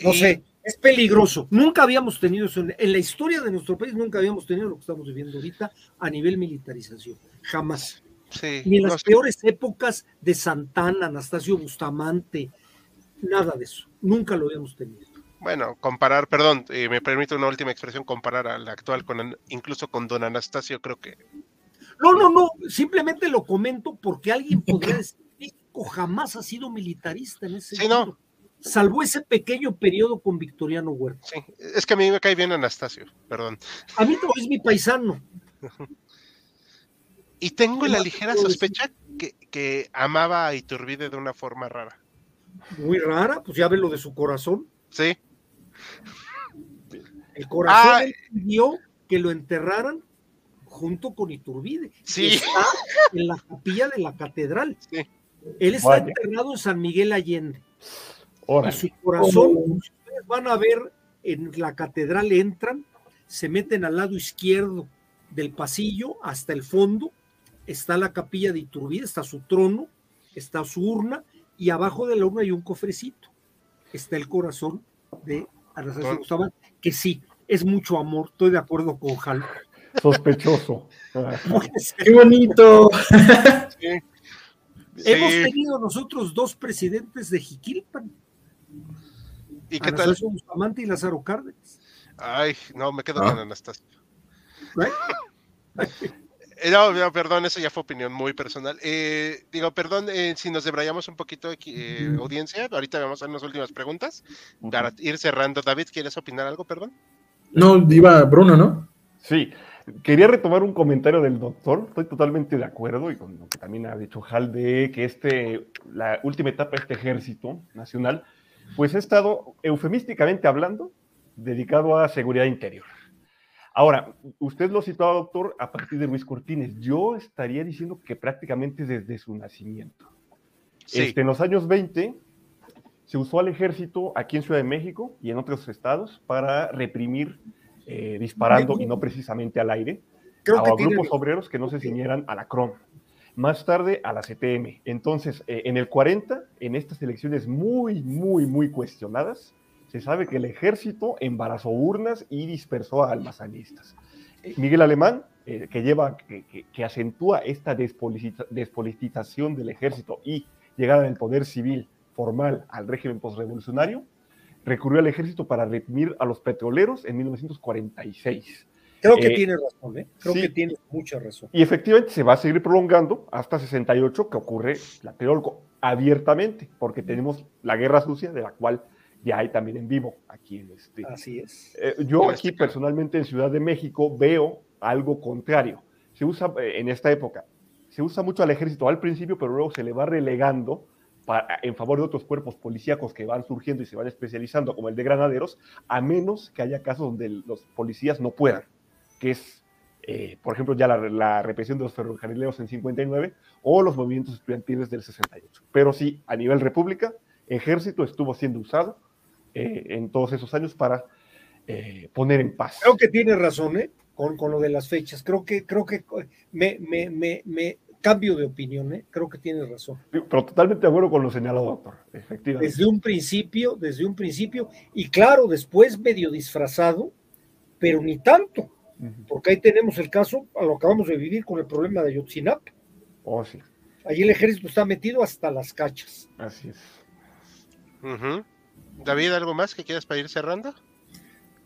S4: No sé, es peligroso. Nunca habíamos tenido eso. En, la historia de nuestro país nunca habíamos tenido lo que estamos viviendo ahorita a nivel militarización. Jamás.
S1: Sí,
S4: Ni en
S1: no
S4: las
S1: sé.
S4: peores épocas de Santana, Anastasio Bustamante, nada de eso. Nunca lo habíamos tenido.
S1: Bueno, comparar, perdón, eh, me permite una última expresión, comparar a la actual con, incluso con Don Anastasio, creo que...
S4: No, no, no, simplemente lo comento porque alguien podría decir, México jamás ha sido militarista en ese
S1: Sí, no.
S4: Salvo ese pequeño periodo con Victoriano Huerta.
S1: Sí, es que a mí me cae bien Anastasio, perdón.
S4: A mí no es mi paisano.
S1: Y tengo
S4: ¿Qué
S1: la ligera sospecha que, que amaba a Iturbide de una forma rara.
S4: Muy rara, pues ya ve lo de su corazón.
S1: Sí,
S4: El corazón
S1: Ah.
S4: él pidió que lo enterraran junto con Iturbide.
S1: Sí.
S4: Está en la capilla de la catedral.
S1: Sí.
S4: Él está enterrado en San Miguel Allende. Su corazón, si ustedes van a ver en la catedral, entran, se meten al lado izquierdo del pasillo hasta el fondo, está la capilla de Iturbide, está su trono, está su urna, y abajo de la urna hay un cofrecito. Está el corazón de Anastasio
S1: Don-
S4: Bustamante, que sí, es mucho amor, estoy de acuerdo con Jal.
S3: Sospechoso.
S2: ¡Qué bonito!
S1: sí.
S4: Hemos
S1: Sí.
S4: tenido nosotros dos presidentes de Jiquilpan,
S1: ¿Y qué tal?
S4: Bustamante y Lázaro Cárdenas.
S1: Ay, no, me quedo
S2: Ah.
S1: con Anastasio. Eh, no, no, perdón, eso ya fue opinión muy personal. Eh, digo, perdón eh, si nos debrayamos un poquito aquí, eh, audiencia. Ahorita vamos a unas últimas preguntas para ir cerrando. David, ¿quieres opinar algo, perdón?
S2: No, iba Bruno, ¿no?
S3: Sí, quería retomar un comentario del doctor. Estoy totalmente de acuerdo y con lo que también ha dicho Hal de que este, la última etapa de este ejército nacional, pues ha estado eufemísticamente hablando dedicado a seguridad interior. Ahora, usted lo citaba, doctor, a partir de Luis Cortines. Yo estaría diciendo que prácticamente desde su nacimiento.
S1: Sí.
S3: Este, en los años 20 se usó al ejército aquí en Ciudad de México y en otros estados para reprimir eh, disparando y no precisamente al aire
S4: Creo
S3: a
S4: que
S3: grupos obreros que no se ciñeran a la CROM. Más tarde a la CTM. Entonces, eh, en el 40, en estas elecciones muy, muy, muy cuestionadas, se sabe que el ejército embarazó urnas y dispersó a almazanistas. Eh, Miguel Alemán, eh, que lleva, que, acentúa esta despolitiza- despolitización del ejército y llegada del poder civil formal al régimen postrevolucionario, recurrió al ejército para reprimir a los petroleros en 1946.
S4: Creo que
S3: Eh,
S4: tiene razón, ¿eh? Creo
S3: sí.
S4: que tiene mucha razón.
S3: Y efectivamente se va a seguir prolongando hasta 68, que ocurre Tlatelolco abiertamente, porque tenemos la guerra sucia, de la cual ya hay también en vivo aquí en este.
S4: Así es.
S3: Eh, yo aquí
S1: este
S3: personalmente en Ciudad de México veo algo contrario. Se usa eh, en esta época, se usa mucho al ejército al principio, pero luego se le va relegando para- en favor de otros cuerpos policíacos que van surgiendo y se van especializando, como el de granaderos, a menos que haya casos donde los policías no puedan, que es, eh, por ejemplo, ya la, la represión de los ferrocarrileros en 59 o los movimientos estudiantiles del 68. Pero sí, a nivel república, ejército estuvo siendo usado eh, en todos esos años para eh, poner en paz.
S4: Creo que tiene razón, ¿eh? Con, con lo de las fechas. Creo que, creo que me, me, me, me cambio de opinión, ¿eh? Creo que tiene razón.
S3: Pero totalmente de acuerdo con lo señalado, doctor. Efectivamente.
S4: Desde un principio, desde un principio, y claro, después medio disfrazado, pero ni tanto, Porque ahí tenemos el caso, a lo que acabamos de vivir con el problema de Ayotzinapa.
S3: Oh, sí,
S4: Allí el ejército está metido hasta las cachas.
S3: así es.
S1: David, ¿algo más que quieras para ir cerrando?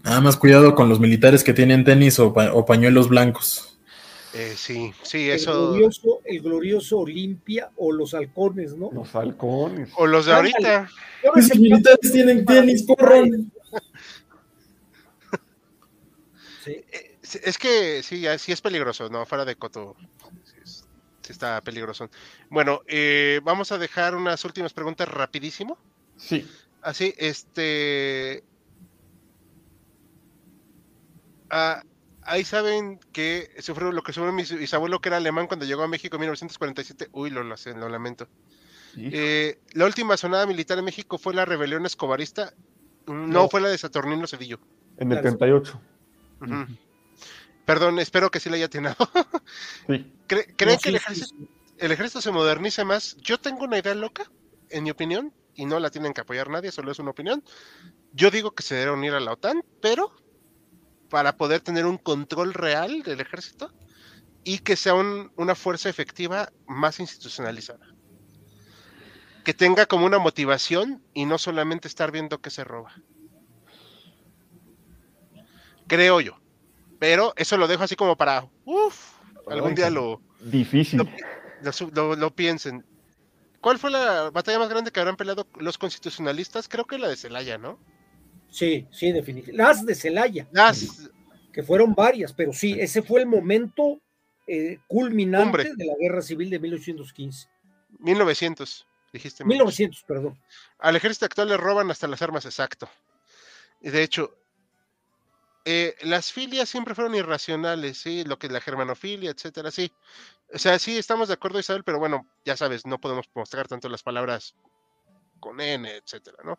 S2: Nada más cuidado con los militares que tienen tenis o, pa- o pañuelos blancos.
S1: Eh, sí, sí,
S4: El
S1: eso.
S4: glorioso, el glorioso Olimpia o los halcones, ¿no?
S3: Los halcones.
S1: O los de ahorita.
S2: Esos militares tienen tenis, corran.
S4: sí.
S1: Es que sí, sí es peligroso, ¿no? Fuera de coto. Sí, es- sí está peligroso. Bueno, eh, vamos a dejar unas últimas preguntas rapidísimo.
S3: Sí.
S1: Así, este. Ah, ahí saben que sufrió lo que sufrió mi bisabuelo, que era alemán cuando llegó a México en 1947. Uy, lo, lo, lo lamento. Eh, la última sonada militar en México fue la rebelión escobarista. No,
S4: No.
S1: fue la de Saturnino Cedillo.
S3: en el
S4: claro.
S3: 38.
S1: Ujú. Perdón, espero que sí le haya atinado.
S3: Sí.
S1: ¿Cre- ¿Creen
S4: No,
S1: que el ejército,
S4: sí, sí.
S1: el ejército se modernice más? Yo tengo una idea loca, en mi opinión, y no la tienen que apoyar nadie, solo es una opinión. Yo digo que se debe unir a la OTAN, pero para poder tener un control real del ejército y que sea un- una fuerza efectiva más institucionalizada. Que tenga como una motivación y no solamente estar viendo que se roba. Creo yo. Pero eso lo dejo así como para, uff, algún día lo,
S3: Difícil.
S1: lo, lo su- lo- lo piensen. ¿Cuál fue la batalla más grande que habrán peleado los constitucionalistas? Creo que la de Celaya, ¿no?
S4: Sí, sí, definitivamente. Las de Celaya,
S1: Las,
S4: que fueron varias, pero sí, ese fue el momento eh, culminante de la guerra civil de 1815.
S1: 1900, dijiste.
S4: 1900, perdón.
S1: Al ejército actual le roban hasta las armas, exacto. Y de hecho, eh, las filias siempre fueron irracionales, sí, lo que es la germanofilia, etcétera, sí. O sea, sí, estamos de acuerdo, Isabel, pero bueno, ya sabes, no podemos mostrar tanto las palabras con N, etcétera, ¿no?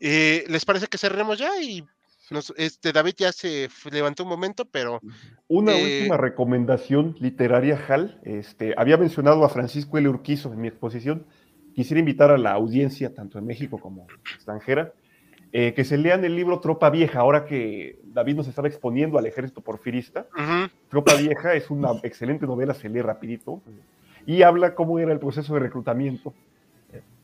S1: Eh, ¿Les parece que cerremos ya? Y nos- este David ya se levantó un momento, pero
S3: Una
S1: Eh,
S3: última recomendación literaria, Hal. Este, había mencionado a Francisco L. Urquizo en mi exposición. Quisiera invitar a la audiencia, tanto en México como extranjera, eh, que se lean el libro Tropa Vieja, ahora que David nos estaba exponiendo al ejército porfirista.
S1: ujú,
S3: Tropa Vieja es una excelente novela, se lee rapidito, y habla cómo era el proceso de reclutamiento.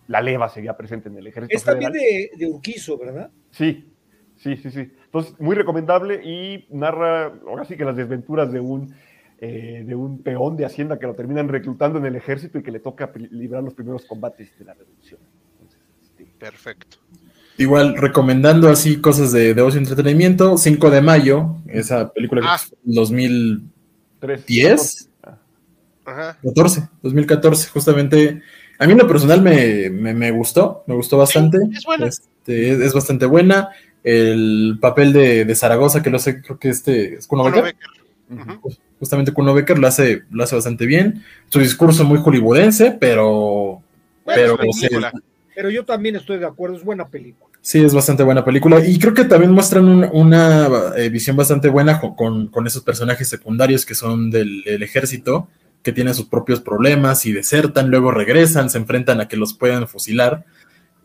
S3: La leva seguía presente en el ejército
S4: Es también
S3: federal.
S4: de, de Urquizo, ¿verdad?
S3: Sí, sí, sí, sí. Entonces, muy recomendable y narra, ahora sí que las desventuras de un eh, de un peón de Hacienda que lo terminan reclutando en el ejército y que le toca librar los primeros combates de la revolución.
S1: Este, Perfecto.
S2: Igual, recomendando así cosas de, de ocio y entretenimiento, 5 de mayo, esa película que ah. 2010. Ajá. 14, 2014, justamente. A mí en lo personal me, me, gustó, me gustó bastante. es buena. Este, es, bastante buena. El papel de, de, Zaragoza, que lo sé, creo que este es Kuno Becker. Justamente Kuno Becker lo hace, lo hace bastante bien. Su discurso muy hollywoodense, pero. pero,
S4: pero yo también estoy de acuerdo, es buena película.
S2: Sí, es bastante buena película. Y creo que también muestran una eh, visión bastante buena con, con, esos personajes secundarios que son del, ejército, que tienen sus propios problemas y desertan, luego regresan, se enfrentan a que los puedan fusilar.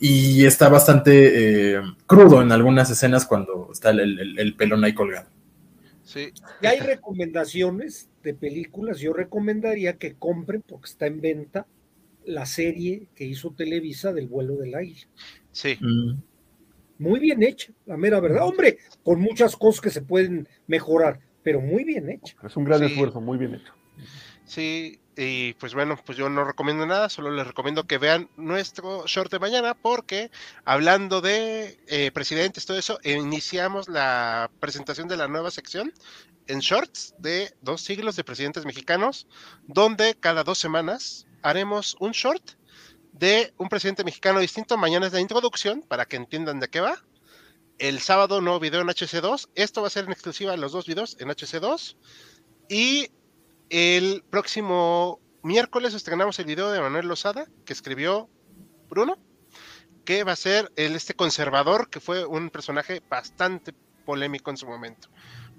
S2: Y está bastante eh, crudo en algunas escenas cuando está el, el, pelón ahí colgado.
S4: Sí. Y hay recomendaciones de películas. Yo recomendaría que compren, porque está en venta, la serie que hizo Televisa del vuelo del aire.
S1: Sí. Mm
S4: muy bien hecha, la mera verdad. Hombre, con muchas cosas que se pueden mejorar, pero muy bien hecha.
S3: Es un gran esfuerzo, muy bien hecho.
S1: Sí, y pues bueno, pues yo no recomiendo nada, solo les recomiendo que vean nuestro short de mañana porque hablando de eh, presidentes, todo eso, iniciamos la presentación de la nueva sección en shorts de dos siglos de presidentes mexicanos, donde cada dos semanas haremos un short de un presidente mexicano distinto. Mañana es la introducción para que entiendan de qué va. El sábado nuevo video en HC2. Esto va a ser en exclusiva los dos videos en HC2. Y el próximo miércoles estrenamos el video de Manuel Lozada que escribió Bruno, que va a ser el este conservador que fue un personaje bastante polémico en su momento.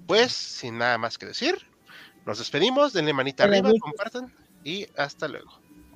S1: Pues sin nada más que decir, nos despedimos, denle manita arriba, compartan y hasta luego.